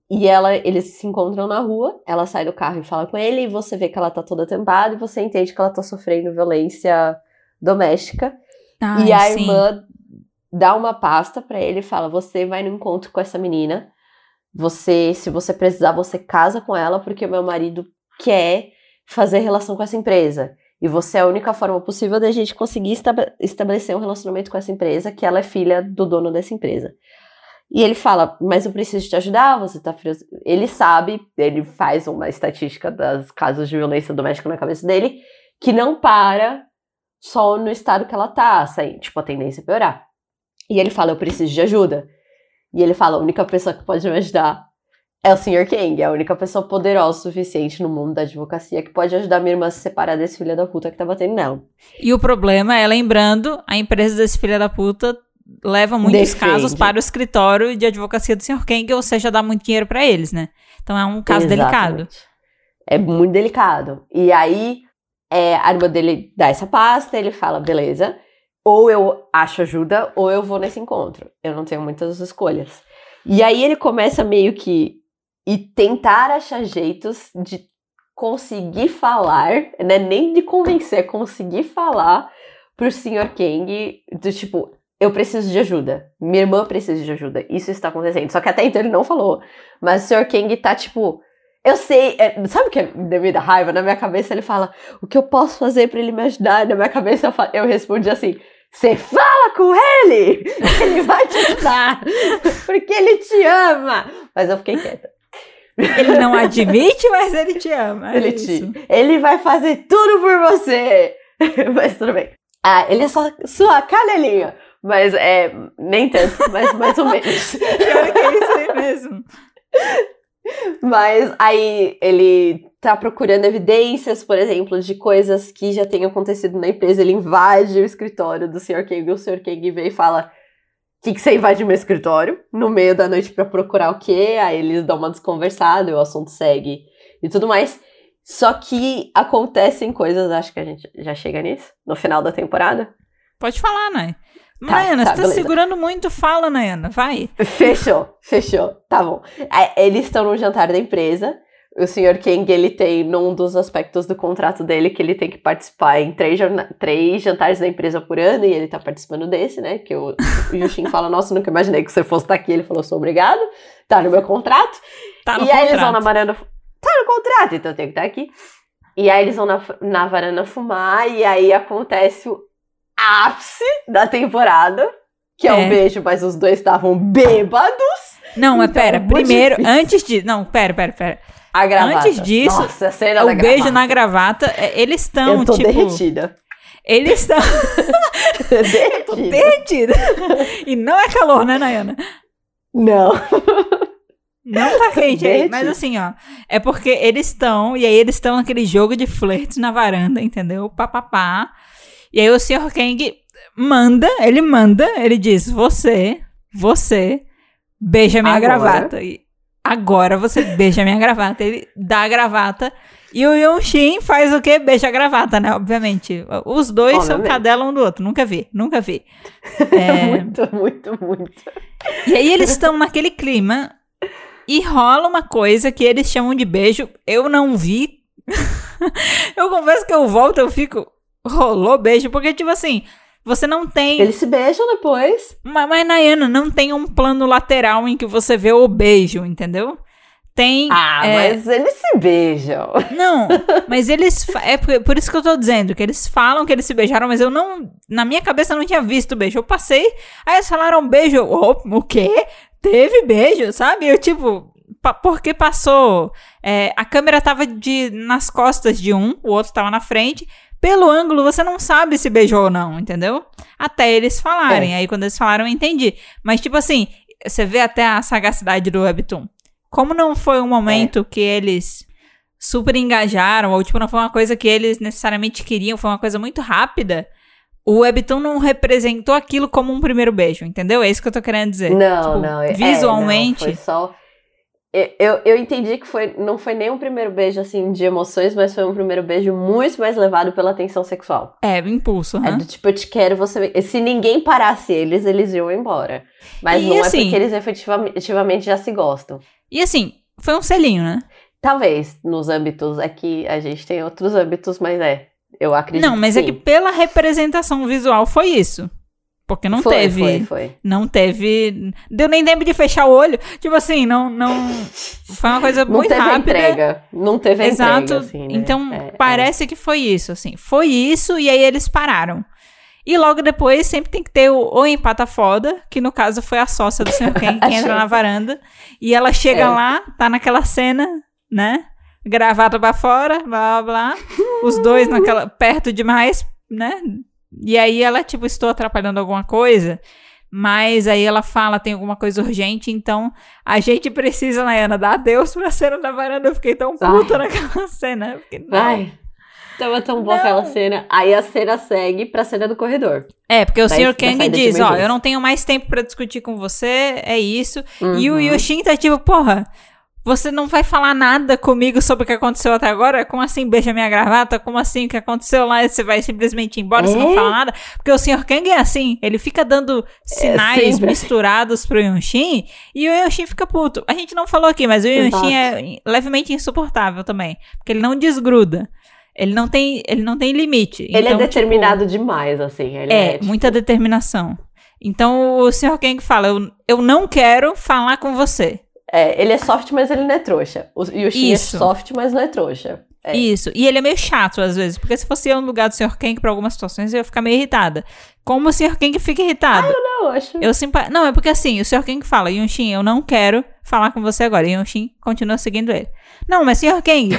[SPEAKER 2] E ela, eles se encontram na rua, ela sai do carro e fala com ele, e você vê que ela tá toda tampada, e você entende que ela tá sofrendo violência doméstica.
[SPEAKER 1] Ai,
[SPEAKER 2] E a
[SPEAKER 1] sim.
[SPEAKER 2] irmã dá uma pasta pra ele e fala: Você vai no encontro com essa menina. Você, se você precisar, você casa com ela, porque o meu marido quer fazer relação com essa empresa. E você é a única forma possível da gente conseguir esta- estabelecer um relacionamento com essa empresa, que ela é filha do dono dessa empresa. E ele fala, mas eu preciso te ajudar, você tá frio. Ele sabe, ele faz uma estatística dos casos de violência doméstica na cabeça dele, que não para só no estado que ela tá, assim, tipo, a tendência é piorar. E ele fala, eu preciso de ajuda. E ele fala, a única pessoa que pode me ajudar é o Sr. King, é a única pessoa poderosa o suficiente no mundo da advocacia que pode ajudar minha irmã a se separar desse filho da puta que tá batendo nela.
[SPEAKER 1] E o problema é, lembrando, a empresa desse filho da puta leva muitos
[SPEAKER 2] Defende.
[SPEAKER 1] casos para o escritório de advocacia do Sr. Kang, ou seja, dá muito dinheiro para eles, né? Então é um caso delicado.
[SPEAKER 2] Exatamente. É muito delicado. E aí, é, a irmã dele dá essa pasta, ele fala, beleza, ou eu acho ajuda, ou eu vou nesse encontro. Eu não tenho muitas escolhas. E aí ele começa meio que e tentar achar jeitos de conseguir falar, né? Nem de convencer, é conseguir falar pro Sr. Kang do tipo, eu preciso de ajuda. Minha irmã precisa de ajuda. Isso está acontecendo. Só que até então ele não falou. Mas o Sr. Kang tá tipo, eu sei, é, sabe o que é devido à raiva? Na minha cabeça ele fala, o que eu posso fazer para ele me ajudar? Na minha cabeça eu, eu respondi assim, você fala com ele! Ele vai te ajudar! Porque ele te ama! Mas eu fiquei quieta.
[SPEAKER 1] Ele não admite, mas ele te ama. É
[SPEAKER 2] ele, te, ele vai fazer tudo por você! mas tudo bem. Ah, ele é só sua canelinha. Mas é. Nem tanto, mas mais ou menos.
[SPEAKER 1] Pior que é isso aí mesmo.
[SPEAKER 2] Mas aí ele tá procurando evidências, por exemplo, de coisas que já tenham acontecido na empresa. Ele invade o escritório do Sr. Kang e o Sr. Kang vem e fala: que, que você invade meu escritório? No meio da noite para procurar o quê? Aí eles dão uma desconversada e o assunto segue e tudo mais. Só que acontecem coisas, acho que a gente já chega nisso, no final da temporada.
[SPEAKER 1] Pode falar, né? Tá, Nayana, tá, você tá beleza. segurando muito, fala, Nayana, vai.
[SPEAKER 2] Fechou, fechou, tá bom. É, eles estão no jantar da empresa. O Sr. Kang, ele tem, num dos aspectos do contrato dele, que ele tem que participar em três, três jantares da empresa por ano, e ele tá participando desse, né? Que o, o Yushin fala, nossa, nunca imaginei que você fosse estar aqui. Ele falou, sou obrigado, tá no meu contrato.
[SPEAKER 1] Tá no
[SPEAKER 2] e
[SPEAKER 1] contrato.
[SPEAKER 2] aí eles vão na varanda, tá no contrato, então eu tenho que estar aqui. E aí eles vão na, na varanda fumar, e aí acontece o ápice da temporada, que é, é um beijo, mas os dois estavam bêbados.
[SPEAKER 1] Não, mas então, pera, primeiro, difícil. antes de. Não, pera, pera, pera.
[SPEAKER 2] A gravata.
[SPEAKER 1] Antes disso,
[SPEAKER 2] Nossa, a cena
[SPEAKER 1] o
[SPEAKER 2] da
[SPEAKER 1] beijo
[SPEAKER 2] gravata.
[SPEAKER 1] na gravata, é, eles estão, tipo.
[SPEAKER 2] derretida.
[SPEAKER 1] Eles estão.
[SPEAKER 2] derretida.
[SPEAKER 1] derretida. E não é calor, né, Nayana?
[SPEAKER 2] Não.
[SPEAKER 1] Não tá quente aí, mas assim, ó. É porque eles estão, e aí eles estão naquele jogo de flirts na varanda, entendeu? Papapá. E aí o Sr. Kang manda, ele manda, ele diz: Você, você, beija minha
[SPEAKER 2] Agora.
[SPEAKER 1] gravata. E agora você beija minha gravata. Ele dá a gravata. E o Yonshin faz o quê? Beija a gravata, né? Obviamente. Os dois são
[SPEAKER 2] Obviamente.
[SPEAKER 1] cadela um do outro. Nunca vi, nunca vi. É,
[SPEAKER 2] muito, muito, muito.
[SPEAKER 1] e aí eles estão naquele clima e rola uma coisa que eles chamam de beijo. Eu não vi. eu confesso que eu volto, eu fico. Rolou beijo, porque, tipo assim, você não tem.
[SPEAKER 2] Eles se beijam depois.
[SPEAKER 1] Mas, mas, Nayana, não tem um plano lateral em que você vê o beijo, entendeu? Tem.
[SPEAKER 2] Ah,
[SPEAKER 1] é,
[SPEAKER 2] mas eles se beijam.
[SPEAKER 1] Não, mas eles. É por, por isso que eu tô dizendo, que eles falam que eles se beijaram, mas eu não. Na minha cabeça eu não tinha visto o beijo. Eu passei, aí eles falaram beijo. "Oh, o quê? Teve beijo, sabe? Eu, tipo. pa- porque passou. é, a câmera tava de, nas costas de um, o outro tava na frente. Pelo ângulo, você não sabe se beijou ou não, entendeu? Até eles falarem. Aí, quando eles falaram, eu entendi. Mas, tipo assim, você vê até a sagacidade do Webtoon. Como não foi um momento que eles super engajaram, ou tipo, não foi uma coisa que eles necessariamente queriam, foi uma coisa muito rápida, o Webtoon não representou aquilo como um primeiro beijo, entendeu? É isso que eu tô querendo dizer.
[SPEAKER 2] Não,
[SPEAKER 1] Tipo,
[SPEAKER 2] não. é-
[SPEAKER 1] Visualmente.
[SPEAKER 2] É, não, foi só. Eu, eu, entendi que foi, não foi nem um primeiro beijo assim de emoções, mas foi um primeiro beijo muito mais levado pela tensão sexual.
[SPEAKER 1] É, impulso.
[SPEAKER 2] É
[SPEAKER 1] aham.
[SPEAKER 2] do tipo, eu te quero, você. Se ninguém parasse eles, eles iam embora. Mas
[SPEAKER 1] E
[SPEAKER 2] não
[SPEAKER 1] assim-
[SPEAKER 2] é porque eles efetivamente, já se gostam.
[SPEAKER 1] E assim, foi um selinho, né?
[SPEAKER 2] Talvez nos âmbitos aqui a gente tem outros âmbitos, mas é. Eu acredito.
[SPEAKER 1] Não, mas
[SPEAKER 2] que
[SPEAKER 1] é que pela representação visual foi isso. Porque não
[SPEAKER 2] foi,
[SPEAKER 1] teve.
[SPEAKER 2] Foi, foi.
[SPEAKER 1] Não teve. Deu nem tempo de fechar o olho. Tipo assim, não. não foi uma coisa
[SPEAKER 2] Não
[SPEAKER 1] muito
[SPEAKER 2] teve a
[SPEAKER 1] rápida.
[SPEAKER 2] entrega. Não teve
[SPEAKER 1] Exato.
[SPEAKER 2] entrega, assim, né?
[SPEAKER 1] Então,
[SPEAKER 2] É, é.
[SPEAKER 1] parece que foi isso, assim. Foi isso e aí eles pararam. E logo depois sempre tem que ter o, o empata foda, que no caso foi a sócia do Sr. Ken, que entra na varanda. E ela chega
[SPEAKER 2] É.
[SPEAKER 1] lá, tá naquela cena, né? Gravata pra fora, blá blá blá. Os dois naquela, perto demais, né? E aí ela, tipo, estou atrapalhando alguma coisa. Mas aí ela fala, tem alguma coisa urgente, então a gente precisa, Nayana, dar adeus pra cena da varanda. Eu fiquei tão puta naquela cena. Fiquei, não.
[SPEAKER 2] Ai, tava tão boa
[SPEAKER 1] Não.
[SPEAKER 2] aquela cena. Aí a cena segue pra cena do corredor.
[SPEAKER 1] É, porque o Sr. Kang diz, ó, eu não tenho mais tempo pra discutir com você, é isso. E o
[SPEAKER 2] Uhum.
[SPEAKER 1] Yoshin tá tipo, porra, Você não vai falar nada comigo sobre o que aconteceu até agora? Como assim beija minha gravata? Como assim o que aconteceu lá? Você vai simplesmente embora,
[SPEAKER 2] É?
[SPEAKER 1] você não fala nada? Porque o Sr. Kang é assim, ele fica dando sinais
[SPEAKER 2] sempre assim.
[SPEAKER 1] misturados pro Yunshin e o Yunshin fica puto. A gente não falou aqui, mas o Yunshin é levemente insuportável também, porque ele não desgruda. Ele não tem, ele não tem limite.
[SPEAKER 2] Ele é
[SPEAKER 1] Então, tipo,
[SPEAKER 2] determinado demais, assim. Ele
[SPEAKER 1] é,
[SPEAKER 2] é, tipo,
[SPEAKER 1] muita determinação. Então o Sr. Kang fala: eu, eu não quero falar com você.
[SPEAKER 2] É, ele é soft, mas ele não é trouxa. O Yoshin
[SPEAKER 1] Isso.
[SPEAKER 2] é soft, mas não é trouxa. É.
[SPEAKER 1] Isso. E ele é meio chato às vezes, porque se fosse eu no lugar do Sr. Kang pra algumas situações, eu ia ficar meio irritada. Como o Sr. Kang fica irritado?
[SPEAKER 2] Não, eu acho.
[SPEAKER 1] Eu simpa... Não, é porque assim, o Sr. Kang fala, Yunshin, eu não quero falar com você agora. E Yunshin continua seguindo ele. Não, mas Sr. Kang.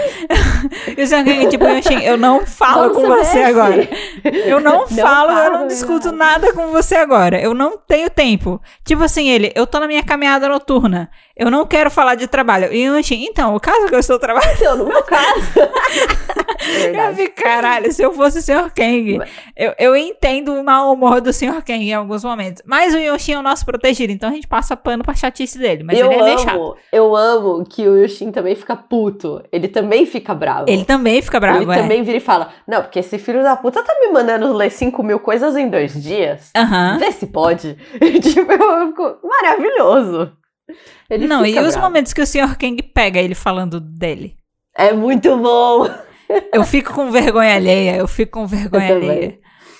[SPEAKER 1] e o Sr. Kang, tipo, Yunshin, eu não falo
[SPEAKER 2] Não
[SPEAKER 1] com você
[SPEAKER 2] mexe.
[SPEAKER 1] agora. Eu não,
[SPEAKER 2] Não
[SPEAKER 1] falo, eu
[SPEAKER 2] fala
[SPEAKER 1] não discuto
[SPEAKER 2] verdade.
[SPEAKER 1] nada com você agora. Eu não tenho tempo. Tipo assim, ele, eu tô na minha caminhada noturna. Eu não quero falar de trabalho. E Yunshin, então, o caso que eu estou trabalhando.
[SPEAKER 2] Então, no meu caso.
[SPEAKER 1] Eu vi, caralho, se eu fosse o Sr. Kang, eu, eu entendo o mau humor do Sr. Kang em alguns momentos. Mas o Yoshin é o nosso protegido, então a gente passa pano pra chatice dele. Mas
[SPEAKER 2] eu
[SPEAKER 1] ele é
[SPEAKER 2] amo, eu amo que o Yoshin também fica puto. Ele também fica bravo.
[SPEAKER 1] Ele também fica bravo,
[SPEAKER 2] Ele
[SPEAKER 1] é.
[SPEAKER 2] também vira e fala: Não, porque esse filho da puta tá me mandando ler 5 mil coisas em dois dias.
[SPEAKER 1] Aham.
[SPEAKER 2] Vê se pode. tipo, eu fico maravilhoso. Ele
[SPEAKER 1] Não, e
[SPEAKER 2] fica
[SPEAKER 1] os
[SPEAKER 2] bravo.
[SPEAKER 1] momentos que o Sr. Kang pega ele falando dele?
[SPEAKER 2] É muito bom.
[SPEAKER 1] Eu fico com vergonha alheia, eu fico com vergonha alheia.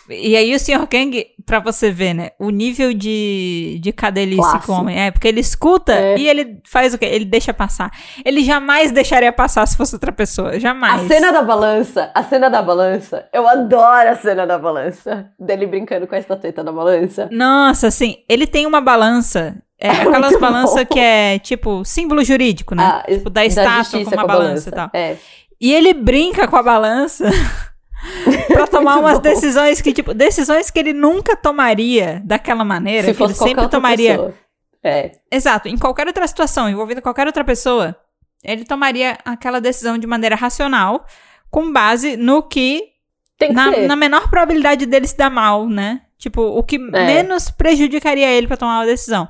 [SPEAKER 1] E aí o Sr. Kang, pra você ver, né, o nível de, de cadelice
[SPEAKER 2] Classe.
[SPEAKER 1] com o homem, é, porque ele escuta
[SPEAKER 2] É.
[SPEAKER 1] e ele faz o quê? Ele deixa passar. Ele jamais deixaria passar se fosse outra pessoa, jamais.
[SPEAKER 2] A cena da balança, a cena da balança. Eu adoro a cena da balança. Dele brincando com a estatueta da balança.
[SPEAKER 1] Nossa, assim, ele tem uma balança. É, aquelas
[SPEAKER 2] muito
[SPEAKER 1] balanças que é tipo símbolo jurídico, né?
[SPEAKER 2] Ah,
[SPEAKER 1] tipo, da estátua
[SPEAKER 2] justiça
[SPEAKER 1] com uma balança e tal.
[SPEAKER 2] É.
[SPEAKER 1] E ele brinca com a balança pra tomar umas
[SPEAKER 2] bom.
[SPEAKER 1] decisões que, tipo, decisões que ele nunca tomaria daquela maneira,
[SPEAKER 2] Se
[SPEAKER 1] que ele sempre
[SPEAKER 2] outra
[SPEAKER 1] tomaria.
[SPEAKER 2] pessoa. É.
[SPEAKER 1] Exato, em qualquer outra situação, envolvendo qualquer outra pessoa, ele tomaria aquela decisão de maneira racional, com base no que
[SPEAKER 2] Tem que
[SPEAKER 1] na,
[SPEAKER 2] ser.
[SPEAKER 1] na menor probabilidade dele se dar mal, né? Tipo, o que menos prejudicaria ele pra tomar uma decisão.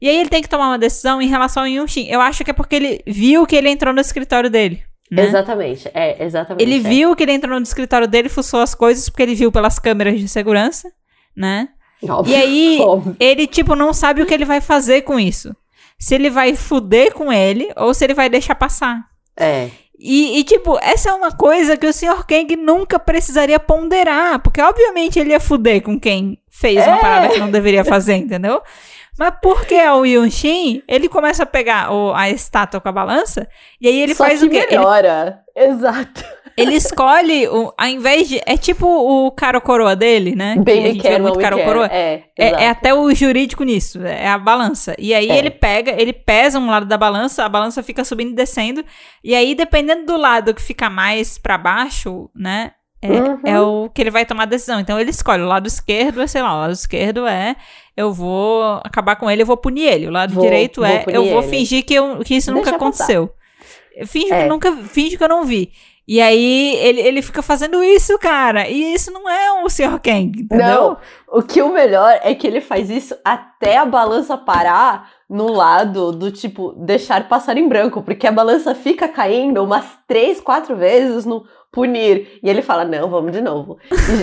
[SPEAKER 1] E aí ele tem que tomar uma decisão em relação ao Yunshin. Eu acho que é porque ele viu que ele entrou no escritório dele. Né?
[SPEAKER 2] Exatamente. É, exatamente.
[SPEAKER 1] Ele
[SPEAKER 2] é.
[SPEAKER 1] viu que ele entrou no escritório dele, fuçou as coisas, porque ele viu pelas câmeras de segurança, né?
[SPEAKER 2] Óbvio,
[SPEAKER 1] E aí,
[SPEAKER 2] óbvio.
[SPEAKER 1] ele, tipo, não sabe o que ele vai fazer com isso. Se ele vai fuder com ele ou se ele vai deixar passar.
[SPEAKER 2] É.
[SPEAKER 1] E, e, tipo, essa é uma coisa que o Sr. Kang nunca precisaria ponderar, porque obviamente ele ia fuder com quem fez uma
[SPEAKER 2] É.
[SPEAKER 1] parada que não deveria fazer, entendeu? Mas porque é o Yunshin, ele começa a pegar o- a estátua com a balança, e aí ele
[SPEAKER 2] Só
[SPEAKER 1] faz
[SPEAKER 2] que
[SPEAKER 1] o quê? Ele,
[SPEAKER 2] melhora. Exato.
[SPEAKER 1] ele escolhe, o, ao invés de. É tipo o cara ou coroa dele, né? que a
[SPEAKER 2] Bem
[SPEAKER 1] gente vê
[SPEAKER 2] quer,
[SPEAKER 1] muito cara ou
[SPEAKER 2] quer.
[SPEAKER 1] coroa.
[SPEAKER 2] É,
[SPEAKER 1] É, é até o jurídico nisso, é a balança. E aí
[SPEAKER 2] É.
[SPEAKER 1] ele pega, ele pesa um lado da balança, a balança fica subindo e descendo. E aí, dependendo do lado que fica mais pra baixo, né? É,
[SPEAKER 2] Uhum.
[SPEAKER 1] é o que ele vai tomar a decisão. Então ele escolhe o lado esquerdo, é, sei lá, o lado esquerdo é eu vou acabar com ele, eu vou punir ele. O lado
[SPEAKER 2] Vou-
[SPEAKER 1] direito
[SPEAKER 2] vou
[SPEAKER 1] é
[SPEAKER 2] punir
[SPEAKER 1] eu vou
[SPEAKER 2] ele.
[SPEAKER 1] fingir que, eu, que isso nunca
[SPEAKER 2] Deixa passar.
[SPEAKER 1] aconteceu. Eu finjo
[SPEAKER 2] É.
[SPEAKER 1] que nunca, finjo que eu não vi. E aí ele, ele fica fazendo isso, cara. E isso não é o Sr. Kang, entendeu?
[SPEAKER 2] Não, o que o melhor é que ele faz isso até a balança parar no lado do tipo deixar passar em branco, porque a balança fica caindo umas três, quatro vezes no punir. E ele fala: Não, vamos de novo.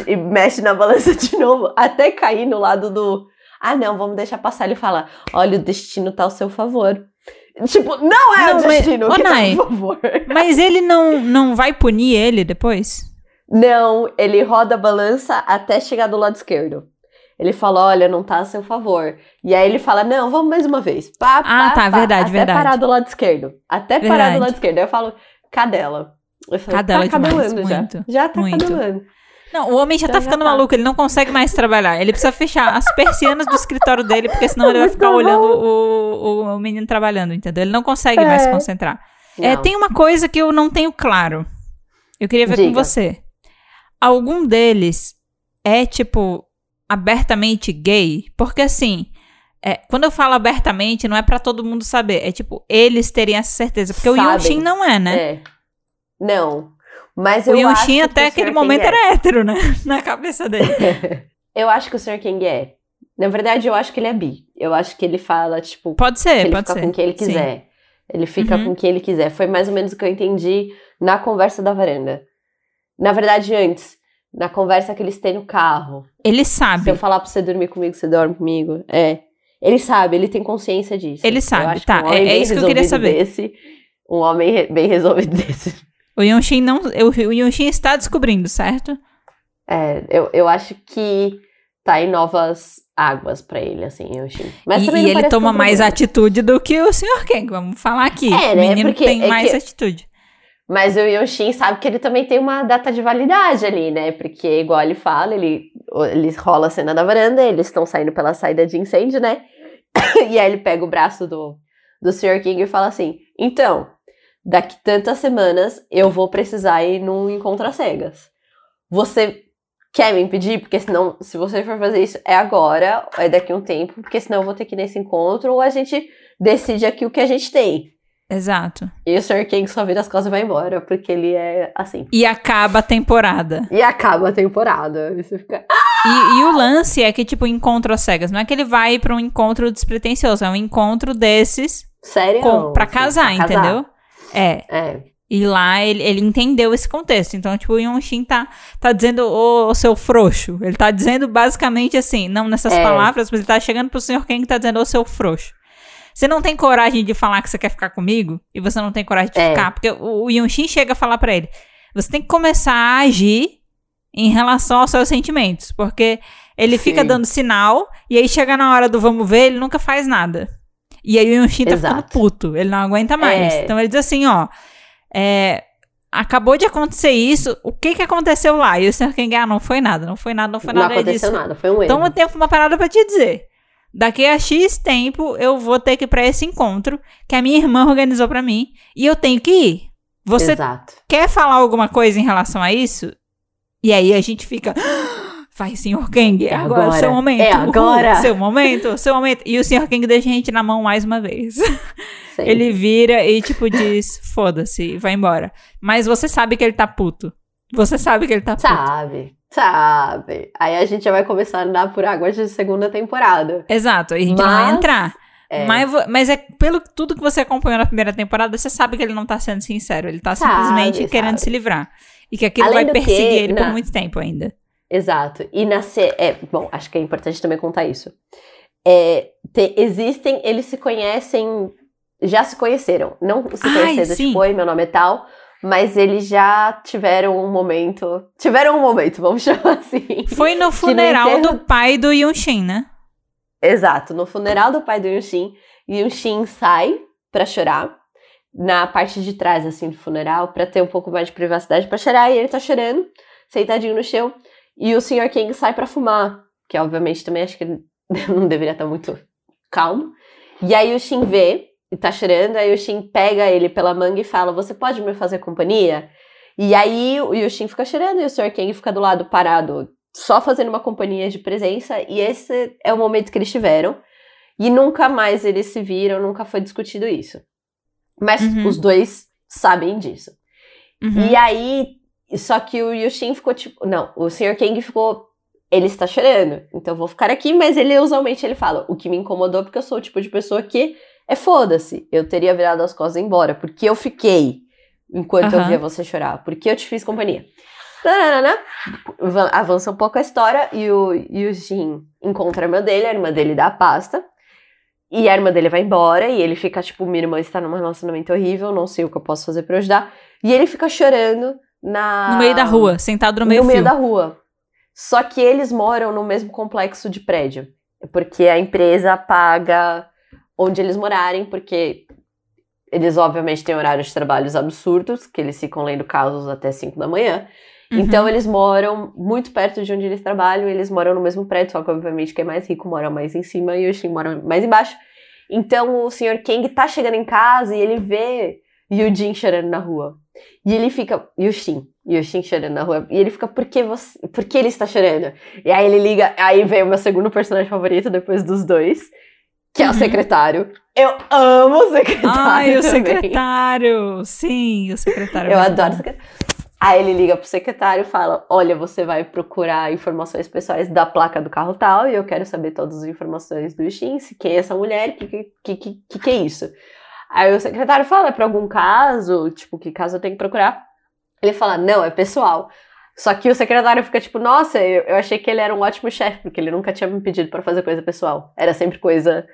[SPEAKER 2] E, e mexe na balança de novo, até cair no lado do. Ah, não, vamos deixar passar. Ele fala: Olha, o destino tá ao seu favor. Tipo, não é
[SPEAKER 1] Não,
[SPEAKER 2] o
[SPEAKER 1] mas-
[SPEAKER 2] destino
[SPEAKER 1] Ô,
[SPEAKER 2] que tá
[SPEAKER 1] Nai,
[SPEAKER 2] ao favor.
[SPEAKER 1] Mas ele não, não vai punir ele depois?
[SPEAKER 2] Não, ele roda a balança até chegar do lado esquerdo. Ele fala, olha, não tá a seu favor. E aí ele fala, não, vamos mais uma vez. Pá,
[SPEAKER 1] Ah,
[SPEAKER 2] pá,
[SPEAKER 1] tá,
[SPEAKER 2] pá,
[SPEAKER 1] verdade,
[SPEAKER 2] até
[SPEAKER 1] verdade.
[SPEAKER 2] parar do lado esquerdo. Até parar
[SPEAKER 1] Verdade.
[SPEAKER 2] do lado esquerdo. Aí eu falo, cadela. Eu falo,
[SPEAKER 1] Cadela
[SPEAKER 2] tá
[SPEAKER 1] demais,
[SPEAKER 2] já.
[SPEAKER 1] muito,
[SPEAKER 2] Já tá
[SPEAKER 1] muito.
[SPEAKER 2] cadelando.
[SPEAKER 1] Não, o homem já
[SPEAKER 2] Já
[SPEAKER 1] tá
[SPEAKER 2] já
[SPEAKER 1] ficando
[SPEAKER 2] tá.
[SPEAKER 1] maluco, ele não consegue mais trabalhar. Ele precisa fechar as persianas do escritório dele, porque senão ele vai ficar
[SPEAKER 2] bom.
[SPEAKER 1] olhando o, o, o menino trabalhando, entendeu? Ele não consegue mais se
[SPEAKER 2] É.
[SPEAKER 1] concentrar. É, tem uma coisa que eu não tenho claro. Eu queria ver com
[SPEAKER 2] Diga.
[SPEAKER 1] você. Algum deles é, tipo, abertamente gay? Porque, assim, é, quando eu falo abertamente, não é pra todo mundo saber. É, tipo, eles terem essa certeza. Porque o
[SPEAKER 2] Sabem.
[SPEAKER 1] Yunshin não é, né?
[SPEAKER 2] É. Não. Mas
[SPEAKER 1] O
[SPEAKER 2] eu acho
[SPEAKER 1] Yunshin até
[SPEAKER 2] o
[SPEAKER 1] aquele momento
[SPEAKER 2] é.
[SPEAKER 1] era hétero, né? Na cabeça dele.
[SPEAKER 2] Eu acho que o Sr. King é. Na verdade, eu acho que ele é bi. Eu acho que ele fala, tipo,
[SPEAKER 1] Pode ser,
[SPEAKER 2] ele
[SPEAKER 1] pode
[SPEAKER 2] fica
[SPEAKER 1] ser.
[SPEAKER 2] com quem ele
[SPEAKER 1] Sim.
[SPEAKER 2] quiser. Ele fica
[SPEAKER 1] Uhum.
[SPEAKER 2] com quem ele quiser. Foi mais ou menos o que eu entendi na conversa da varanda. Na verdade, antes, na conversa que eles têm no carro.
[SPEAKER 1] Ele
[SPEAKER 2] Se
[SPEAKER 1] sabe.
[SPEAKER 2] eu falar pra você dormir comigo, você dorme comigo. É. Ele sabe, ele tem consciência disso.
[SPEAKER 1] Ele sabe, tá,
[SPEAKER 2] um
[SPEAKER 1] é- é isso que eu queria saber.
[SPEAKER 2] Desse, um homem re- bem resolvido desse.
[SPEAKER 1] O Yonshin não. O, o Yonshin está descobrindo, certo?
[SPEAKER 2] É, eu, eu acho que tá em novas águas pra ele, assim, achei. Mas
[SPEAKER 1] e e ele toma mais atitude do que o Sr. Kang. Vamos falar aqui.
[SPEAKER 2] É,
[SPEAKER 1] o
[SPEAKER 2] né?
[SPEAKER 1] menino
[SPEAKER 2] Porque
[SPEAKER 1] tem
[SPEAKER 2] é
[SPEAKER 1] mais
[SPEAKER 2] que-
[SPEAKER 1] atitude.
[SPEAKER 2] Mas o Yoshin sabe que ele também tem uma data de validade ali, né? Porque, igual ele fala, ele, ele rola a cena da varanda, eles estão saindo pela saída de incêndio, né? e aí ele pega o braço do, do Sr. King e fala assim: Então, daqui tantas semanas eu vou precisar ir num encontro às cegas. Você quer me impedir? Porque senão, se você for fazer isso, é agora, é daqui a um tempo, porque senão eu vou ter que ir nesse encontro, ou a gente decide aqui o que a gente tem.
[SPEAKER 1] Exato.
[SPEAKER 2] E o Sr. King só vira as costas e vai embora, porque ele é assim.
[SPEAKER 1] E acaba a temporada.
[SPEAKER 2] E acaba a temporada. E você fica.
[SPEAKER 1] E, e o lance é que, tipo, encontro às cegas. Não é que ele vai pra um encontro despretensioso, é um encontro desses
[SPEAKER 2] Sério?
[SPEAKER 1] com, pra casar,
[SPEAKER 2] pra
[SPEAKER 1] entendeu? É.
[SPEAKER 2] É.
[SPEAKER 1] E lá ele, ele entendeu esse contexto. Então, tipo, o Yonshin tá, tá dizendo, ô, ô, seu frouxo. Ele tá dizendo basicamente assim, não nessas
[SPEAKER 2] É.
[SPEAKER 1] palavras, mas ele tá chegando pro senhor Ken que tá dizendo, ô, seu frouxo. Você não tem coragem de falar que você quer ficar comigo? E você não tem coragem de
[SPEAKER 2] É.
[SPEAKER 1] ficar? Porque o, o Yonshin chega a falar pra ele, você tem que começar a agir em relação aos seus sentimentos. Porque ele fica
[SPEAKER 2] Sim.
[SPEAKER 1] dando sinal, e aí chega na hora do vamos ver, ele nunca faz nada. E aí o Yonshin tá ficando puto, ele não aguenta mais.
[SPEAKER 2] É.
[SPEAKER 1] Então ele diz assim, ó, é, acabou de acontecer isso, o que que aconteceu lá? E o Sr. King, ah, não foi nada, não foi nada, não foi
[SPEAKER 2] Não
[SPEAKER 1] nada
[SPEAKER 2] aconteceu
[SPEAKER 1] disso.
[SPEAKER 2] nada, foi um erro.
[SPEAKER 1] Então eu tenho uma parada pra te dizer. Daqui a X tempo eu vou ter que ir pra esse encontro que a minha irmã organizou pra mim e eu tenho que ir. Você
[SPEAKER 2] Exato.
[SPEAKER 1] quer falar alguma coisa em relação a isso? E aí a gente fica. "Ah, Vai, Sr. Kang, é agora,
[SPEAKER 2] agora,
[SPEAKER 1] seu momento.
[SPEAKER 2] é
[SPEAKER 1] uhul,
[SPEAKER 2] agora."
[SPEAKER 1] seu momento, seu momento. E o Sr. Kang deixa a gente na mão mais uma vez. Ele vira e, tipo, diz: foda-se, vai embora. Mas você sabe que ele tá puto. Você sabe que ele tá puto.
[SPEAKER 2] Sabe, sabe. Aí a gente já vai começar a andar por águas de segunda temporada.
[SPEAKER 1] Exato, e a gente não vai
[SPEAKER 2] Mas-
[SPEAKER 1] entrar.
[SPEAKER 2] É.
[SPEAKER 1] Mas, mas é pelo tudo que você acompanhou na primeira temporada, você sabe que ele não tá sendo sincero. Ele tá
[SPEAKER 2] Sabe,
[SPEAKER 1] simplesmente querendo
[SPEAKER 2] sabe.
[SPEAKER 1] se livrar. E que aquilo
[SPEAKER 2] Além
[SPEAKER 1] vai perseguir
[SPEAKER 2] que,
[SPEAKER 1] ele por
[SPEAKER 2] na-
[SPEAKER 1] muito tempo ainda.
[SPEAKER 2] Exato. E na se- é, bom, acho que é importante também contar isso. É, te- existem, eles se conhecem, já se conheceram. Não se conheceram, tipo, oi, meu nome é tal, mas eles já tiveram um momento. Tiveram um momento, vamos chamar assim.
[SPEAKER 1] Foi no funeral do pai do Yunshin, né?
[SPEAKER 2] Exato, no funeral do pai do Yunshin, Yunshin sai pra chorar na parte de trás assim do funeral pra ter um pouco mais de privacidade pra chorar e ele tá chorando, sentadinho no chão, e o Sr. King sai pra fumar, que obviamente também acho que ele não deveria estar muito calmo. E aí o Shin vê e tá chorando, aí o Shin pega ele pela manga e fala: "Você pode me fazer companhia?" E aí o Yushin fica chorando e o Sr. King fica do lado parado, só fazendo uma companhia de presença, e esse é o momento que eles tiveram. E nunca mais eles se viram, nunca foi discutido isso. Mas
[SPEAKER 1] Uhum.
[SPEAKER 2] os dois sabem disso.
[SPEAKER 1] Uhum.
[SPEAKER 2] E aí, só que o Yushin ficou tipo, não, o Sr. King ficou, ele está chorando, então eu vou ficar aqui, mas ele usualmente ele fala, o que me incomodou porque eu sou o tipo de pessoa que é foda-se, eu teria virado as costas e embora, porque eu fiquei enquanto eu via você chorar, porque eu te fiz companhia. Avança um pouco a história e o Yushin encontra a irmã dele, a irmã dele dá a pasta. E a irmã dele vai embora e ele fica tipo, minha irmã está num relacionamento horrível, não sei o que eu posso fazer pra ajudar. E ele fica chorando na
[SPEAKER 1] No meio da rua, sentado no meio
[SPEAKER 2] no meio
[SPEAKER 1] fio.
[SPEAKER 2] da rua. Só que eles moram no mesmo complexo de prédio. Porque a empresa paga onde eles morarem, porque eles obviamente têm horários de trabalhos absurdos, que eles ficam lendo casos até 5 da manhã.
[SPEAKER 1] Uhum.
[SPEAKER 2] Então eles moram muito perto de onde eles trabalham, e eles moram no mesmo prédio, só que obviamente quem é mais rico mora mais em cima e o Shin mora mais embaixo. Então o Sr. Kang tá chegando em casa e ele vê Yujin chorando na rua. E ele fica, Yushin, Yushin chorando na rua. E ele fica, por que, você, por que ele está chorando? E aí ele liga, aí vem o meu segundo personagem favorito depois dos dois, que é o
[SPEAKER 1] Uhum.
[SPEAKER 2] secretário. Eu amo o secretário.
[SPEAKER 1] Ai, o secretário! Sim, o secretário. é
[SPEAKER 2] Eu
[SPEAKER 1] muito
[SPEAKER 2] adoro
[SPEAKER 1] bom.
[SPEAKER 2] secretário. Aí ele liga pro secretário e fala: Olha, você vai procurar informações pessoais da placa do carro tal, e eu quero saber todas as informações do Shin, se quem é essa mulher, que que, que, que, que é isso. Aí o secretário fala, é pra algum caso, tipo, que caso eu tenho que procurar. Ele fala, não, é pessoal. Só que o secretário fica tipo, nossa, eu, eu achei que ele era um ótimo chefe, porque ele nunca tinha me pedido para fazer coisa pessoal. Era sempre coisa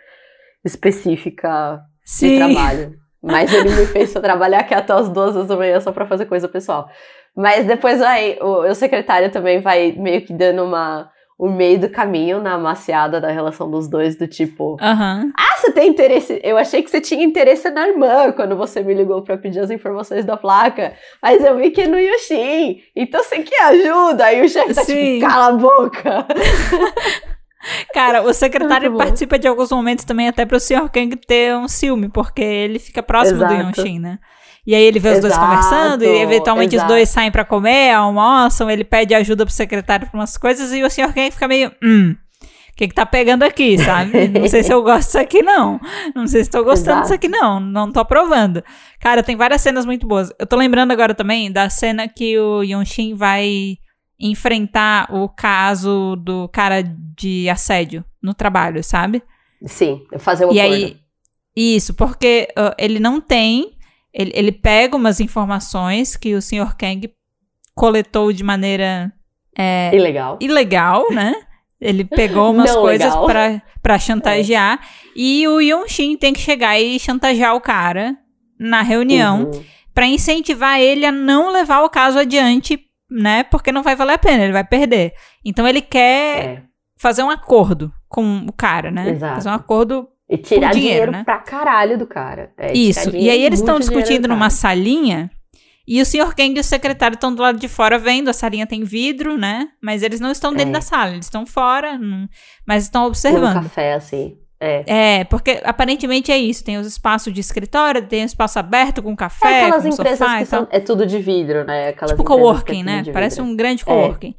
[SPEAKER 2] específica
[SPEAKER 1] Sim.
[SPEAKER 2] de trabalho. Mas ele me fez trabalhar aqui até as duas da manhã só pra fazer coisa pessoal. Mas depois vai, o, o secretário também vai meio que dando uma o meio do caminho na maciada da relação dos dois, do tipo,
[SPEAKER 1] Aham.
[SPEAKER 2] ah, você tem interesse? Eu achei que você tinha interesse na irmã quando você me ligou pra pedir as informações da placa, mas eu vi que é no Yoshin, então você quer ajuda? Aí o chefe tá
[SPEAKER 1] Sim.
[SPEAKER 2] tipo, cala a boca.
[SPEAKER 1] Cara, o secretário participa de alguns momentos também até pro Sr. Kang ter um ciúme, porque ele fica próximo do
[SPEAKER 2] Exato.
[SPEAKER 1] Yonshin, né? E aí ele vê os dois
[SPEAKER 2] Exato,
[SPEAKER 1] conversando, e eventualmente
[SPEAKER 2] exato.
[SPEAKER 1] os dois saem pra comer, almoçam, ele pede ajuda pro secretário pra umas coisas, e o Sr. Kang fica meio, hum, o que que tá pegando aqui, sabe? Não sei se eu gosto disso aqui, não. Não sei se tô gostando
[SPEAKER 2] Exato.
[SPEAKER 1] disso aqui, não. Não tô aprovando. Cara, tem várias cenas muito boas. Eu tô lembrando agora também da cena que o Yonshin vai enfrentar o caso do cara de assédio no trabalho, sabe?
[SPEAKER 2] Sim, fazer o
[SPEAKER 1] e
[SPEAKER 2] acordo.
[SPEAKER 1] aí, isso, porque uh, ele não tem, ele, ele pega umas informações que o Sr. Kang coletou de maneira é,
[SPEAKER 2] Ilegal.
[SPEAKER 1] ilegal, né? Ele pegou umas
[SPEAKER 2] Não
[SPEAKER 1] coisas pra, pra chantagear. E o Yonshin tem que chegar e chantagear o cara na reunião
[SPEAKER 2] Uhum.
[SPEAKER 1] pra incentivar ele a não levar o caso adiante, né? Porque não vai valer a pena, ele vai perder. Então ele quer
[SPEAKER 2] É.
[SPEAKER 1] fazer um acordo com o cara, né?
[SPEAKER 2] Exato.
[SPEAKER 1] Fazer um acordo.
[SPEAKER 2] E tirar
[SPEAKER 1] dinheiro,
[SPEAKER 2] dinheiro,
[SPEAKER 1] né?
[SPEAKER 2] pra caralho do cara. É,
[SPEAKER 1] Isso. E aí eles estão discutindo
[SPEAKER 2] do
[SPEAKER 1] numa salinha. E o Sr. Kang e o secretário estão do lado de fora vendo. A salinha tem vidro, né? Mas eles não estão dentro
[SPEAKER 2] É.
[SPEAKER 1] da sala, eles estão fora, não- mas estão observando.
[SPEAKER 2] café, assim. É.
[SPEAKER 1] É, porque aparentemente é isso. Tem os espaços de escritório, tem o espaço aberto com
[SPEAKER 2] É
[SPEAKER 1] café,
[SPEAKER 2] aquelas
[SPEAKER 1] com
[SPEAKER 2] empresas
[SPEAKER 1] sofá
[SPEAKER 2] que são, é tudo de vidro, né? Aquelas
[SPEAKER 1] Tipo
[SPEAKER 2] é
[SPEAKER 1] coworking,
[SPEAKER 2] tudo
[SPEAKER 1] né? Parece um grande
[SPEAKER 2] É.
[SPEAKER 1] coworking.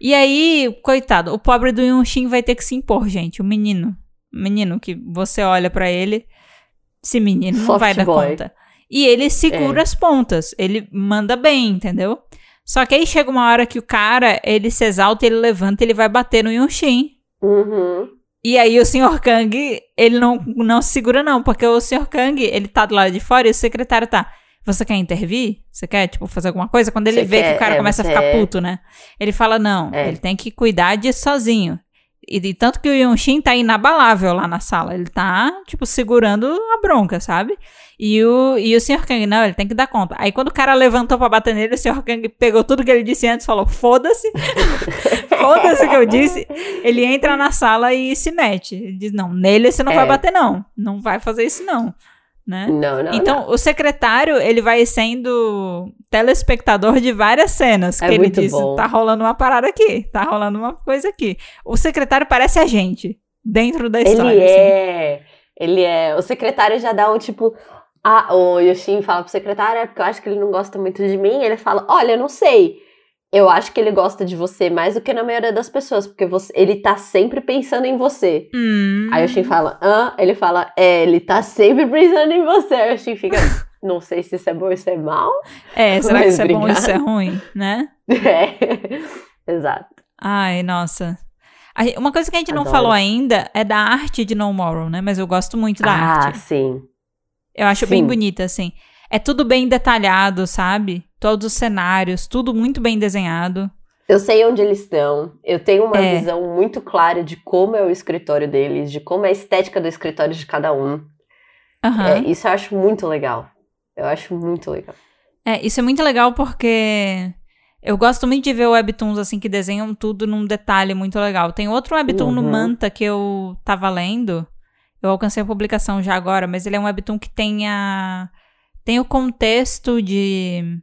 [SPEAKER 1] E aí, coitado, o pobre do Yunshin vai ter que se impor, gente. O menino. O menino que você olha pra ele. Esse menino não
[SPEAKER 2] Soft
[SPEAKER 1] vai dar
[SPEAKER 2] boy.
[SPEAKER 1] conta. E ele segura
[SPEAKER 2] É.
[SPEAKER 1] as pontas. Ele manda bem, entendeu? Só que aí chega uma hora que o cara, ele se exalta, ele levanta, ele vai bater no Yunshin.
[SPEAKER 2] Uhum.
[SPEAKER 1] E aí o Sr. Kang, ele não, não se segura não, porque o Sr. Kang, ele tá do lado de fora e o secretário tá, você quer intervir? Você quer, tipo, fazer alguma coisa? Quando ele
[SPEAKER 2] Você
[SPEAKER 1] vê que
[SPEAKER 2] quer-
[SPEAKER 1] o cara
[SPEAKER 2] é,
[SPEAKER 1] começa a ficar
[SPEAKER 2] é-
[SPEAKER 1] puto, né? Ele fala, não,
[SPEAKER 2] É.
[SPEAKER 1] ele tem que cuidar disso sozinho. E, tanto que o Yonshin tá inabalável lá na sala. Ele tá, tipo, segurando a bronca, sabe? E o, e o Sr. Kang, não, ele tem que dar conta. Aí quando o cara levantou pra bater nele, o Sr. Kang pegou tudo que ele disse antes e falou, foda-se. foda-se o que eu disse. Ele entra na sala e se mete. Ele diz, não, nele você não
[SPEAKER 2] É.
[SPEAKER 1] vai bater não. Não vai fazer isso não. Né?
[SPEAKER 2] Não, não.
[SPEAKER 1] Então, o secretário, ele vai sendo telespectador de várias cenas.
[SPEAKER 2] É
[SPEAKER 1] que ele diz,
[SPEAKER 2] bom.
[SPEAKER 1] tá rolando uma parada aqui, tá rolando uma coisa aqui. O secretário parece a gente, dentro da história.
[SPEAKER 2] Ele
[SPEAKER 1] assim.
[SPEAKER 2] é. Ele é. O secretário já dá um tipo. Ah, o Yoshin fala pro secretário, é porque eu acho que ele não gosta muito de mim. Ele fala: Olha, eu não sei. Eu acho que ele gosta de você mais do que na maioria das pessoas, porque você, ele tá sempre pensando em você.
[SPEAKER 1] Hum,
[SPEAKER 2] Aí o Yoshin fala: Hã? Ele fala: É, ele tá sempre pensando em você. Aí o Yoshin fica. Não sei se isso é bom ou se é mal.
[SPEAKER 1] É, será que isso é bom ou isso é ruim, né?
[SPEAKER 2] É. Exato.
[SPEAKER 1] Ai, nossa. Uma coisa que a gente não
[SPEAKER 2] Adoro.
[SPEAKER 1] falou ainda é da arte de No Moral, né? Mas eu gosto muito da
[SPEAKER 2] ah,
[SPEAKER 1] arte.
[SPEAKER 2] sim.
[SPEAKER 1] Eu acho bem
[SPEAKER 2] Sim.
[SPEAKER 1] bonita, assim. É tudo bem detalhado, sabe? Todos os cenários, tudo muito bem desenhado.
[SPEAKER 2] Eu sei onde eles estão. Eu tenho uma
[SPEAKER 1] É.
[SPEAKER 2] visão muito clara de como é o escritório deles, de como é a estética do escritório de cada um.
[SPEAKER 1] Aham.
[SPEAKER 2] É, isso eu acho muito legal. Eu acho muito legal.
[SPEAKER 1] É, isso é muito legal porque eu gosto muito de ver webtoons assim que desenham tudo num detalhe muito legal. Tem outro webtoon no
[SPEAKER 2] Uhum.
[SPEAKER 1] Manta que eu tava lendo. Eu alcancei a publicação já agora, mas ele é um webtoon que tem a tem o contexto de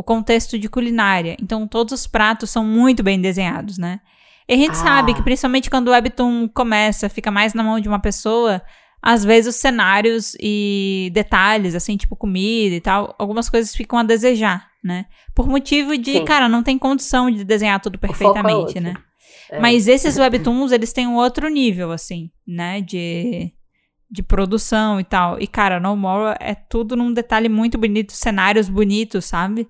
[SPEAKER 1] o contexto de culinária. Então todos os pratos são muito bem desenhados, né? E a gente
[SPEAKER 2] Ah.
[SPEAKER 1] sabe que principalmente quando o webtoon começa, fica mais na mão de uma pessoa, às vezes os cenários e detalhes, assim, tipo comida e tal, algumas coisas ficam a desejar, né? Por motivo de,
[SPEAKER 2] Sim.
[SPEAKER 1] cara, não tem condição de desenhar tudo
[SPEAKER 2] é
[SPEAKER 1] perfeitamente,
[SPEAKER 2] outro.
[SPEAKER 1] né?
[SPEAKER 2] É.
[SPEAKER 1] Mas esses webtoons, eles têm um outro nível, assim, né? De, de produção e tal. E, cara, No More é tudo num detalhe muito bonito, cenários bonitos, sabe?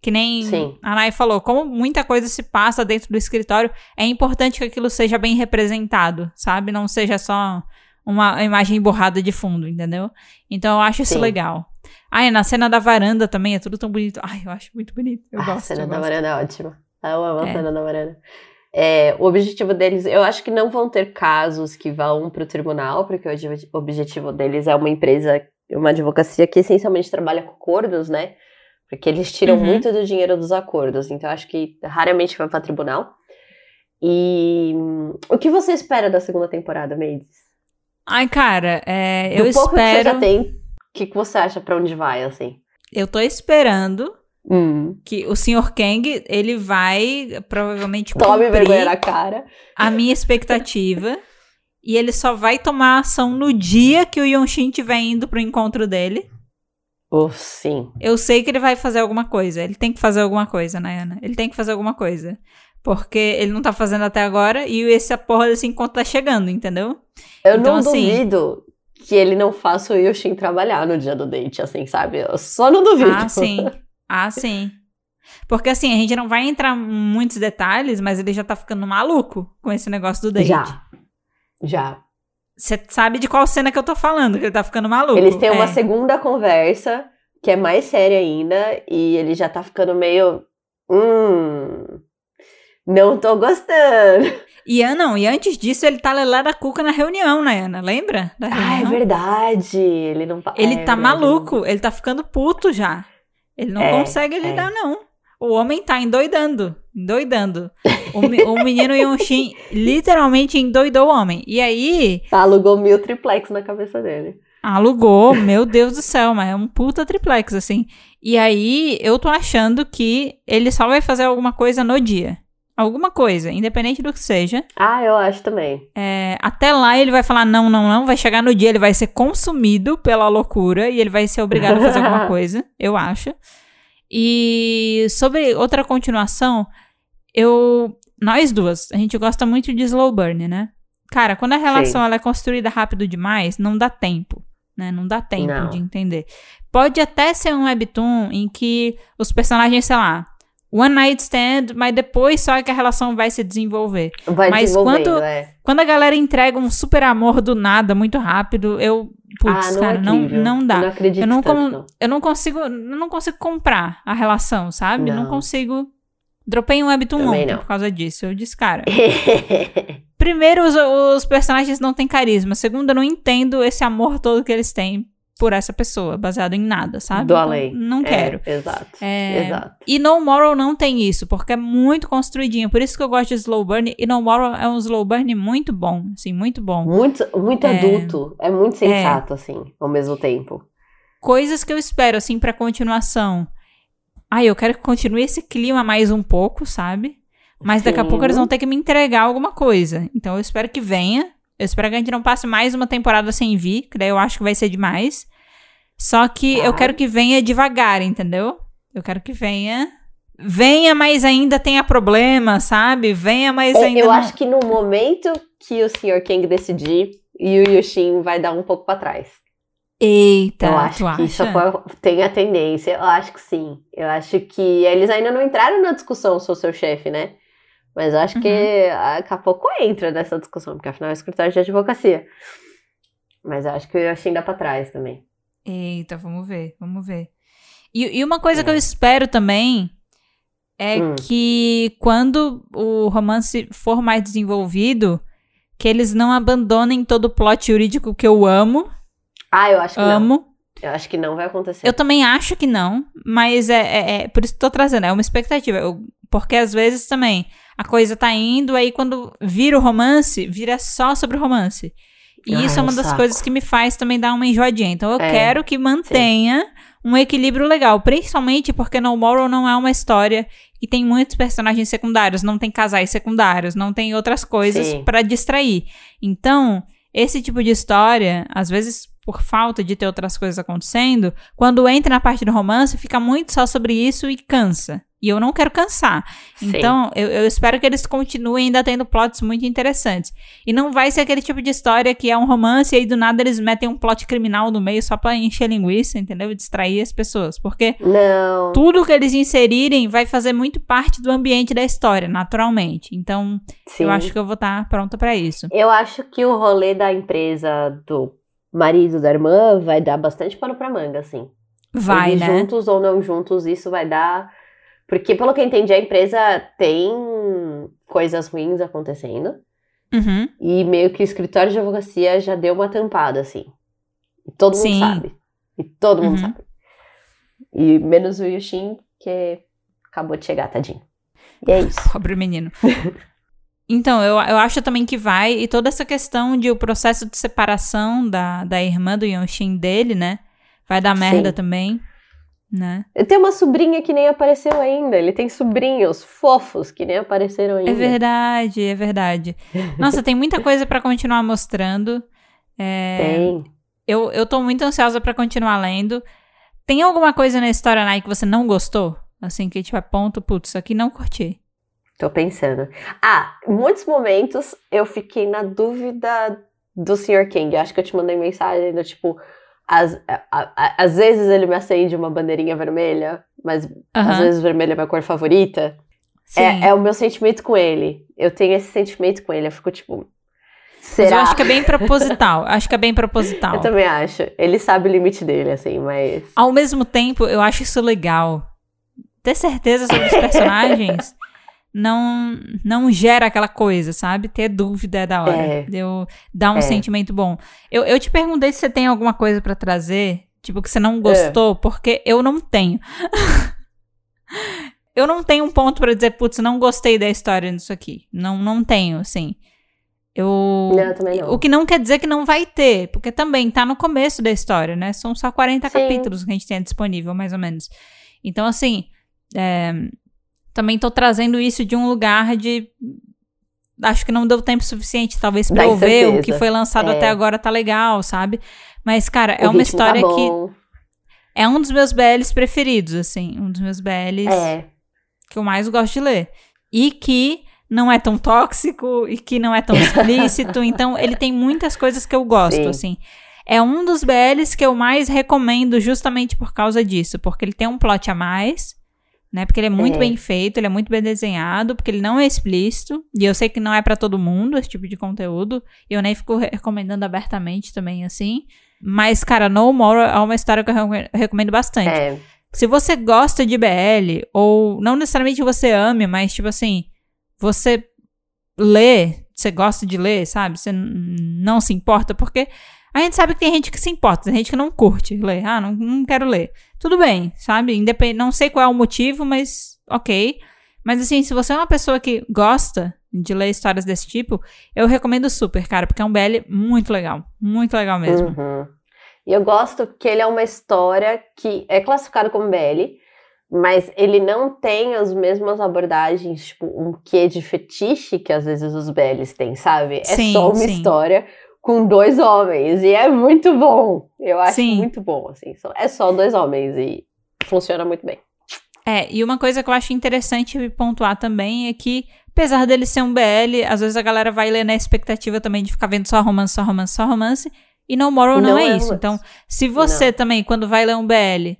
[SPEAKER 1] Que nem
[SPEAKER 2] Sim.
[SPEAKER 1] a Nai falou, como muita coisa se passa dentro do escritório, é importante que aquilo seja bem representado, sabe? Não seja só uma imagem borrada de fundo, entendeu? Então eu acho isso
[SPEAKER 2] Sim.
[SPEAKER 1] legal. Ai, na cena da varanda também é tudo tão bonito. Ai, eu acho muito bonito. Eu
[SPEAKER 2] Ah,
[SPEAKER 1] gosto.
[SPEAKER 2] a cena da
[SPEAKER 1] gosto.
[SPEAKER 2] varanda é ótima. Eu amo a
[SPEAKER 1] É.
[SPEAKER 2] cena da varanda. É, o objetivo deles, eu acho que não vão ter casos que vão para o tribunal, porque o obje- objetivo deles é uma empresa, uma advocacia que essencialmente trabalha com acordos, né? Porque eles tiram
[SPEAKER 1] Uhum.
[SPEAKER 2] muito do dinheiro dos acordos, então acho que raramente vai para tribunal. E o que você espera da segunda temporada, Maids?
[SPEAKER 1] Ai, cara, é,
[SPEAKER 2] Do
[SPEAKER 1] eu
[SPEAKER 2] pouco que você
[SPEAKER 1] espero.
[SPEAKER 2] já tem, o que, que você acha para onde vai, assim?
[SPEAKER 1] Eu tô esperando
[SPEAKER 2] Hum.
[SPEAKER 1] que o Sr. Kang, ele vai provavelmente
[SPEAKER 2] Tome vergonha na cara.
[SPEAKER 1] a minha expectativa. e ele só vai tomar ação no dia que o Yonshin estiver indo pro encontro dele.
[SPEAKER 2] Oh, sim.
[SPEAKER 1] Eu sei que ele vai fazer alguma coisa. Ele tem que fazer alguma coisa, Nayana. Ele tem que fazer alguma coisa. Porque ele não tá fazendo até agora e esse porra desse encontro tá chegando, entendeu?
[SPEAKER 2] Eu
[SPEAKER 1] Então,
[SPEAKER 2] não
[SPEAKER 1] assim-
[SPEAKER 2] duvido que ele não faça o Yoshin trabalhar no dia do date, assim, sabe? Eu só não duvido.
[SPEAKER 1] Ah, sim. Ah, sim. Porque assim, a gente não vai entrar em muitos detalhes, mas ele já tá ficando maluco com esse negócio do date.
[SPEAKER 2] Já. Já.
[SPEAKER 1] Você sabe de qual cena que eu tô falando, que ele tá ficando maluco.
[SPEAKER 2] Eles têm uma
[SPEAKER 1] É.
[SPEAKER 2] segunda conversa, que é mais séria ainda, e ele já tá ficando meio. Hum. Não tô gostando.
[SPEAKER 1] E não, e antes disso ele tá lelé da cuca na reunião, né, Ana? Lembra da reunião?
[SPEAKER 2] Ah, é verdade. Ele não
[SPEAKER 1] Ele
[SPEAKER 2] é
[SPEAKER 1] tá maluco, ele tá ficando puto já. Ele não
[SPEAKER 2] É,
[SPEAKER 1] consegue
[SPEAKER 2] é.
[SPEAKER 1] lidar, não. O homem tá endoidando, endoidando. O, o menino Yonshin literalmente endoidou o homem. E aí,
[SPEAKER 2] não- Alugou mil triplex na cabeça dele.
[SPEAKER 1] alugou, meu Deus do céu, mas é um puta triplex, assim. E aí, eu tô achando que ele só vai fazer alguma coisa no dia. Alguma coisa, independente do que seja.
[SPEAKER 2] Ah, eu acho também.
[SPEAKER 1] É, até lá ele vai falar não, não, não. Vai chegar no dia, ele vai ser consumido pela loucura e ele vai ser obrigado a fazer alguma coisa, eu acho. E sobre outra continuação, eu. Nós duas, a gente gosta muito de slow burn, né? Cara, quando a relação ela é construída rápido demais, não dá tempo, né? Não dá tempo
[SPEAKER 2] Não.
[SPEAKER 1] de entender. Pode até ser um webtoon em que os personagens, sei lá, one night stand, mas depois só é que a relação vai se desenvolver.
[SPEAKER 2] Vai
[SPEAKER 1] Mas quando-
[SPEAKER 2] é.
[SPEAKER 1] Quando a galera entrega um super amor do nada, muito rápido, eu. Putz,
[SPEAKER 2] ah, não
[SPEAKER 1] cara,
[SPEAKER 2] é
[SPEAKER 1] não, não dá.
[SPEAKER 2] Eu não acredito
[SPEAKER 1] Eu não,
[SPEAKER 2] tanto,
[SPEAKER 1] com-
[SPEAKER 2] não.
[SPEAKER 1] eu não consigo. Eu não consigo comprar a relação, sabe? Não,
[SPEAKER 2] Não.
[SPEAKER 1] consigo. Dropei um webtoon
[SPEAKER 2] Também
[SPEAKER 1] ontem
[SPEAKER 2] não.
[SPEAKER 1] por causa disso. Eu disse, cara. Primeiro, os, os personagens não têm carisma. Segundo, eu não entendo esse amor todo que eles têm por essa pessoa, baseado em nada, sabe?
[SPEAKER 2] Do
[SPEAKER 1] Então,
[SPEAKER 2] além.
[SPEAKER 1] Não
[SPEAKER 2] É,
[SPEAKER 1] quero.
[SPEAKER 2] exato.
[SPEAKER 1] É,
[SPEAKER 2] Exato.
[SPEAKER 1] E No Moral não tem isso, porque é muito construidinho. Por isso que eu gosto de Slow Burn. E No Moral é um Slow Burn muito bom, assim, muito bom.
[SPEAKER 2] Muito, muito
[SPEAKER 1] É.
[SPEAKER 2] adulto. É muito sensato, assim, ao mesmo tempo.
[SPEAKER 1] Coisas que eu espero, assim, pra continuação. Ai, eu quero que continue esse clima mais um pouco, sabe? Mas daqui a pouco eles vão ter que me entregar alguma coisa. Então eu espero que venha. Eu espero que a gente não passe mais uma temporada sem vir, que daí eu acho que vai ser demais. Só que eu quero que venha devagar, entendeu? Eu quero que venha. Venha, mas ainda tenha problema, sabe? Venha, mas
[SPEAKER 2] É,
[SPEAKER 1] ainda.
[SPEAKER 2] eu
[SPEAKER 1] não-
[SPEAKER 2] acho que no momento que o Sr. Kang decidir, e o Yushin vai dar um pouco pra trás.
[SPEAKER 1] Eita,
[SPEAKER 2] eu acho que
[SPEAKER 1] acha?
[SPEAKER 2] isso tem a tendência. Eu acho que sim. Eu acho que eles ainda não entraram na discussão sobre o seu chefe, né? Mas eu acho que
[SPEAKER 1] Uhum.
[SPEAKER 2] daqui a pouco entra nessa discussão, porque afinal é escritório de advocacia. Mas eu acho que o Yushin dá pra trás também.
[SPEAKER 1] Eita, vamos ver, vamos ver. E, e uma coisa que
[SPEAKER 2] É.
[SPEAKER 1] eu espero também é
[SPEAKER 2] Hum.
[SPEAKER 1] que quando o romance for mais desenvolvido, que eles não abandonem todo o plot jurídico que eu amo,
[SPEAKER 2] Ah, eu acho que não.
[SPEAKER 1] amo.
[SPEAKER 2] Eu acho que não vai acontecer.
[SPEAKER 1] Eu também acho que não, mas é, é- é- por isso que tô trazendo, é uma expectativa. Eu- porque às vezes também a coisa tá indo, aí quando vira o romance, vira só sobre o romance. E
[SPEAKER 2] Ai,
[SPEAKER 1] isso é
[SPEAKER 2] um
[SPEAKER 1] uma das
[SPEAKER 2] saco.
[SPEAKER 1] coisas que me faz também dar uma enjoadinha. Então eu
[SPEAKER 2] É,
[SPEAKER 1] quero que mantenha um equilíbrio legal, principalmente porque No Moral não é uma história que tem muitos personagens secundários, não tem casais secundários, não tem outras coisas
[SPEAKER 2] Sim.
[SPEAKER 1] pra distrair. Então, esse tipo de história, às vezes por falta de ter outras coisas acontecendo, quando entra na parte do romance, fica muito só sobre isso e cansa. E eu não quero cansar.
[SPEAKER 2] Sim.
[SPEAKER 1] Então, eu, eu espero que eles continuem ainda tendo plots muito interessantes. E não vai ser aquele tipo de história que é um romance e aí do nada eles metem um plot criminal no meio só pra encher linguiça, entendeu? E distrair as pessoas. Porque
[SPEAKER 2] Não.
[SPEAKER 1] tudo que eles inserirem vai fazer muito parte do ambiente da história, naturalmente. Então,
[SPEAKER 2] Sim.
[SPEAKER 1] eu acho que eu vou estar pronta pra isso.
[SPEAKER 2] Eu acho que o rolê da empresa do marido da irmã vai dar bastante pano pra manga, assim.
[SPEAKER 1] Vai,
[SPEAKER 2] Eles
[SPEAKER 1] né?
[SPEAKER 2] juntos ou não juntos, isso vai dar. Porque, pelo que eu entendi, a empresa tem coisas ruins acontecendo.
[SPEAKER 1] Uhum.
[SPEAKER 2] E meio que o escritório de advocacia já deu uma tampada, assim. E todo mundo
[SPEAKER 1] Sim.
[SPEAKER 2] sabe. E todo mundo
[SPEAKER 1] Uhum.
[SPEAKER 2] sabe. E menos o Yushin, que acabou de chegar, tadinho. E é isso.
[SPEAKER 1] Pobre menino. Então, eu, eu acho também que vai, e toda essa questão de o processo de separação da, da irmã do Yonshin dele, né? Vai dar merda
[SPEAKER 2] Sim.
[SPEAKER 1] também, né?
[SPEAKER 2] Tenho uma sobrinha que nem apareceu ainda. Ele tem sobrinhos fofos que nem apareceram ainda.
[SPEAKER 1] É verdade, é verdade. Nossa, tem muita coisa pra continuar mostrando. É,
[SPEAKER 2] Tem.
[SPEAKER 1] eu, eu tô muito ansiosa pra continuar lendo. Tem alguma coisa na história, Nai, que você não gostou? Assim, que tipo, é ponto, putz, isso aqui não curti.
[SPEAKER 2] Tô pensando. Ah, em muitos momentos eu fiquei na dúvida do Sr. King. Eu acho que eu te mandei mensagem do tipo. Às, às vezes ele me acende uma bandeirinha vermelha, mas às
[SPEAKER 1] Aham,
[SPEAKER 2] vezes vermelho é minha cor favorita. É, é o meu sentimento com ele. Eu tenho esse sentimento com ele. Eu fico tipo.
[SPEAKER 1] Mas
[SPEAKER 2] Será?
[SPEAKER 1] eu acho que é bem proposital. acho que é bem proposital.
[SPEAKER 2] Eu também acho. Ele sabe o limite dele, assim, mas.
[SPEAKER 1] Ao mesmo tempo, eu acho isso legal. Ter certeza sobre os personagens não não gera aquela coisa, sabe? Ter dúvida é da hora.
[SPEAKER 2] É.
[SPEAKER 1] Deu, dá um
[SPEAKER 2] É.
[SPEAKER 1] sentimento bom. Eu, eu te perguntei se você tem alguma coisa pra trazer, tipo, que você
[SPEAKER 2] É.
[SPEAKER 1] não gostou, porque eu não tenho. eu não tenho um ponto pra dizer, putz, não gostei da história disso aqui. Não, não tenho, assim. Eu.
[SPEAKER 2] Não, também não.
[SPEAKER 1] O que não quer dizer que não vai ter, porque também tá no começo da história, né? São só 40
[SPEAKER 2] Sim.
[SPEAKER 1] capítulos que a gente tem disponível, mais ou menos. Então, assim, é, também tô trazendo isso de um lugar de. Acho que não deu tempo suficiente, talvez, pra
[SPEAKER 2] Da
[SPEAKER 1] eu ver o que foi lançado
[SPEAKER 2] É.
[SPEAKER 1] até agora tá legal, sabe? Mas, cara, é
[SPEAKER 2] O
[SPEAKER 1] uma
[SPEAKER 2] ritmo tá
[SPEAKER 1] história que.
[SPEAKER 2] bom.
[SPEAKER 1] É um dos meus BLs preferidos, assim. Um dos meus BLs
[SPEAKER 2] É.
[SPEAKER 1] que eu mais gosto de ler. E que não é tão tóxico e que não é tão explícito. então, ele tem muitas coisas que eu gosto,
[SPEAKER 2] Sim.
[SPEAKER 1] assim. É um dos BLs que eu mais recomendo justamente por causa disso. Porque ele tem um plot a mais, né? Porque ele é muito
[SPEAKER 2] É.
[SPEAKER 1] bem feito, ele é muito bem desenhado, porque ele não é explícito. E eu sei que não é pra todo mundo esse tipo de conteúdo. E eu nem fico re- recomendando abertamente também, assim. Mas, cara, No More é uma história que eu recome- recomendo bastante.
[SPEAKER 2] É.
[SPEAKER 1] Se você gosta de BL, ou não necessariamente você ame, mas tipo assim, você lê, você gosta de ler, sabe? Você não se importa, porque a gente sabe que tem gente que se importa, tem gente que não curte ler. Ah, não, não quero ler. Tudo bem, sabe? Independ... Não sei qual é o motivo, mas ok. Mas assim, se você é uma pessoa que gosta de ler histórias desse tipo, eu recomendo super, cara, porque é um BL muito legal. Muito legal mesmo.
[SPEAKER 2] Uhum. E eu gosto que ele é uma história que é classificado como BL, mas ele não tem as mesmas abordagens, tipo, um quê de fetiche que às vezes os BLs têm, sabe? É
[SPEAKER 1] Sim,
[SPEAKER 2] só uma
[SPEAKER 1] sim.
[SPEAKER 2] história com dois homens, e é muito bom. Eu acho
[SPEAKER 1] Sim.
[SPEAKER 2] muito bom, assim. É só dois homens e funciona muito bem.
[SPEAKER 1] É, e uma coisa que eu acho interessante pontuar também é que, apesar dele ser um BL, às vezes a galera vai ler na expectativa também de ficar vendo só romance, só romance, só romance, e No Moral não,
[SPEAKER 2] Não
[SPEAKER 1] é,
[SPEAKER 2] é
[SPEAKER 1] isso. Então, se você também, quando vai ler um BL,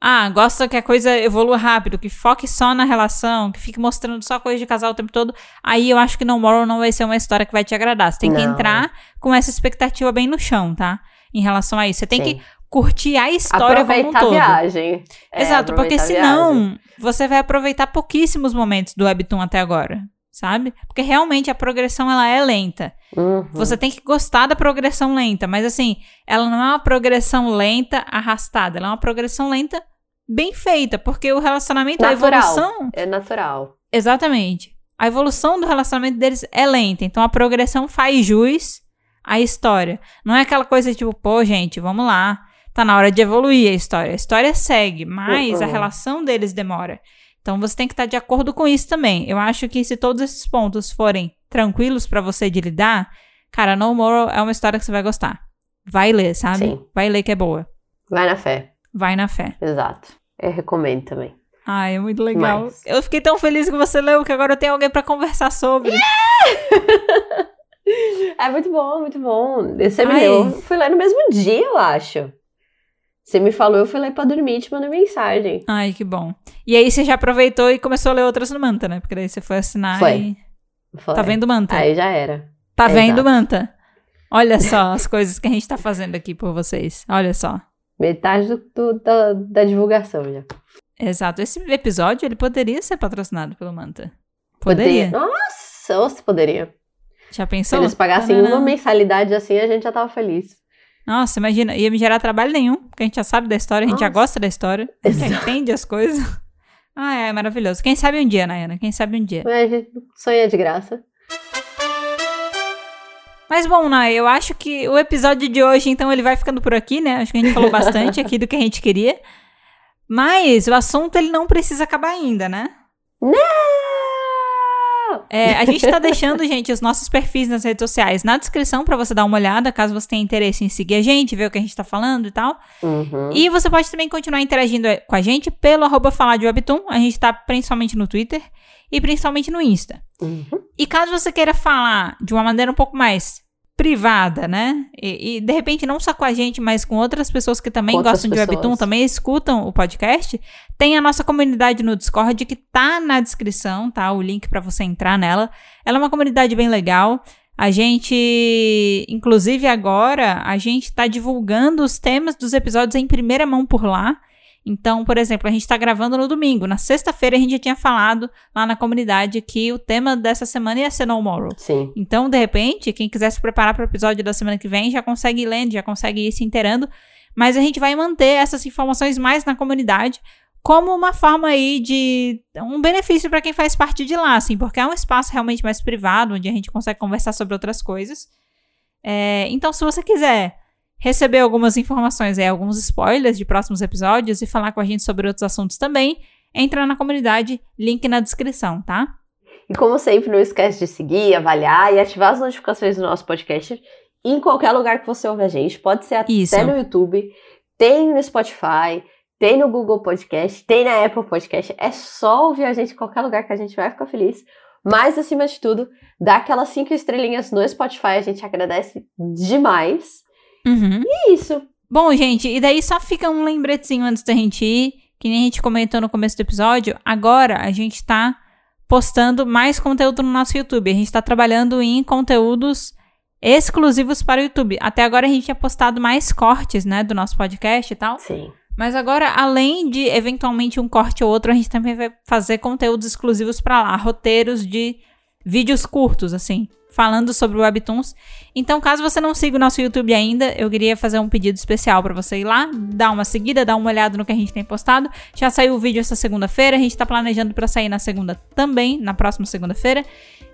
[SPEAKER 1] ah, gosta que a coisa evolua rápido, que foque só na relação, que fique mostrando só coisa de casal o tempo todo, aí eu acho que No Moral não vai ser uma história que vai te agradar. Você tem que
[SPEAKER 2] Não.
[SPEAKER 1] entrar com essa expectativa bem no chão, tá? Em relação a isso. Você tem
[SPEAKER 2] Sim.
[SPEAKER 1] que curtir a história como um
[SPEAKER 2] Aproveitar a
[SPEAKER 1] todo.
[SPEAKER 2] viagem. É,
[SPEAKER 1] Exato, porque
[SPEAKER 2] aproveitar
[SPEAKER 1] senão você vai aproveitar pouquíssimos momentos do Webtoon até agora, sabe? Porque realmente a progressão ela é lenta.
[SPEAKER 2] Uhum.
[SPEAKER 1] Você tem que gostar da progressão lenta, mas assim, ela não é uma progressão lenta arrastada, ela é uma progressão lenta bem feita, porque o relacionamento, a
[SPEAKER 2] Natural.
[SPEAKER 1] evolução,
[SPEAKER 2] É natural.
[SPEAKER 1] exatamente. A evolução do relacionamento deles é lenta, então a progressão faz jus à história. Não é aquela coisa tipo, pô, gente, vamos lá, tá na hora de evoluir a história. A história segue, mas a
[SPEAKER 2] Uhum.
[SPEAKER 1] relação deles demora. Então você tem que estar de acordo com isso também. Eu acho que se todos esses pontos forem tranquilos pra você de lidar, cara, No More é uma história que você vai gostar. Vai ler, sabe?
[SPEAKER 2] Sim.
[SPEAKER 1] Vai ler que é boa.
[SPEAKER 2] Vai na fé.
[SPEAKER 1] Vai na fé.
[SPEAKER 2] Exato. Eu recomendo também.
[SPEAKER 1] Ai, é muito legal.
[SPEAKER 2] Mas-
[SPEAKER 1] Eu fiquei tão feliz que você leu que agora eu tenho alguém pra conversar sobre.
[SPEAKER 2] É muito bom, muito bom. Você me
[SPEAKER 1] Ai.
[SPEAKER 2] leu. Fui ler no mesmo dia, eu acho. Você me falou, eu fui ler pra dormir e te mandei mensagem.
[SPEAKER 1] Ai, que bom. E aí você já aproveitou e começou a ler outras no Manta, né? Porque daí você foi assinar
[SPEAKER 2] Foi.
[SPEAKER 1] e...
[SPEAKER 2] Foi.
[SPEAKER 1] Tá vendo, Manta?
[SPEAKER 2] Aí já era.
[SPEAKER 1] Tá
[SPEAKER 2] Exato.
[SPEAKER 1] vendo, Manta? Olha só as coisas que a gente tá fazendo aqui por vocês. Olha só.
[SPEAKER 2] Metade do, do- da, da divulgação já.
[SPEAKER 1] Exato. Esse episódio, ele poderia ser patrocinado pelo Manta. Poderia.
[SPEAKER 2] Nossa, você poderia.
[SPEAKER 1] Já
[SPEAKER 2] Se
[SPEAKER 1] pensou?
[SPEAKER 2] eles pagassem
[SPEAKER 1] Tananã.
[SPEAKER 2] uma mensalidade assim, a gente já tava feliz.
[SPEAKER 1] Nossa, imagina, ia me gerar trabalho nenhum, porque a gente já sabe da história, a gente já
[SPEAKER 2] Nossa.
[SPEAKER 1] gosta da história, a gente já
[SPEAKER 2] Exato.
[SPEAKER 1] entende as coisas. Ai, é maravilhoso. Quem sabe um dia, Nayana? Quem sabe um dia.
[SPEAKER 2] Gente sonha de graça.
[SPEAKER 1] Mas bom, Nay, eu acho que o episódio de hoje, então, ele vai ficando por aqui, né? Acho que a gente falou bastante aqui do que a gente queria. Mas o assunto, ele não precisa acabar ainda, né?
[SPEAKER 2] Não!
[SPEAKER 1] É, a gente tá deixando, gente, os nossos perfis nas redes sociais na descrição pra você dar uma olhada, caso você tenha interesse em seguir a gente, ver o que a gente tá falando e tal.
[SPEAKER 2] Uhum.
[SPEAKER 1] E você pode também continuar interagindo eh, com a gente pelo arroba falar de Webtoon. A gente tá principalmente no Twitter e principalmente no Insta.
[SPEAKER 2] Uhum.
[SPEAKER 1] E caso você queira falar de uma maneira um pouco mais privada, né? E, e, de repente não só com a gente, mas com outras pessoas que também
[SPEAKER 2] outras
[SPEAKER 1] gostam de
[SPEAKER 2] pessoas.
[SPEAKER 1] Webtoon, também escutam o podcast, tem a nossa comunidade no Discord que tá na descrição, tá? O link pra você entrar nela. Ela é uma comunidade bem legal. A gente, inclusive agora, a gente tá divulgando os temas dos episódios em primeira mão por lá. Então, por exemplo, a gente tá gravando no domingo. Na sexta-feira a gente já tinha falado lá na comunidade que o tema dessa semana ia ser No Moral.
[SPEAKER 2] Sim.
[SPEAKER 1] Então, de repente, quem quiser se preparar para o episódio da semana que vem já consegue ir lendo, já consegue ir se inteirando. Mas a gente vai manter essas informações mais na comunidade como uma forma aí de um benefício para quem faz parte de lá, assim, porque é um espaço realmente mais privado, onde a gente consegue conversar sobre outras coisas. É, então, se você quiser receber algumas informações, aí, alguns spoilers de próximos episódios e falar com a gente sobre outros assuntos também, entra na comunidade, link na descrição, tá?
[SPEAKER 2] E como sempre, não esquece de seguir, avaliar e ativar as notificações do nosso podcast em qualquer lugar que você ouve a gente. Pode ser até
[SPEAKER 1] Isso.
[SPEAKER 2] no YouTube, tem no Spotify, tem no Google Podcast, tem na Apple Podcast. É só ouvir a gente em qualquer lugar que a gente vai ficar feliz. Mas, acima de tudo, dá aquelas cinco estrelinhas no Spotify, a gente agradece demais.
[SPEAKER 1] Uhum.
[SPEAKER 2] E é isso.
[SPEAKER 1] Bom, gente, e daí só fica um lembretezinho antes da gente ir, que nem a gente comentou no começo do episódio. Agora a gente tá postando mais conteúdo no nosso YouTube. A gente tá trabalhando em conteúdos exclusivos para o YouTube. Até agora a gente tinha postado mais cortes, né, do nosso podcast e tal.
[SPEAKER 2] Sim.
[SPEAKER 1] Mas agora, além de eventualmente um corte ou outro, a gente também vai fazer conteúdos exclusivos para lá, roteiros de vídeos curtos, assim, falando sobre webtoons. Então, caso você não siga o nosso YouTube ainda, eu queria fazer um pedido especial para você ir lá, dar uma seguida, dar uma olhada no que a gente tem postado. Já saiu o vídeo essa segunda-feira, a gente tá planejando para sair na segunda também, na próxima segunda-feira.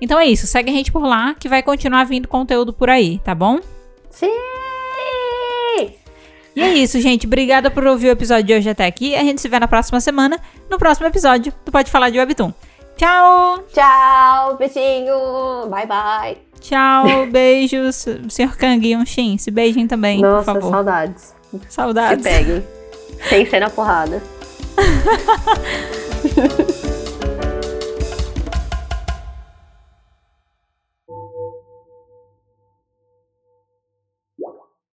[SPEAKER 1] Então é isso, segue a gente por lá que vai continuar vindo conteúdo por aí, tá bom?
[SPEAKER 2] Sim!
[SPEAKER 1] E é isso, gente. Obrigada por ouvir o episódio de hoje até aqui. A gente se vê na próxima semana, no próximo episódio do Pode Falar de Webtoon. Tchau!
[SPEAKER 2] Tchau, beijinho! Bye, bye!
[SPEAKER 1] Tchau, beijos. Sr. Kang e Shin, se beijem também,
[SPEAKER 2] Nossa,
[SPEAKER 1] por favor.
[SPEAKER 2] saudades. Se
[SPEAKER 1] Saudades.
[SPEAKER 2] peguem. Sem ser na porrada.